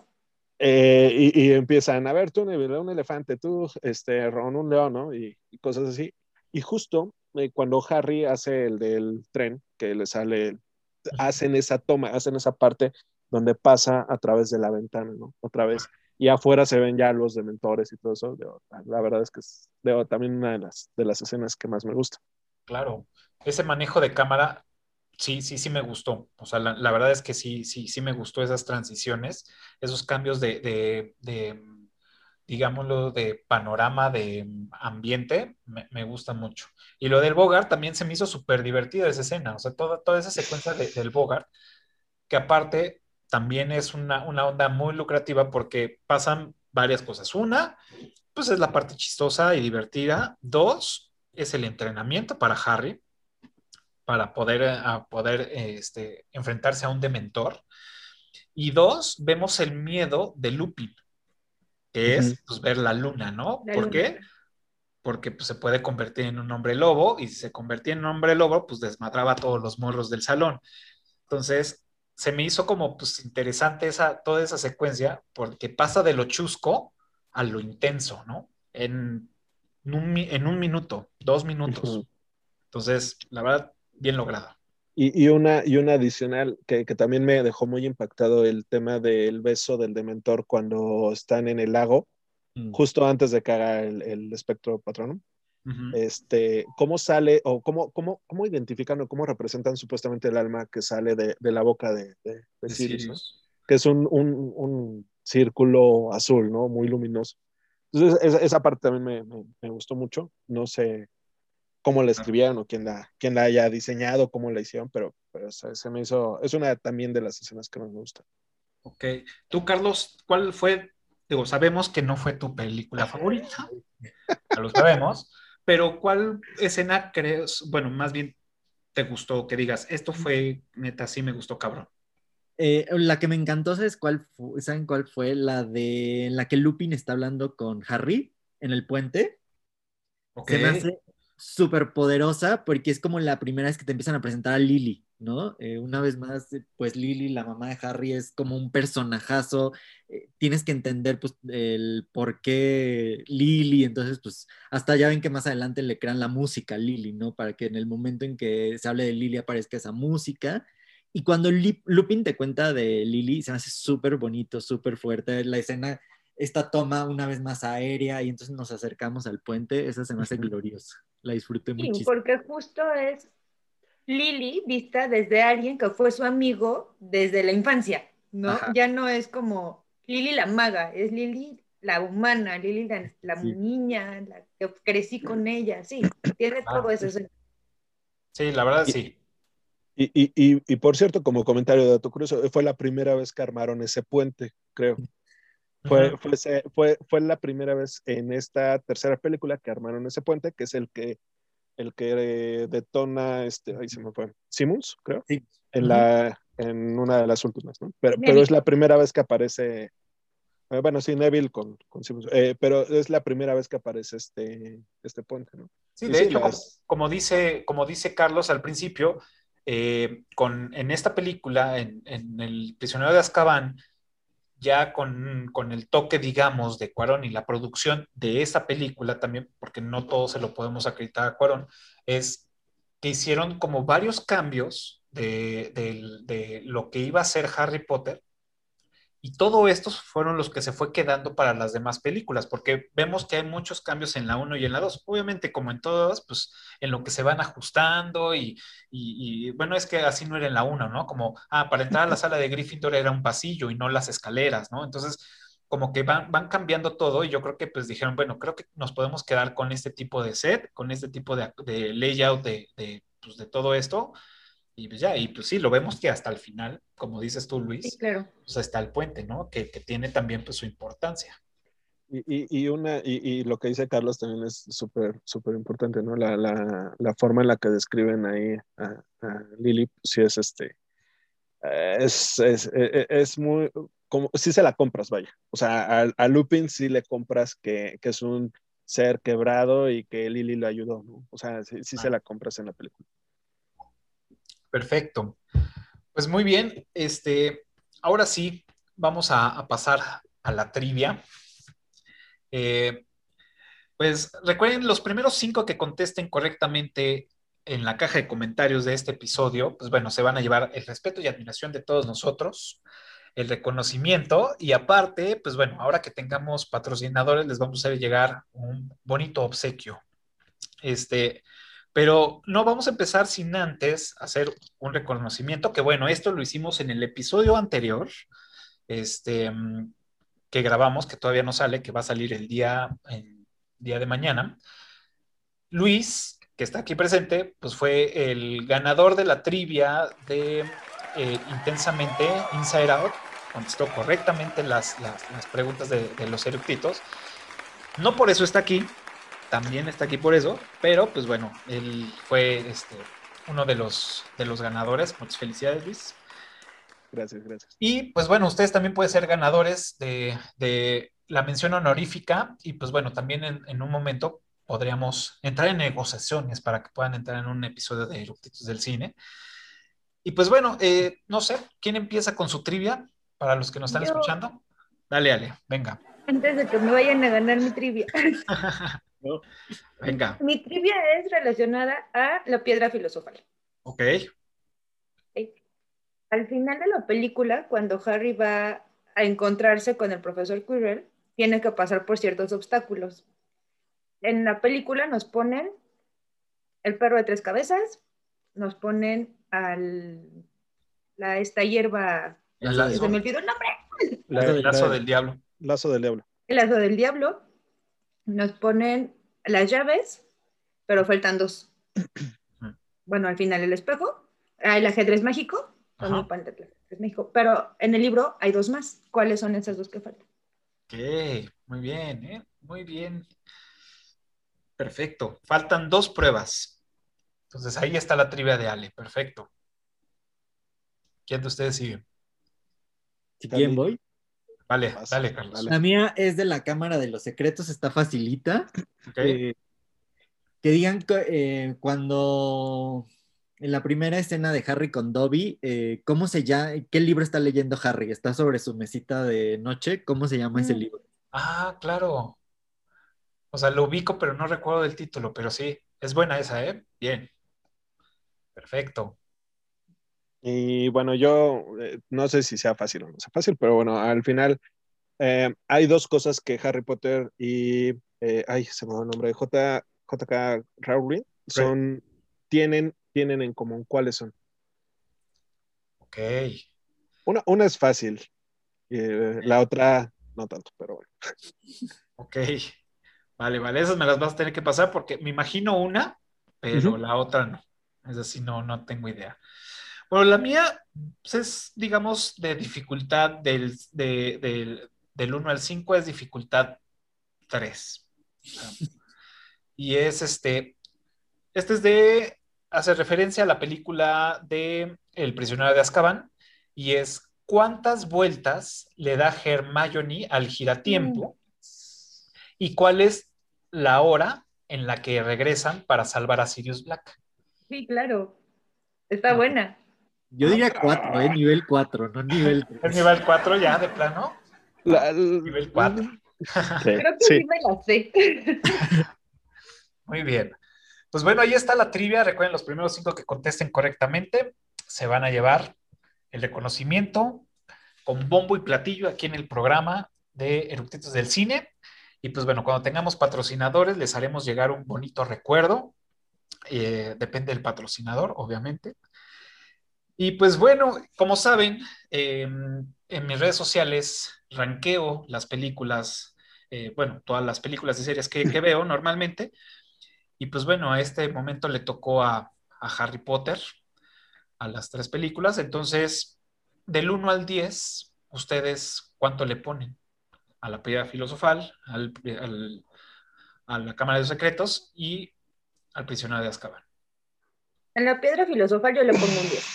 [SPEAKER 4] Eh, y, y empiezan, a ver, tú, Neville, un elefante, tú, este, Ron, un león, ¿no? Y, y cosas así. Y justo cuando Harry hace el del tren, que le sale, hacen esa toma, hacen esa parte donde pasa a través de la ventana, ¿no? Otra vez. Y afuera se ven ya los dementores y todo eso. La verdad es que es también una de las, de las escenas que más me gusta.
[SPEAKER 1] Claro, ese manejo de cámara, sí, sí, sí me gustó. O sea, la, verdad es que sí, sí, sí me gustó esas transiciones, esos cambios de, de, digámoslo, de panorama, de ambiente, me, gusta mucho. Y lo del Bogart también se me hizo súper divertida esa escena, o sea, toda, toda esa secuencia de- del Bogart, que aparte también es una, una onda muy lucrativa porque pasan varias cosas. Una, pues es la parte chistosa y divertida. Dos, es el entrenamiento para Harry, para poder, eh, a poder eh, este, enfrentarse a un dementor. Y dos, vemos el miedo de Lupin, que es pues, ver la luna, ¿no?
[SPEAKER 14] La
[SPEAKER 1] ¿Por
[SPEAKER 14] luna.
[SPEAKER 1] qué? Porque pues, se puede convertir en un hombre lobo y si se convertía en un hombre lobo, pues desmadraba a todos los morros del salón. Entonces, se me hizo como pues interesante esa, toda esa secuencia porque pasa de lo chusco a lo intenso, ¿no? En un, en un minuto, dos minutos. Entonces, la verdad, bien lograda.
[SPEAKER 4] Y, y una, y una adicional que, que también me dejó muy impactado el tema del beso del dementor cuando están en el lago, justo antes de que haga el, el espectro patrono. Este, ¿Cómo sale o cómo, cómo, cómo identifican o cómo representan supuestamente el alma que sale de, de la boca de, de, de
[SPEAKER 1] De
[SPEAKER 4] Sirius. Que es un, un, un círculo azul, ¿no? Muy luminoso. Entonces, esa, esa parte también me, me, me gustó mucho. No sé cómo la escribieron o quién la, quién la haya diseñado, cómo la hicieron, pero, pero se, se me hizo, es una también de las escenas que más me gusta.
[SPEAKER 1] Ok. Tú, Carlos, ¿cuál fue? Digo, sabemos que no fue tu película favorita, ya lo sabemos, pero ¿cuál escena crees, bueno, más bien te gustó que digas, esto fue, neta, sí me gustó, cabrón?
[SPEAKER 3] Eh, la que me encantó, ¿sabes cuál fu- ¿saben cuál fue? La de en la que Lupin está hablando con Harry en el puente.
[SPEAKER 1] Ok.
[SPEAKER 3] Se me hace súper poderosa porque es como la primera vez que te empiezan a presentar a Lily, ¿no? Eh, una vez más, eh, pues Lily, la mamá de Harry, es como un personajazo. eh, tienes que entender, pues, el por qué Lily. Entonces, pues, hasta ya ven que más adelante le crean la música a Lily, ¿no? Para que en el momento en que se hable de Lily aparezca esa música. Y cuando Lupin te cuenta de Lily, se hace súper bonito, súper fuerte. La escena, esta toma una vez más aérea y entonces nos acercamos al puente, esa se me hace gloriosa. La disfruté
[SPEAKER 2] Sí,
[SPEAKER 3] muchísimo.
[SPEAKER 2] porque justo es Lily vista desde alguien que fue su amigo desde la infancia, ¿no?
[SPEAKER 3] Ajá.
[SPEAKER 2] Ya no es como Lily la maga, es Lily la humana, Lily la, la
[SPEAKER 3] Sí.
[SPEAKER 2] niña, la que crecí con ella, sí, tiene
[SPEAKER 1] Claro.
[SPEAKER 2] todo eso.
[SPEAKER 1] Sí, la verdad sí.
[SPEAKER 4] Y, y, y, y por cierto, como comentario de dato curioso, fue la primera vez que armaron ese puente, creo. Fue, fue, fue, fue la primera vez en esta tercera película que armaron ese puente, que es el que, el que detona, este, ahí se me fue, Simmons, creo,
[SPEAKER 3] Sí.
[SPEAKER 4] en, la, en una de las últimas, ¿no? Pero, pero es la primera vez que aparece, eh, bueno, sí, Neville con, con Simmons, eh, pero es la primera vez que aparece este, este puente, ¿no?
[SPEAKER 1] Sí,
[SPEAKER 4] Y
[SPEAKER 1] de
[SPEAKER 4] sí,
[SPEAKER 1] hecho,
[SPEAKER 4] las-
[SPEAKER 1] como dice, como dice Carlos al principio, eh, con, en esta película, en, en El prisionero de Azkaban, ya con, con el toque, digamos, de Cuarón y la producción de esa película también, porque no todo se lo podemos acreditar a Cuarón, es que hicieron como varios cambios de, del- de lo que iba a ser Harry Potter y todo estos fueron los que se fue quedando para las demás películas, porque vemos que hay muchos cambios en la 1 y en la 2. Obviamente, como en todas, pues en lo que se van ajustando y, y- bueno, es que así no era en la 1, ¿no? Como, ah, para entrar a la sala de Gryffindor era un pasillo y no las escaleras, ¿no? Entonces, como que van, van cambiando todo y yo creo que pues dijeron, bueno, creo que nos podemos quedar con este tipo de set, con este tipo de, de layout de, de, pues, de todo esto. Y pues ya, y pues sí, lo vemos que hasta el final, como dices tú, Luis,
[SPEAKER 2] Sí, claro.
[SPEAKER 1] pues está el puente, ¿no? Que, que tiene también pues su importancia.
[SPEAKER 4] Y, y, y una, y, y lo que dice Carlos también es súper, súper importante, ¿no? La, la, la forma en la que describen ahí a, a Lily, pues sí es este, es, es, es, es muy, como, sí se la compras, vaya. O sea, a, a Lupin sí le compras que, que es un ser quebrado y que Lily lo ayudó, ¿no? O sea, sí, sí se la compras en la película.
[SPEAKER 1] Perfecto. Pues muy bien, este, ahora sí, vamos a, pasar a la trivia. Eh, pues recuerden, los primeros cinco que contesten correctamente en la caja de comentarios de este episodio, pues bueno, se van a llevar el respeto y admiración de todos nosotros, el reconocimiento y aparte, pues bueno, ahora que tengamos patrocinadores, les vamos a hacer llegar un bonito obsequio. Este, pero no vamos a empezar sin antes hacer un reconocimiento, que bueno, esto lo hicimos en el episodio anterior, este, mm, que grabamos, que todavía no sale, que va a salir el día, día de mañana. Luis, que está aquí presente, pues fue el ganador de la trivia de eh, Intensamente Inside Out, contestó correctamente las, las, las preguntas de, de los eructitos. No por eso está aquí, también está aquí por eso, pero pues bueno, él fue este, uno de los, de los ganadores. Muchas felicidades, Luis.
[SPEAKER 4] Gracias, gracias.
[SPEAKER 1] Y pues bueno, ustedes también pueden ser ganadores de, de la mención honorífica y pues bueno, también en, en, un momento podríamos entrar en negociaciones para que puedan entrar en un episodio de Eructitos del Cine. Y pues bueno, eh, no sé, ¿quién empieza con su trivia para los que nos están
[SPEAKER 2] Yo.
[SPEAKER 1] escuchando? Dale, Ale, venga.
[SPEAKER 2] Antes de que me vayan a ganar mi trivia.
[SPEAKER 1] Venga,
[SPEAKER 2] mi trivia es relacionada a la piedra filosofal.
[SPEAKER 1] ok.
[SPEAKER 2] Al final de la película, cuando Harry va a encontrarse con el profesor Quirrell, tiene que pasar por ciertos obstáculos. En la película nos ponen el perro de tres cabezas, nos ponen al la, esta hierba,
[SPEAKER 1] El lazo,
[SPEAKER 2] se me olvidó el nombre,
[SPEAKER 4] La-
[SPEAKER 1] el lazo
[SPEAKER 4] la-
[SPEAKER 1] del diablo.
[SPEAKER 4] Lazo del diablo.
[SPEAKER 2] el lazo del diablo, nos ponen las llaves, pero faltan dos. Bueno, al final el espejo, el ajedrez mágico,
[SPEAKER 1] Ajá.
[SPEAKER 2] con el pan de ajedrez mágico, pero en el libro hay dos más. ¿Cuáles son esas dos que faltan?
[SPEAKER 1] Ok, muy bien, ¿eh? Muy bien. Perfecto. Faltan dos pruebas. Entonces ahí está la trivia de Ale. Perfecto. ¿Quién de ustedes sigue?
[SPEAKER 3] Si quieren voy.
[SPEAKER 1] Vale,
[SPEAKER 4] Vas,
[SPEAKER 1] dale, Carlos.
[SPEAKER 4] dale.
[SPEAKER 3] La mía es de la Cámara de los Secretos, está facilita. Eh, que digan eh, cuando en la primera escena de Harry con Dobby, eh, ¿cómo se llama? ¿Qué libro está leyendo Harry? Está sobre su mesita de noche. ¿Cómo se llama ese
[SPEAKER 2] Mm.
[SPEAKER 3] libro?
[SPEAKER 1] Ah, claro. O sea, lo ubico, pero no recuerdo el título, pero sí, es buena esa, ¿eh? Bien. Perfecto.
[SPEAKER 4] Y bueno, yo eh, no sé si sea fácil o no sea fácil, pero bueno, al final eh, hay dos cosas que Harry Potter y, eh, ay, se me va el nombre, J, JK Rowling, son, tienen, tienen en común. ¿Cuáles son?
[SPEAKER 1] Ok.
[SPEAKER 4] Una, una es fácil, eh, la otra no tanto, pero bueno.
[SPEAKER 1] Ok. Vale, vale, esas me las vas a tener que pasar porque me imagino una, pero
[SPEAKER 4] Ujú.
[SPEAKER 1] la otra no. Es así, no, no tengo idea. Bueno, la mía pues, es, digamos, de dificultad del, de- del, del 1 al 5 es dificultad 3. Y es este, este es de, hace referencia a la película de El prisionero de Azkaban y es ¿cuántas vueltas le da Hermione al giratiempo? ¿Y cuál es la hora en la que regresan para salvar a Sirius Black?
[SPEAKER 2] Sí, claro. Está buena.
[SPEAKER 3] Yo diría 4, ¿eh? Nivel 4, no nivel
[SPEAKER 1] ¿Es
[SPEAKER 3] 3.
[SPEAKER 1] nivel 4 ya de plano?
[SPEAKER 4] La-
[SPEAKER 1] Nivel 4.
[SPEAKER 2] Creo que sí, me la sé.
[SPEAKER 1] Muy bien. Pues bueno, ahí está la trivia. Recuerden, los primeros cinco que contesten correctamente se van a llevar el reconocimiento con bombo y platillo aquí en el programa de Eructitos del Cine. Y pues bueno, cuando tengamos patrocinadores, les haremos llegar un bonito recuerdo. Eh, depende del patrocinador, obviamente. Y pues bueno, como saben, eh, en mis redes sociales ranqueo las películas, eh, bueno, todas las películas y series que, veo normalmente. Y pues bueno, a este momento le tocó a, Harry Potter, a las tres películas. Entonces, del 1 al 10, ¿ustedes cuánto le ponen? A la piedra filosofal, al, a la Cámara de Secretos y al prisionero de Azkaban.
[SPEAKER 2] En la piedra filosofal yo le pongo un 10.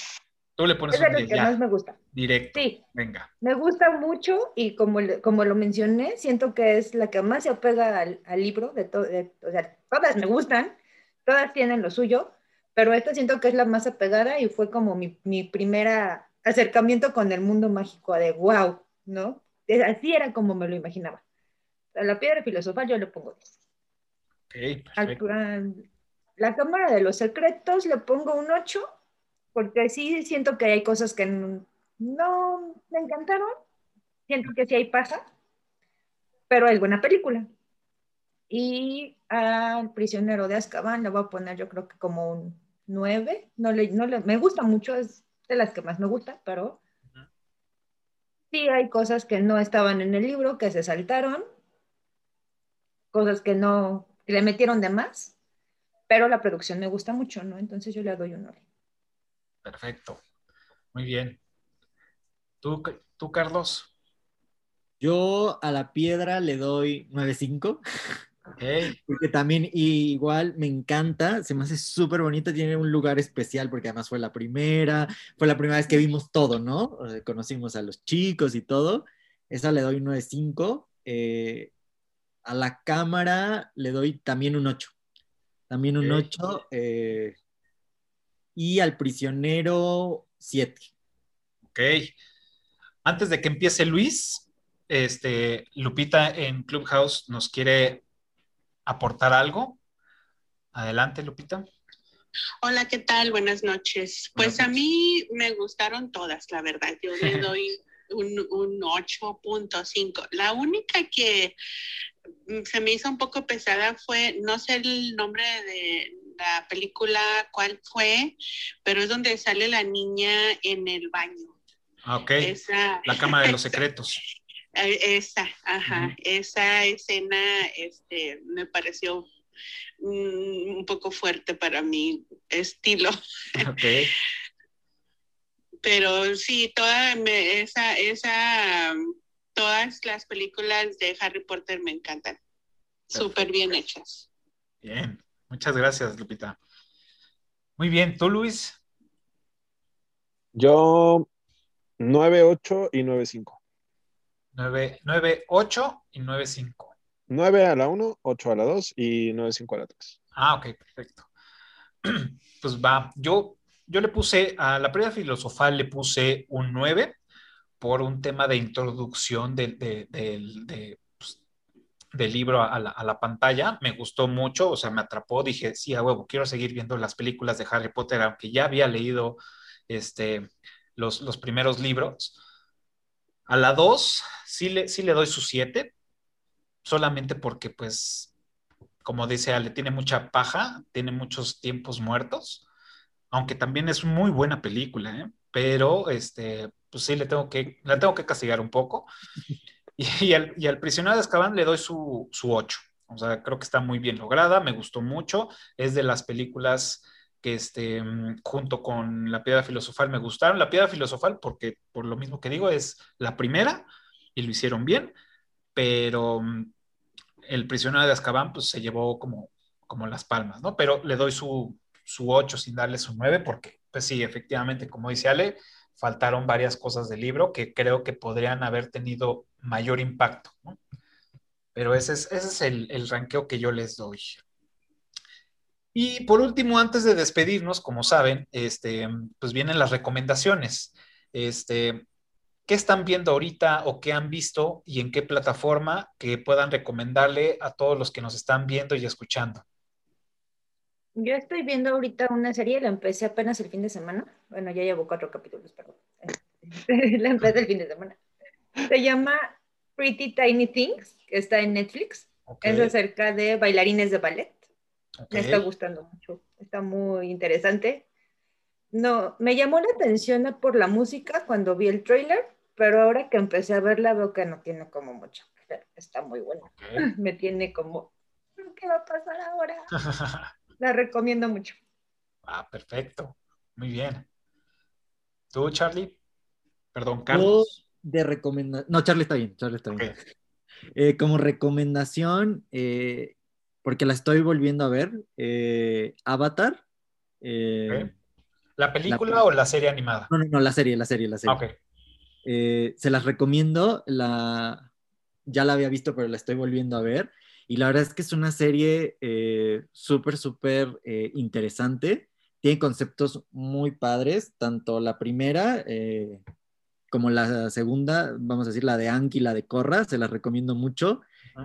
[SPEAKER 1] Tú le pones
[SPEAKER 2] Es
[SPEAKER 1] un
[SPEAKER 2] las
[SPEAKER 1] 10
[SPEAKER 2] que
[SPEAKER 1] ya,
[SPEAKER 2] más me gusta.
[SPEAKER 1] directo.
[SPEAKER 2] Sí.
[SPEAKER 1] Venga.
[SPEAKER 2] Me gusta mucho y como, como lo mencioné, siento que es la que más se apega al, al libro. De to- de- o sea, todas me gustan, todas tienen lo suyo, pero esta siento que es la más apegada y fue como mi, mi primera acercamiento con el mundo mágico de wow, ¿no? Así era como me lo imaginaba. A la piedra filosofal yo le pongo 10.
[SPEAKER 1] Ok, perfecto.
[SPEAKER 2] la cámara de los secretos le pongo un 8, porque sí siento que hay cosas que no me encantaron. Siento que sí hay paja, pero es buena película. Y al prisionero de Azkaban le voy a poner yo creo que como un 9. No le, no le- me gusta mucho, es de las que más me gusta, pero sí hay cosas que no estaban en el libro, que se saltaron, cosas que no, que le metieron de más, pero la producción me gusta mucho, ¿no? Entonces yo le doy un 9.
[SPEAKER 1] Perfecto. Muy bien. ¿Tú, tú Carlos?
[SPEAKER 3] Yo a la piedra le doy 9.5.
[SPEAKER 1] Ok.
[SPEAKER 3] Porque también igual me encanta, se me hace súper bonita, tiene un lugar especial porque además fue la primera, fue la primera vez que vimos todo, ¿no? Conocimos a los chicos y todo. Esa le doy un 9.5. Eh, a la cámara le doy también un 8. También un
[SPEAKER 1] Ok.
[SPEAKER 3] 8. eh, y al prisionero 7.
[SPEAKER 1] Ok. Antes de que empiece Luis, este, Lupita en Clubhouse nos quiere aportar algo. Adelante, Lupita.
[SPEAKER 14] Hola, ¿qué tal? Buenas noches. Pues a mí me gustaron todas, la verdad. Yo le doy un, un 8.5. La única que se me hizo un poco pesada fue, no sé el nombre de la película, cuál fue, pero es donde sale la niña en el baño.
[SPEAKER 1] Ah, ok.
[SPEAKER 14] Esa,
[SPEAKER 1] La Cámara de los Secretos.
[SPEAKER 14] eh, Esa, ajá, esa escena este, me pareció mm, un poco fuerte para mi estilo,
[SPEAKER 1] Ok.
[SPEAKER 14] pero sí, toda me- esa, esa, todas las películas de Harry Potter me encantan, súper bien hechas.
[SPEAKER 1] Bien. Muchas gracias, Lupita. Muy bien. ¿Tú, Luis?
[SPEAKER 4] Yo 9, 8 y 9, 5.
[SPEAKER 1] 9, 9, 8 y 9, 5.
[SPEAKER 4] 9 a la 1, 8 a la 2 y 9, 5 a la 3.
[SPEAKER 1] Ah, ok, perfecto. Pues va, yo, yo le puse a la piedra filosofal, le puse un 9 por un tema de introducción de, de- del- de, pues, del libro a la, a la pantalla. Me gustó mucho, o sea, me atrapó. Dije, sí, a huevo, quiero seguir viendo las películas de Harry Potter, aunque ya había leído este, los, los primeros libros. A la 2 sí le, sí le doy su 7, solamente porque, pues, como dice Ale, tiene mucha paja, tiene muchos tiempos muertos, aunque también es muy buena película, ¿eh? Pero, este, pues sí, le tengo que, la tengo que castigar un poco. Y, al, y prisionero de Azkaban le doy su, su 8. O sea, creo que está muy bien lograda, me gustó mucho. Es de las películas que, este, mm, junto con La Piedra Filosofal, me gustaron. La Piedra Filosofal, porque por lo mismo que digo, es la primera y lo hicieron bien, pero mm, el prisionero de Azkaban, pues se llevó como, como las palmas, ¿no? Pero le doy su, su 8 sin darle su 9, porque, pues sí, efectivamente, como dice Ale, faltaron varias cosas del libro que creo que podrían haber tenido mayor impacto. Pero ese es, ese es el, el ranqueo que yo les doy. Y por último, antes de despedirnos, como saben, este, pues vienen las recomendaciones. Este, ¿Qué están viendo ahorita o qué han visto y en qué plataforma que puedan recomendarle a todos los que nos están viendo y escuchando?
[SPEAKER 2] Yo estoy viendo ahorita una serie, la empecé apenas el fin de semana. Bueno, ya llevo cuatro capítulos, perdón. la empecé el fin de semana. Se llama Pretty Tiny Things, que está en Netflix.
[SPEAKER 1] Ok.
[SPEAKER 2] Es acerca de bailarines de ballet.
[SPEAKER 1] Ok.
[SPEAKER 2] Me está gustando mucho. Está muy interesante. No, me llamó la atención por la música cuando vi el trailer, pero ahora que empecé a verla veo que no tiene como mucho. Está muy bueno. Me tiene como, ¿qué va a pasar ahora? La recomiendo mucho.
[SPEAKER 1] Ah, perfecto. Muy bien. ¿Tú, Charlie? Perdón,
[SPEAKER 3] Yo
[SPEAKER 1] Carlos.
[SPEAKER 3] de recomendación. No, Charlie está bien, Charlie está bien. Eh, como recomendación, eh, porque la estoy volviendo a ver, eh, Avatar. eh.
[SPEAKER 1] ¿La película
[SPEAKER 3] la-
[SPEAKER 1] o la serie animada?
[SPEAKER 3] No, no, no, la serie, la serie, la serie.
[SPEAKER 1] Ok.
[SPEAKER 3] Se las recomiendo, la, ya la había visto, pero la estoy volviendo a ver. Y la verdad es que es una serie eh, súper, súper eh, interesante. Tiene conceptos muy padres, tanto la primera eh, como la segunda, vamos a decir, la de Anki y la de Korra, se las recomiendo mucho.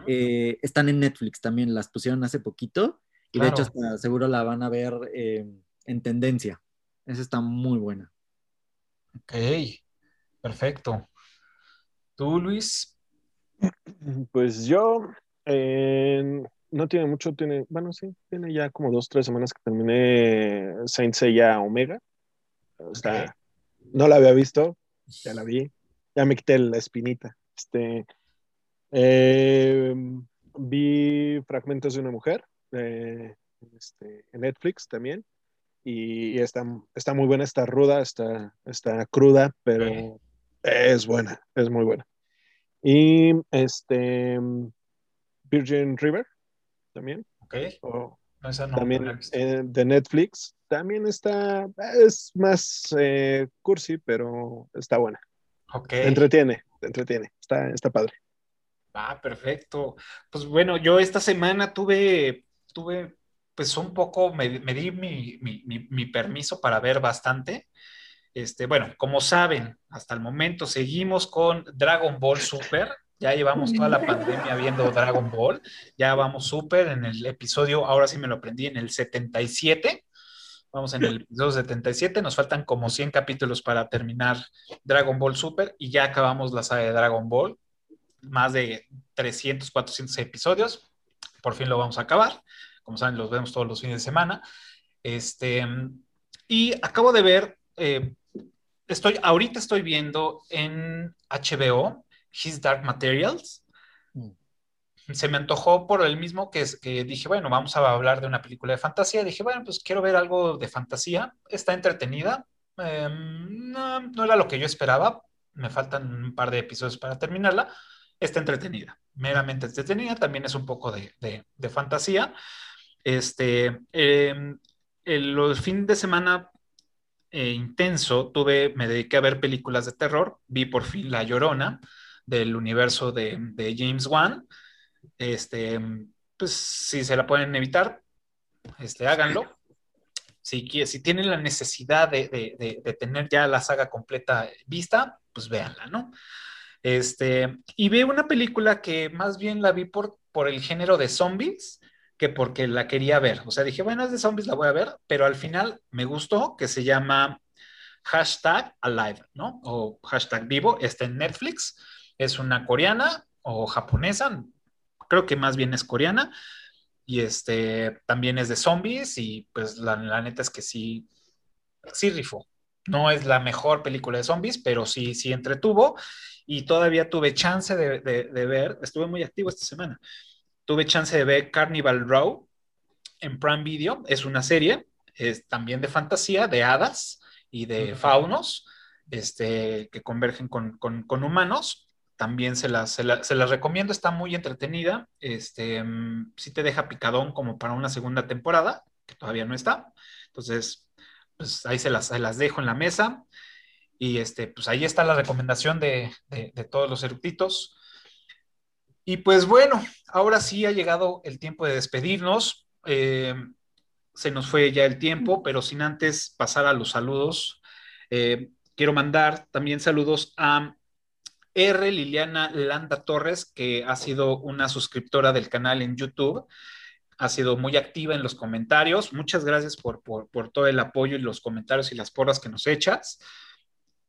[SPEAKER 3] Eh, están en Netflix también, las pusieron hace poquito. Y de hecho, hasta seguro la van a ver eh, en tendencia. Esa está muy buena.
[SPEAKER 1] Ok, perfecto. ¿Tú, Luis?
[SPEAKER 4] Pues yo eh, no tiene mucho, tiene, bueno, sí, tiene ya como dos, tres semanas que terminé Saint Seiya Omega. Está, no la había visto, ya la vi, ya me quité la espinita. Este, eh, vi Fragmentos de una mujer eh, este, en Netflix también. Y, y está, está muy buena, está ruda, está, está cruda, pero es buena, es muy buena. Y este Virgin River también.
[SPEAKER 1] Ok.
[SPEAKER 4] o-
[SPEAKER 1] No, esa no, no
[SPEAKER 4] también eh, de Netflix. También está, es más eh, cursi, pero está buena.
[SPEAKER 1] Ok.
[SPEAKER 4] Te entretiene, te entretiene. Está, está padre.
[SPEAKER 1] Ah, perfecto. Pues bueno, yo esta semana tuve, tuve, pues un poco, me, me di mi, mi- mi- mi permiso para ver bastante. Este, bueno, como saben, hasta el momento seguimos con Dragon Ball Super. Ya llevamos toda la pandemia viendo Dragon Ball. Ya vamos súper en el episodio, ahora sí me lo aprendí, en el 77. Vamos en el episodio 77. Nos faltan como 100 capítulos para terminar Dragon Ball Super y ya acabamos la saga de Dragon Ball. Más de 300, 400 episodios. Por fin lo vamos a acabar. Como saben, los vemos todos los fines de semana. Este, y acabo de ver, eh, estoy, ahorita estoy viendo en HBO His Dark Materials. Se me antojó por el mismo que, que dije, bueno, vamos a hablar de una película de fantasía. Dije, bueno, pues quiero ver algo de fantasía. Está entretenida. Eh, no, no era lo que yo esperaba. Me faltan un par de episodios para terminarla. Está entretenida, meramente entretenida. También es un poco de, de- de fantasía. Este, eh, el, el fin de semana eh, intenso, tuve, me dediqué a ver películas de terror, vi por fin La Llorona del universo de, de James Wan. Este, pues si se la pueden evitar, este, háganlo. Si, si tienen la necesidad de, de, tener ya la saga completa vista, pues véanla, ¿no? Este, y veo una película que más bien la vi por, por el género de zombies que porque la quería ver. O sea, dije, bueno, es de zombies, la voy a ver, pero al final me gustó que se llama hashtag alive, ¿no? O hashtag vivo, está en Netflix, es una coreana o japonesa, creo que más bien es coreana, y este también es de zombies, y pues la, neta es que sí, sí rifó. No es la mejor película de zombies, pero sí, sí entretuvo, y todavía tuve chance de, de ver, estuve muy activo esta semana, tuve chance de ver Carnival Row en Prime Video, es una serie, es también de fantasía, de hadas, y de faunos este, que convergen con, humanos. También se las, se, las recomiendo, está muy entretenida. Este, mm, sí te deja picadón como para una segunda temporada, que todavía no está. Entonces, pues ahí se las, las dejo en la mesa. Y este, pues ahí está la recomendación de, todos los eructitos. Y pues bueno, ahora sí ha llegado el tiempo de despedirnos. Eh, se nos fue ya el tiempo, pero sin antes pasar a los saludos, eh, quiero mandar también saludos a R. Liliana Landa Torres, que ha sido una suscriptora del canal en YouTube. Ha sido muy activa en los comentarios. Muchas gracias por, por todo el apoyo y los comentarios y las porras que nos echas.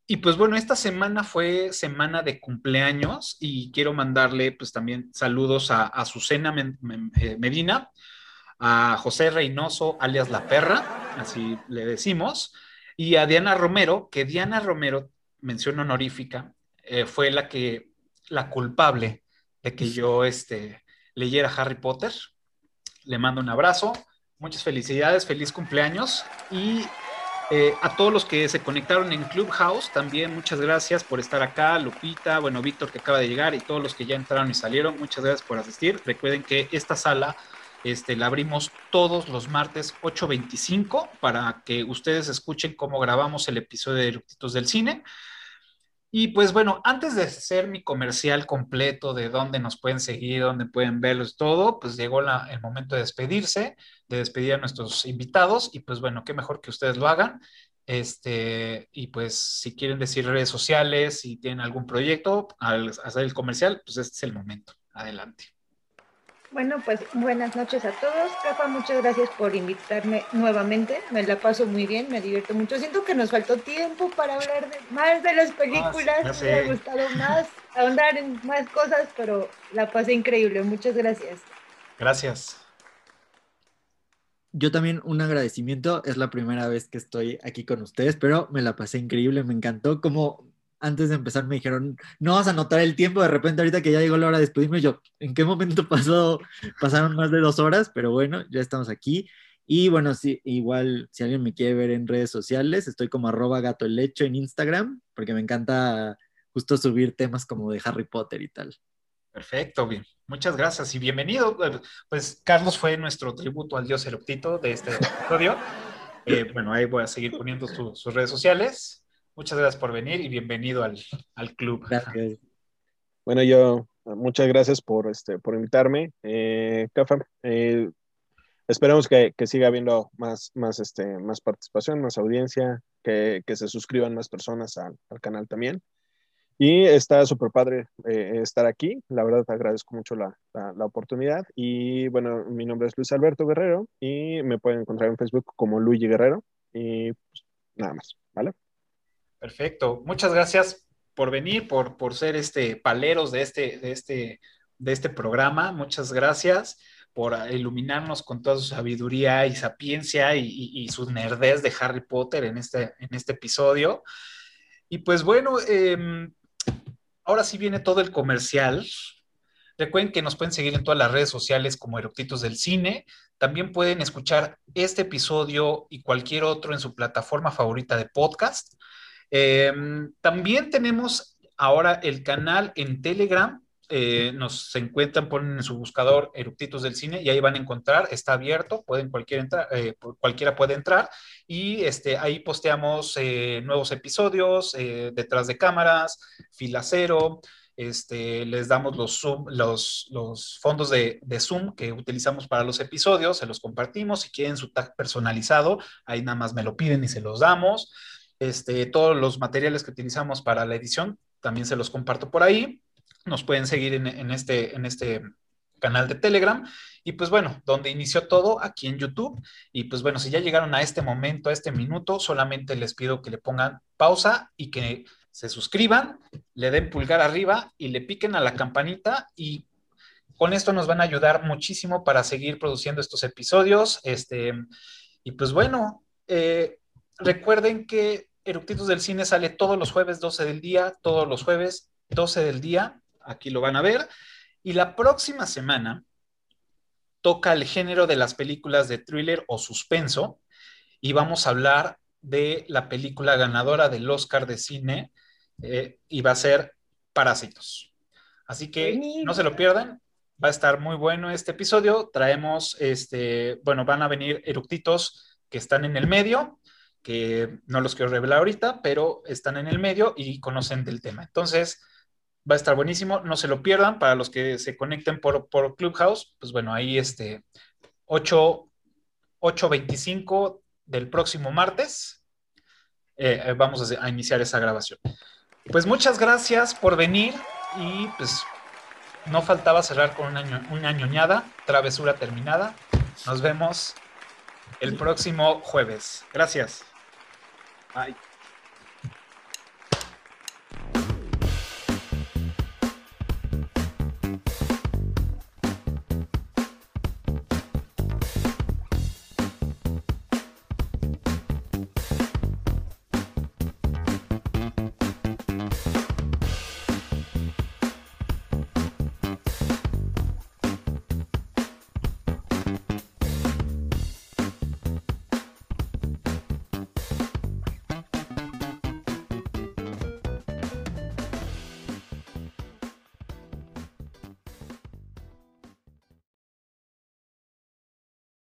[SPEAKER 1] Y pues bueno, esta semana fue semana de cumpleaños y quiero mandarle pues también saludos a, a eh, Medina, a José Reynoso, alias La Perra, así le decimos, y a Diana Romero, que Diana Romero, mención honorífica, eh, fue la que, la culpable de que yo este, leyera Harry Potter. Le mando un abrazo, muchas felicidades, feliz cumpleaños y eh, a todos los que se conectaron en Clubhouse, también muchas gracias por estar acá, Lupita, bueno, Víctor que acaba de llegar y todos los que ya entraron y salieron, muchas gracias por asistir. Recuerden que esta sala este, la abrimos todos los martes 8.25 para que ustedes escuchen cómo grabamos el episodio de Eructitos del Cine. Y pues bueno, antes de hacer mi comercial completo de dónde nos pueden seguir, dónde pueden verlos, todo, pues llegó el momento de despedirse, de despedir a nuestros invitados y pues bueno, qué mejor que ustedes lo hagan. Este, y pues si quieren decir redes sociales, si tienen algún proyecto al hacer el comercial, pues este es el momento. Adelante.
[SPEAKER 2] Bueno, pues buenas noches a todos. Rafa, muchas gracias por invitarme nuevamente. Me la paso muy bien, me divierto mucho. Siento que nos faltó tiempo para hablar de, más de las películas. me ha gustado más ahondar en más cosas, pero la pasé increíble. Muchas gracias.
[SPEAKER 1] Gracias.
[SPEAKER 3] Yo también un agradecimiento. Es la primera vez que estoy aquí con ustedes, pero me la pasé increíble. Me encantó como antes de empezar me dijeron, no vas a notar el tiempo, de repente ahorita que ya llegó la hora de despedirme, yo, ¿en qué momento pasó? Pasaron más de dos horas, pero bueno, ya estamos aquí. Y bueno, sí, igual si alguien me quiere ver en redes sociales, estoy como arroba gato lecho en Instagram, porque me encanta justo subir temas como de Harry Potter y tal.
[SPEAKER 1] Perfecto, bien. Muchas gracias y bienvenido. Pues Carlos fue nuestro tributo al dios eruptito de este episodio. Eh, bueno, ahí voy a seguir poniendo sus redes sociales. Muchas gracias por venir y bienvenido al, club.
[SPEAKER 4] Gracias. Bueno, yo, muchas gracias por, este, por invitarme. Eh, eh esperemos que, siga habiendo más, más, este, más participación, más audiencia, que, se suscriban más personas al, canal también. Y está súper padre eh, estar aquí. La verdad, agradezco mucho la, oportunidad. Y bueno, mi nombre es Luis Alberto Guerrero y me pueden encontrar en Facebook como Luigi Guerrero. Y pues, nada más, ¿vale?
[SPEAKER 1] Perfecto. Muchas gracias por venir, por, por ser este paleros de este, de este, de este programa. Muchas gracias por iluminarnos con toda su sabiduría y sapiencia y, y, su nerdez de Harry Potter en este, en este episodio. Y pues bueno, em, ahora sí viene todo el comercial. Recuerden que nos pueden seguir en todas las redes sociales como Eructitos del Cine. También pueden escuchar este episodio y cualquier otro en su plataforma favorita de podcast. Em, también tenemos ahora el canal en Telegram. Eh, nos encuentran, ponen en su buscador Eructitos del Cine y ahí van a encontrar, está abierto, pueden cualquiera entrar, eh, cualquiera puede entrar y este, ahí posteamos eh, nuevos episodios, detrás de cámaras, filacero, Este, les damos los, los, los fondos de, de, Zoom que utilizamos para los episodios, se los compartimos. Si quieren su tag personalizado, ahí nada más me lo piden y se los damos. Este, todos los materiales que utilizamos para la edición también se los comparto por ahí. Nos pueden seguir en, este, en este canal de Telegram. Y pues bueno, donde inició todo, aquí en YouTube. Y pues bueno, si ya llegaron a este momento, a este minuto, solamente les pido que le pongan pausa y que se suscriban, le den pulgar arriba y le piquen a la campanita y con esto nos van a ayudar muchísimo para seguir produciendo estos episodios. Este, y pues bueno, eh, recuerden que Eructitos del Cine sale todos los jueves 12 del día, todos los jueves 12 del día, aquí lo van a ver. Y la próxima semana toca el género de las películas de thriller o suspenso y vamos a hablar de la película ganadora del Oscar de cine eh, y va a ser Parásitos. Así que no se lo pierdan, va a estar muy bueno este episodio. Traemos, este, bueno, van a venir eructitos que están en el medio, que no los quiero revelar ahorita, pero están en el medio y conocen del tema. Entonces, va a estar buenísimo, no se lo pierdan para los que se conecten por, por Clubhouse, pues bueno, ahí este 8, 8.25 del próximo martes eh, eh, vamos a, iniciar esa grabación. Pues muchas gracias por venir y pues no faltaba cerrar con una, una ñoñada, travesura terminada. Nos vemos el próximo jueves. Gracias. I